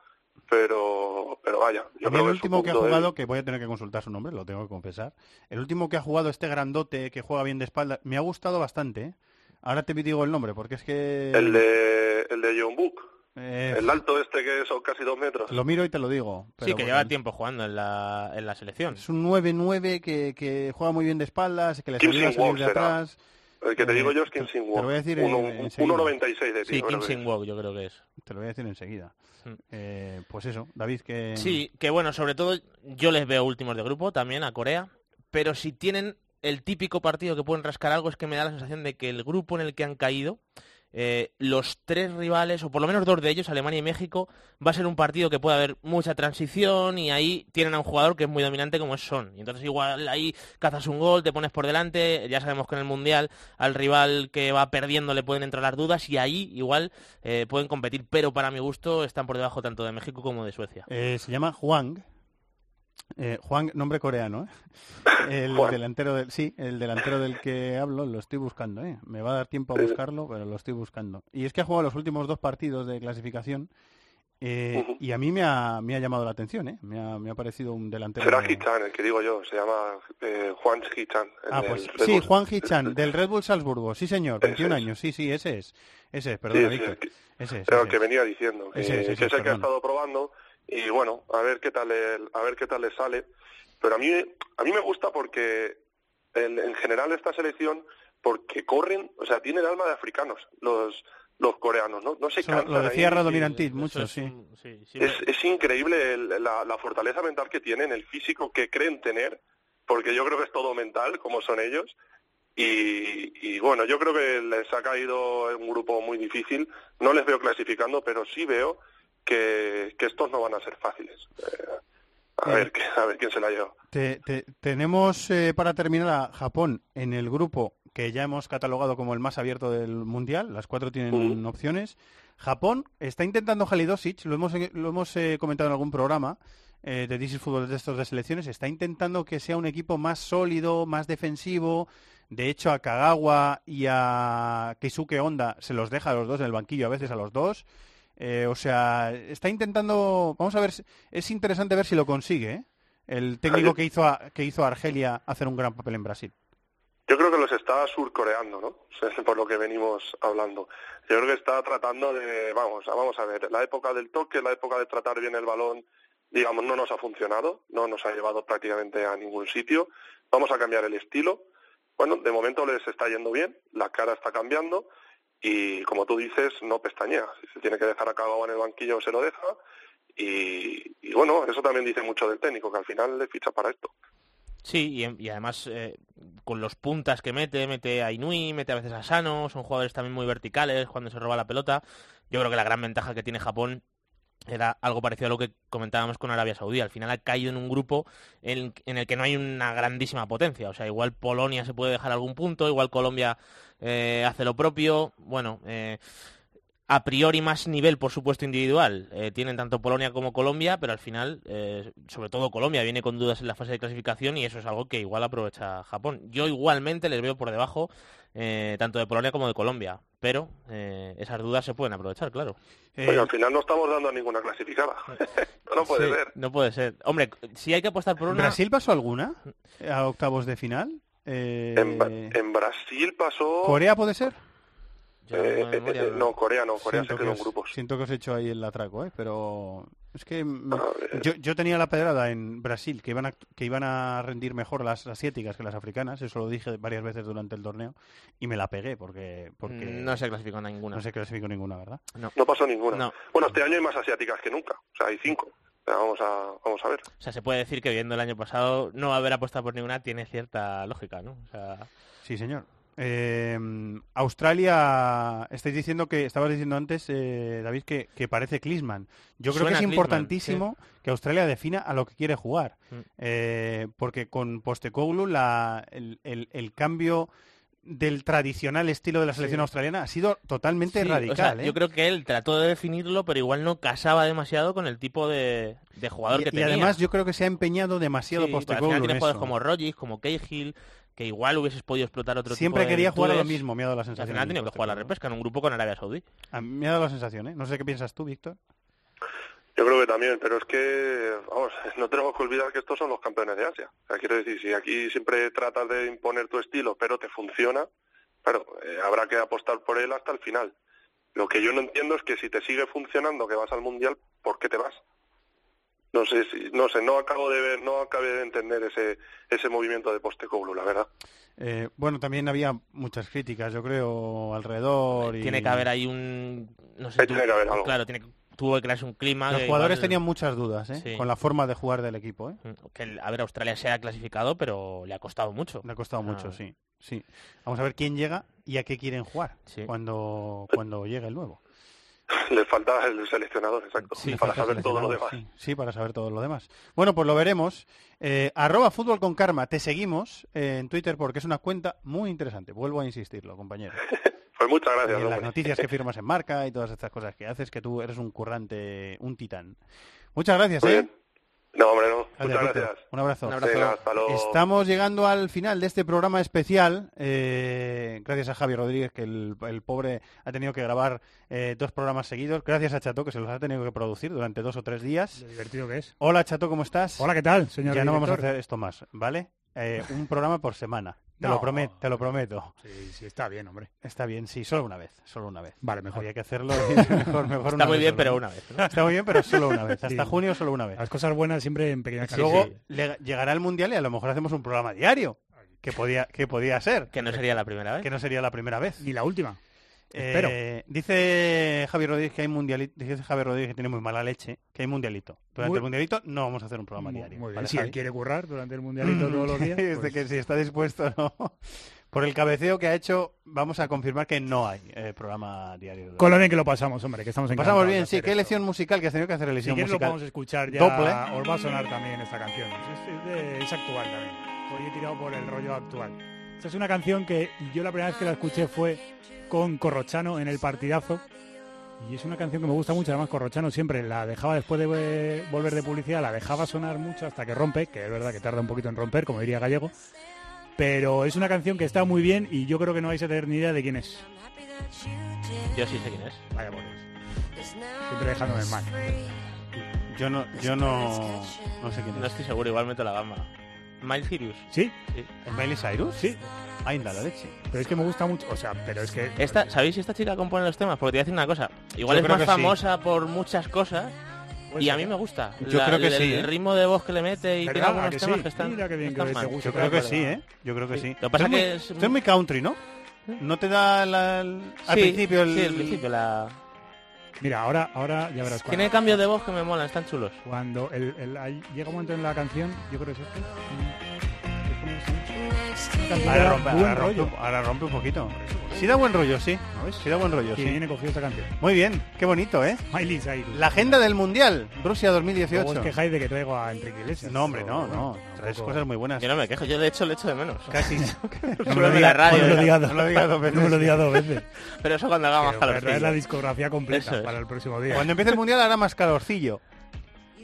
pero, pero vaya. Yo creo el que último que ha jugado, que voy a tener que consultar su nombre, lo tengo que confesar. El último que ha jugado este grandote que juega bien de espalda, me ha gustado bastante. ¿eh? Ahora te digo el nombre, porque es que... El de, el de John Book. Eh, El alto este que son casi dos metros. Lo miro y te lo digo. Sí, pero que bueno, lleva tiempo jugando en la, en la selección. Es un 9-9 que, que juega muy bien de espaldas, que le ayuda a salir de será. El que te Eh, digo yo es Kim te- Sin te lo voy a decir en- enseguida. 1.96 de Sí, que Sin es. Wook, yo creo que es. Te lo voy a decir enseguida. Mm. Eh, pues eso, David, que... Sí, que bueno, sobre todo yo les veo últimos de grupo también a Corea, pero si tienen el típico partido que pueden rascar algo es que me da la sensación de que el grupo en el que han caído, eh, los tres rivales, o por lo menos dos de ellos, Alemania y México, va a ser un partido que puede haber mucha transición y ahí tienen a un jugador que es muy dominante como es Son. Y entonces igual ahí cazas un gol, te pones por delante, ya sabemos que en el Mundial al rival que va perdiendo le pueden entrar las dudas y ahí igual eh, pueden competir, pero para mi gusto están por debajo tanto de México como de Suecia. Eh, se llama Juan. Eh, Juan, nombre coreano, ¿eh? El Juan. delantero del, sí, el delantero del que hablo, lo estoy buscando, ¿eh? Me va a dar tiempo a buscarlo, pero lo estoy buscando. Y es que ha jugado los últimos dos partidos de clasificación eh, y a mí me ha, me ha llamado la atención, ¿eh? Me ha, me ha parecido un delantero... Será de- Hichan, el que digo yo. Se llama eh, Juan Hichan. Ah, pues sí, Bull. Juan Hichan, del Red Bull Salzburgo, sí señor, 21 Ese es. años, sí, sí, ese es. Ese es, Sí, perdona, sí, Víctor. Ese es, ese que es. venía diciendo. Que, Ese es, el que ha perdón. estado probando. Y bueno, a ver qué tal le, a ver qué tal le sale. Pero a mí, a mí me gusta porque en, en general esta selección, porque corren, o sea, tienen alma de africanos los los coreanos, ¿no? No se Eso cansan lo decía ahí. Radomirantit Eso mucho, es sí. un- sí, sí, Es, es increíble el- la, la fortaleza mental que tienen, el físico que creen tener, porque yo creo que es todo mental, como son ellos. Y, y bueno, yo creo que les ha caído un grupo muy difícil. No les veo clasificando, pero sí veo que, que estos no van a ser fáciles. Eh, a, Eh. ver, a ver quién se la lleva. Te- te- tenemos eh, para terminar a Japón en el grupo que ya hemos catalogado como el más abierto del mundial. Las cuatro tienen opciones. Japón está intentando Halidosic, lo hemos, lo hemos eh, comentado en algún programa eh, de This is Fútbol de estos de selecciones. Está intentando que sea un equipo más sólido, más defensivo. De hecho, a Kagawa y a Keisuke Honda se los deja a los dos en el banquillo, a veces a los dos. Eh, o sea, está intentando. Vamos a ver, si- es interesante ver si lo consigue. ¿eh? El técnico que hizo a, que hizo a Argelia hacer un gran papel en Brasil. Yo creo que los está surcoreando, ¿no? Por lo que venimos hablando. Yo creo que está tratando de, vamos, vamos a ver, la época del toque, la época de tratar bien el balón, digamos, no nos ha funcionado, no nos ha llevado prácticamente a ningún sitio. Vamos a cambiar el estilo. Bueno, de momento les está yendo bien, la cara está cambiando y, como tú dices, no pestañea. Si se tiene que dejar a Kagawa en el banquillo, se lo deja. Y, bueno, eso también dice mucho del técnico, que al final le ficha para esto. Sí, y, y además eh, con los puntas que mete, mete a Inui, mete a veces a Sano, son jugadores también muy verticales cuando se roba la pelota. Yo creo que la gran ventaja que tiene Japón era algo parecido a lo que comentábamos con Arabia Saudí. Al final ha caído en un grupo en, el que no hay una grandísima potencia. O sea, igual Polonia se puede dejar algún punto, igual Colombia eh, hace lo propio. Bueno, eh, a priori más nivel, por supuesto, individual. Eh, tienen tanto Polonia como Colombia, pero al final, eh, sobre todo Colombia, viene con dudas en la fase de clasificación y eso es algo que igual aprovecha Japón. Yo igualmente les veo por debajo eh, tanto de Polonia como de Colombia, pero eh, esas dudas se pueden aprovechar, claro. Al final no estamos dando a ninguna clasificada. no puede Sí, ser. No puede ser. Hombre, si hay que apostar por una... ¿Brasil pasó alguna a octavos de final? Eh, En, en Brasil pasó... ¿Corea puede ser? Eh, de memoria eh, no. no, Corea no, Corea siento, se que quedó en os, grupos. siento que os he hecho ahí el atraco, ¿eh? pero es que me- A ver. yo, yo tenía la pedrada en Brasil que iban a, que iban a rendir mejor las asiáticas que las africanas, eso lo dije varias veces durante el torneo y me la pegué porque, porque No se clasificó ninguna. no se clasificó ninguna, ¿verdad? No pasó ninguna. No. Bueno, este año hay más asiáticas que nunca. O sea, hay cinco. Vamos a, vamos a ver. O sea, se puede decir que viendo el año pasado no haber apostado por ninguna tiene cierta lógica, ¿no? O sea, Sí, señor. Eh, Australia, estáis diciendo que, estabas diciendo antes, eh, David, que, que parece Klinsmann. Yo creo Suena que es Klinsmann, importantísimo que Australia defina a lo que quiere jugar. Mm. Eh, porque con Postecoglou la, el, el- el cambio del tradicional estilo de la selección australiana ha sido totalmente Sí, o radical. sea, ¿eh? Yo creo que él trató de definirlo, pero igual no casaba demasiado con el tipo de, de jugador y, que y tenía. además yo creo que se ha empeñado demasiado al Postecoglou final tiene jugadores como Rodgers, como Cahill, que igual hubieses podido explotar otro Siempre tipo de quería jugar a lo mismo, me ha dado la Al sensación. final ha tenido que jugar a la repesca en un grupo con Arabia Saudí. A mí me ha dado la sensación, ¿eh? No sé qué piensas tú, Víctor. Yo creo que también, pero es que, vamos, no tenemos que olvidar que estos son los campeones de Asia. O sea, quiero decir, si aquí siempre tratas de imponer tu estilo, pero te funciona, claro, eh, habrá que apostar por él hasta el final. Lo que yo no entiendo es que si te sigue funcionando que vas al Mundial, ¿por qué te vas? No sé, si, no sé, no acabo de ver, no acabé de entender ese ese movimiento de Postecoglou, la verdad. Eh, bueno, también había muchas críticas, yo creo, alrededor. y- Tiene que haber ahí un... No sé, que haber algo. Claro, tiene, tuvo que crearse un clima... Los que jugadores igual- tenían muchas dudas ¿eh? Sí. con la forma de jugar del equipo. ¿eh? Que, el- a ver, Australia se ha clasificado, pero le ha costado mucho. Le ha costado Ah. mucho, sí. sí. Vamos a ver quién llega y a qué quieren jugar Sí. cuando, cuando llegue el nuevo. Le falta el seleccionador, exacto, Sí, para saber todo lo demás. Sí, sí, para saber todo lo demás. Bueno, pues lo veremos. Eh, arroba fútbol con karma, te seguimos eh, en Twitter porque es una cuenta muy interesante. Vuelvo a insistirlo, compañero. Pues muchas gracias, las noticias que firmas en marca y todas estas cosas que haces, que tú eres un currante, un titán. Muchas gracias, Muy ¿eh? bien. No, hombre, no. Gracias, Muchas gracias. Un abrazo. Un abrazo. Venga, hasta luego. Estamos llegando al final de este programa especial. eh, gracias a Javi Rodríguez, que el, el pobre ha tenido que grabar eh, dos programas seguidos. Gracias a Chato, que se los ha tenido que producir durante dos o tres días. Lo divertido que es. Hola, Chato, ¿cómo estás? Hola, ¿qué tal, señor Ya no vamos a hacer esto más, ¿vale? Eh, un programa por semana. Te No. lo prometo, te lo prometo. Sí, sí, está bien, hombre. Está bien, sí, solo una vez, solo una vez. Vale, mejor. Había que hacerlo y mejor, mejor Está una muy vez bien, solo. pero una vez. ¿no? Está muy bien, pero solo una vez. Hasta Sí. junio solo una vez. Las cosas buenas siempre en pequeñas Luego cantidades. le- llegará el mundial y a lo mejor hacemos un programa diario, que podía, que podía ser, Que no sería la primera vez. que no sería la primera vez. Ni la última. Eh, dice Javier Rodríguez que hay mundialito, dice Javier Rodríguez que tiene muy mala leche, que hay mundialito. Durante Muy- el mundialito no vamos a hacer un programa Muy, diario. muy bien. ¿vale, Si Javi? él quiere currar durante el mundialito todos los días. Dice pues- que si está dispuesto, no. Por el cabeceo que ha hecho, vamos a confirmar que no hay eh, programa diario. Con lo bien que lo pasamos, hombre, que estamos encantados. pasamos bien, sí. ¿Qué esto. elección musical que has tenido que hacer Si elección quieres lo musical? podemos escuchar ya. Doble. Os va a sonar también esta canción. Es, es de- es actual también. Hoy he tirado por el rollo actual. Esta es una canción que yo la primera vez que la escuché fue con Corrochano en el partidazo. Y es una canción que me gusta mucho. Además, Corrochano siempre la dejaba después de volver de publicidad, la dejaba sonar mucho hasta que rompe, que es verdad que tarda un poquito en romper, como diría Gallego. Pero es una canción que está muy bien y yo creo que no vais a tener ni idea de quién es. Yo sí sé quién es. Vaya por Dios. Siempre dejándome mal. Yo no, yo no, no sé quién No es. estoy seguro, igual meto la gamba. Miles Sirius. ¿Sí? Sí. ¿Es Miley Cyrus? Sí. Ainda la leche. Pero es que me gusta mucho. O sea, pero es que. Esta, ¿Sabéis si esta chica compone los temas? Porque te voy a decir una cosa. Igual Yo es creo más que sí. famosa por muchas cosas. Y a mí ¿eh? me gusta. Yo creo que el, sí, el ¿eh? ritmo de voz que le mete y ¿Verdad? tiene algunos ¿A que temas sí? que están. Mira qué bien no que están te mal. gusta. Yo creo que sí, ¿eh? Yo creo que sí. Lo que pasa es que muy- es- muy country, ¿no? ¿No te da la- el- al Sí, principio el... Sí, al principio la... Mira, ahora, ahora ya verás cuando, Tiene cambios de voz que me molan, están chulos. cuando el, el- llega un momento en la canción, yo creo que es este. Ahora rompe, buen ahora, rompe, rollo. ahora rompe un poquito. Sí da buen rollo, sí. Sí da buen rollo, sí. viene cogido esta canción. Muy bien, qué bonito, ¿eh? Miley Cyrus. La agenda del Mundial, Rusia Luego os 2018. quejáis de que traigo a Enrique Iglesias. No, hombre, no, no. Traes cosas muy buenas. Yo no me quejo, yo de hecho le echo de menos. Casi. No me lo digas radio, no lo digas dos- veces. No me lo digas dos veces. Pero eso cuando haga más voy a traer calor. la discografía completa para el próximo día. Cuando empiece el Mundial hará más calorcillo.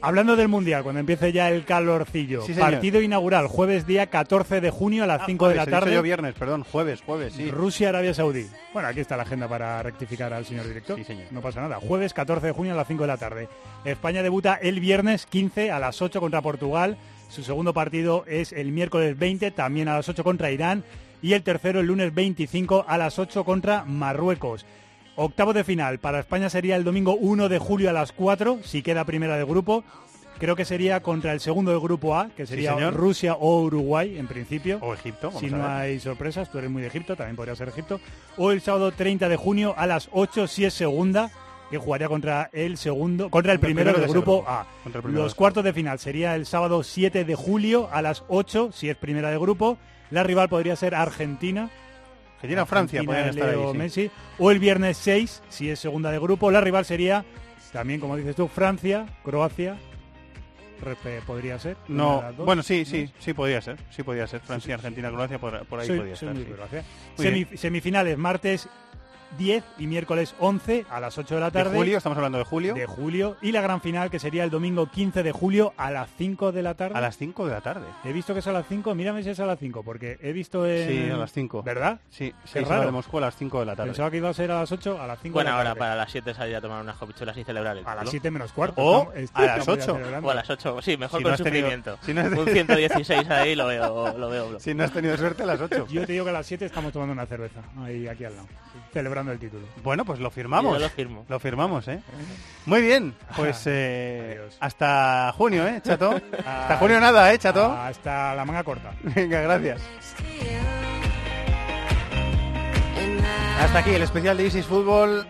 Hablando del Mundial, cuando empiece ya el calorcillo. Sí, partido inaugural, jueves día 14 de junio a las Ah, 5 de la tarde. yo viernes, perdón, jueves, jueves, sí. Rusia, Arabia Saudí. Bueno, aquí está la agenda para rectificar al señor director. Sí, señor. No pasa nada. Jueves 14 de junio a las 5 de la tarde. España debuta el viernes 15 a las 8 contra Portugal. Su segundo partido es el miércoles 20, también a las 8 contra Irán. Y el tercero el lunes 25 a las 8 contra Marruecos. Octavo de final. Para España sería el domingo 1 de julio a las 4, si queda primera de grupo. Creo que sería contra el segundo del grupo A, que sería. Rusia o Uruguay en principio O Egipto, si no hay sorpresas, tú eres muy de Egipto, también podría ser Egipto. O el sábado 30 de junio a las 8 si es segunda, que jugaría contra el segundo, contra el primero, del grupo grupo. A. Contra el primero de Los cuartos de final sería el sábado 7 de julio a las 8 si es primera de grupo. La rival podría ser Argentina. Argentina o Francia Argentina, podrían estar ahí, Leo sí. Messi. O el viernes 6, si es segunda de grupo. La rival sería, también como dices tú, Francia, Croacia. Repe- podría ser. No, bueno, sí, sí, sí podía ser, sí podía ser. Francia, Argentina, Croacia, por, por ahí Semi- bien. semifinales, martes 10 y miércoles 11 a las 8 de la De tarde. julio, estamos hablando de julio. De julio. Y la gran final, que sería el domingo 15 de julio a las 5 de la tarde. A las 5 de la tarde. He visto que es a las 5, mírame si es a las 5, porque he visto en... Sí, a las 5. ¿Verdad? Sí, Qué 6 horas raro. de Moscú a las 5 de la tarde. Pensaba que iba a ser a las 8, a las 5 Buena de la hora tarde. para las 7 salir a tomar unas copichuelas y celebrar el A las título. 7 menos cuarto. O a las estamos ya 8. celebrando. O a las 8, sí, mejor Si con no has tenido- sufrimiento. si no has- Un 116 ahí lo veo, lo veo. Si no has tenido suerte, a las 8. Yo te digo que a las 7 estamos tomando una cerveza, ahí aquí al lado, celebrando el título. Bueno, pues lo firmamos. Yo lo firmo. Lo firmamos, ¿eh? Muy bien, pues eh, hasta junio, ¿eh, Chato? Hasta junio nada, ¿eh, Chato? Hasta la manga corta. Venga, gracias. Hasta aquí el especial de Isis Fútbol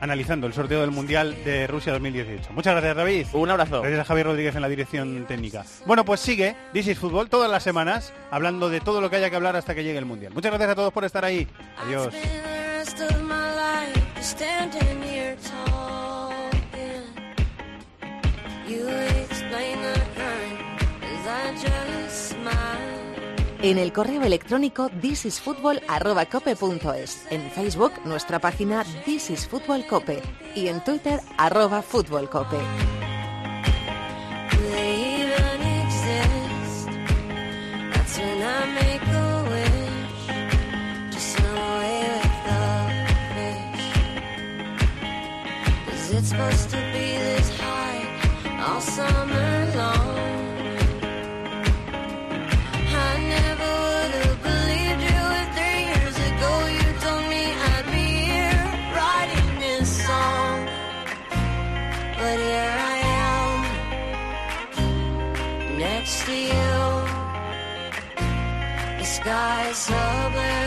analizando el sorteo del Mundial de Rusia 2018. Muchas gracias, David. Un abrazo. Gracias a Javier Rodríguez en la dirección técnica. Bueno, pues sigue This is Fútbol todas las semanas hablando de todo lo que haya que hablar hasta que llegue el Mundial. Muchas gracias a todos por estar ahí. Adiós. Rest of my life standing here talking. You explain the as I just smile. En el correo electrónico thisisfutbol@cope.es, en Facebook nuestra página This is Fútbol Cope y en Twitter arroba Fútbol supposed to be this high all summer long? I never would have believed you three years ago you told me I'd be here writing this song. But here I am next to you. The sky is so blue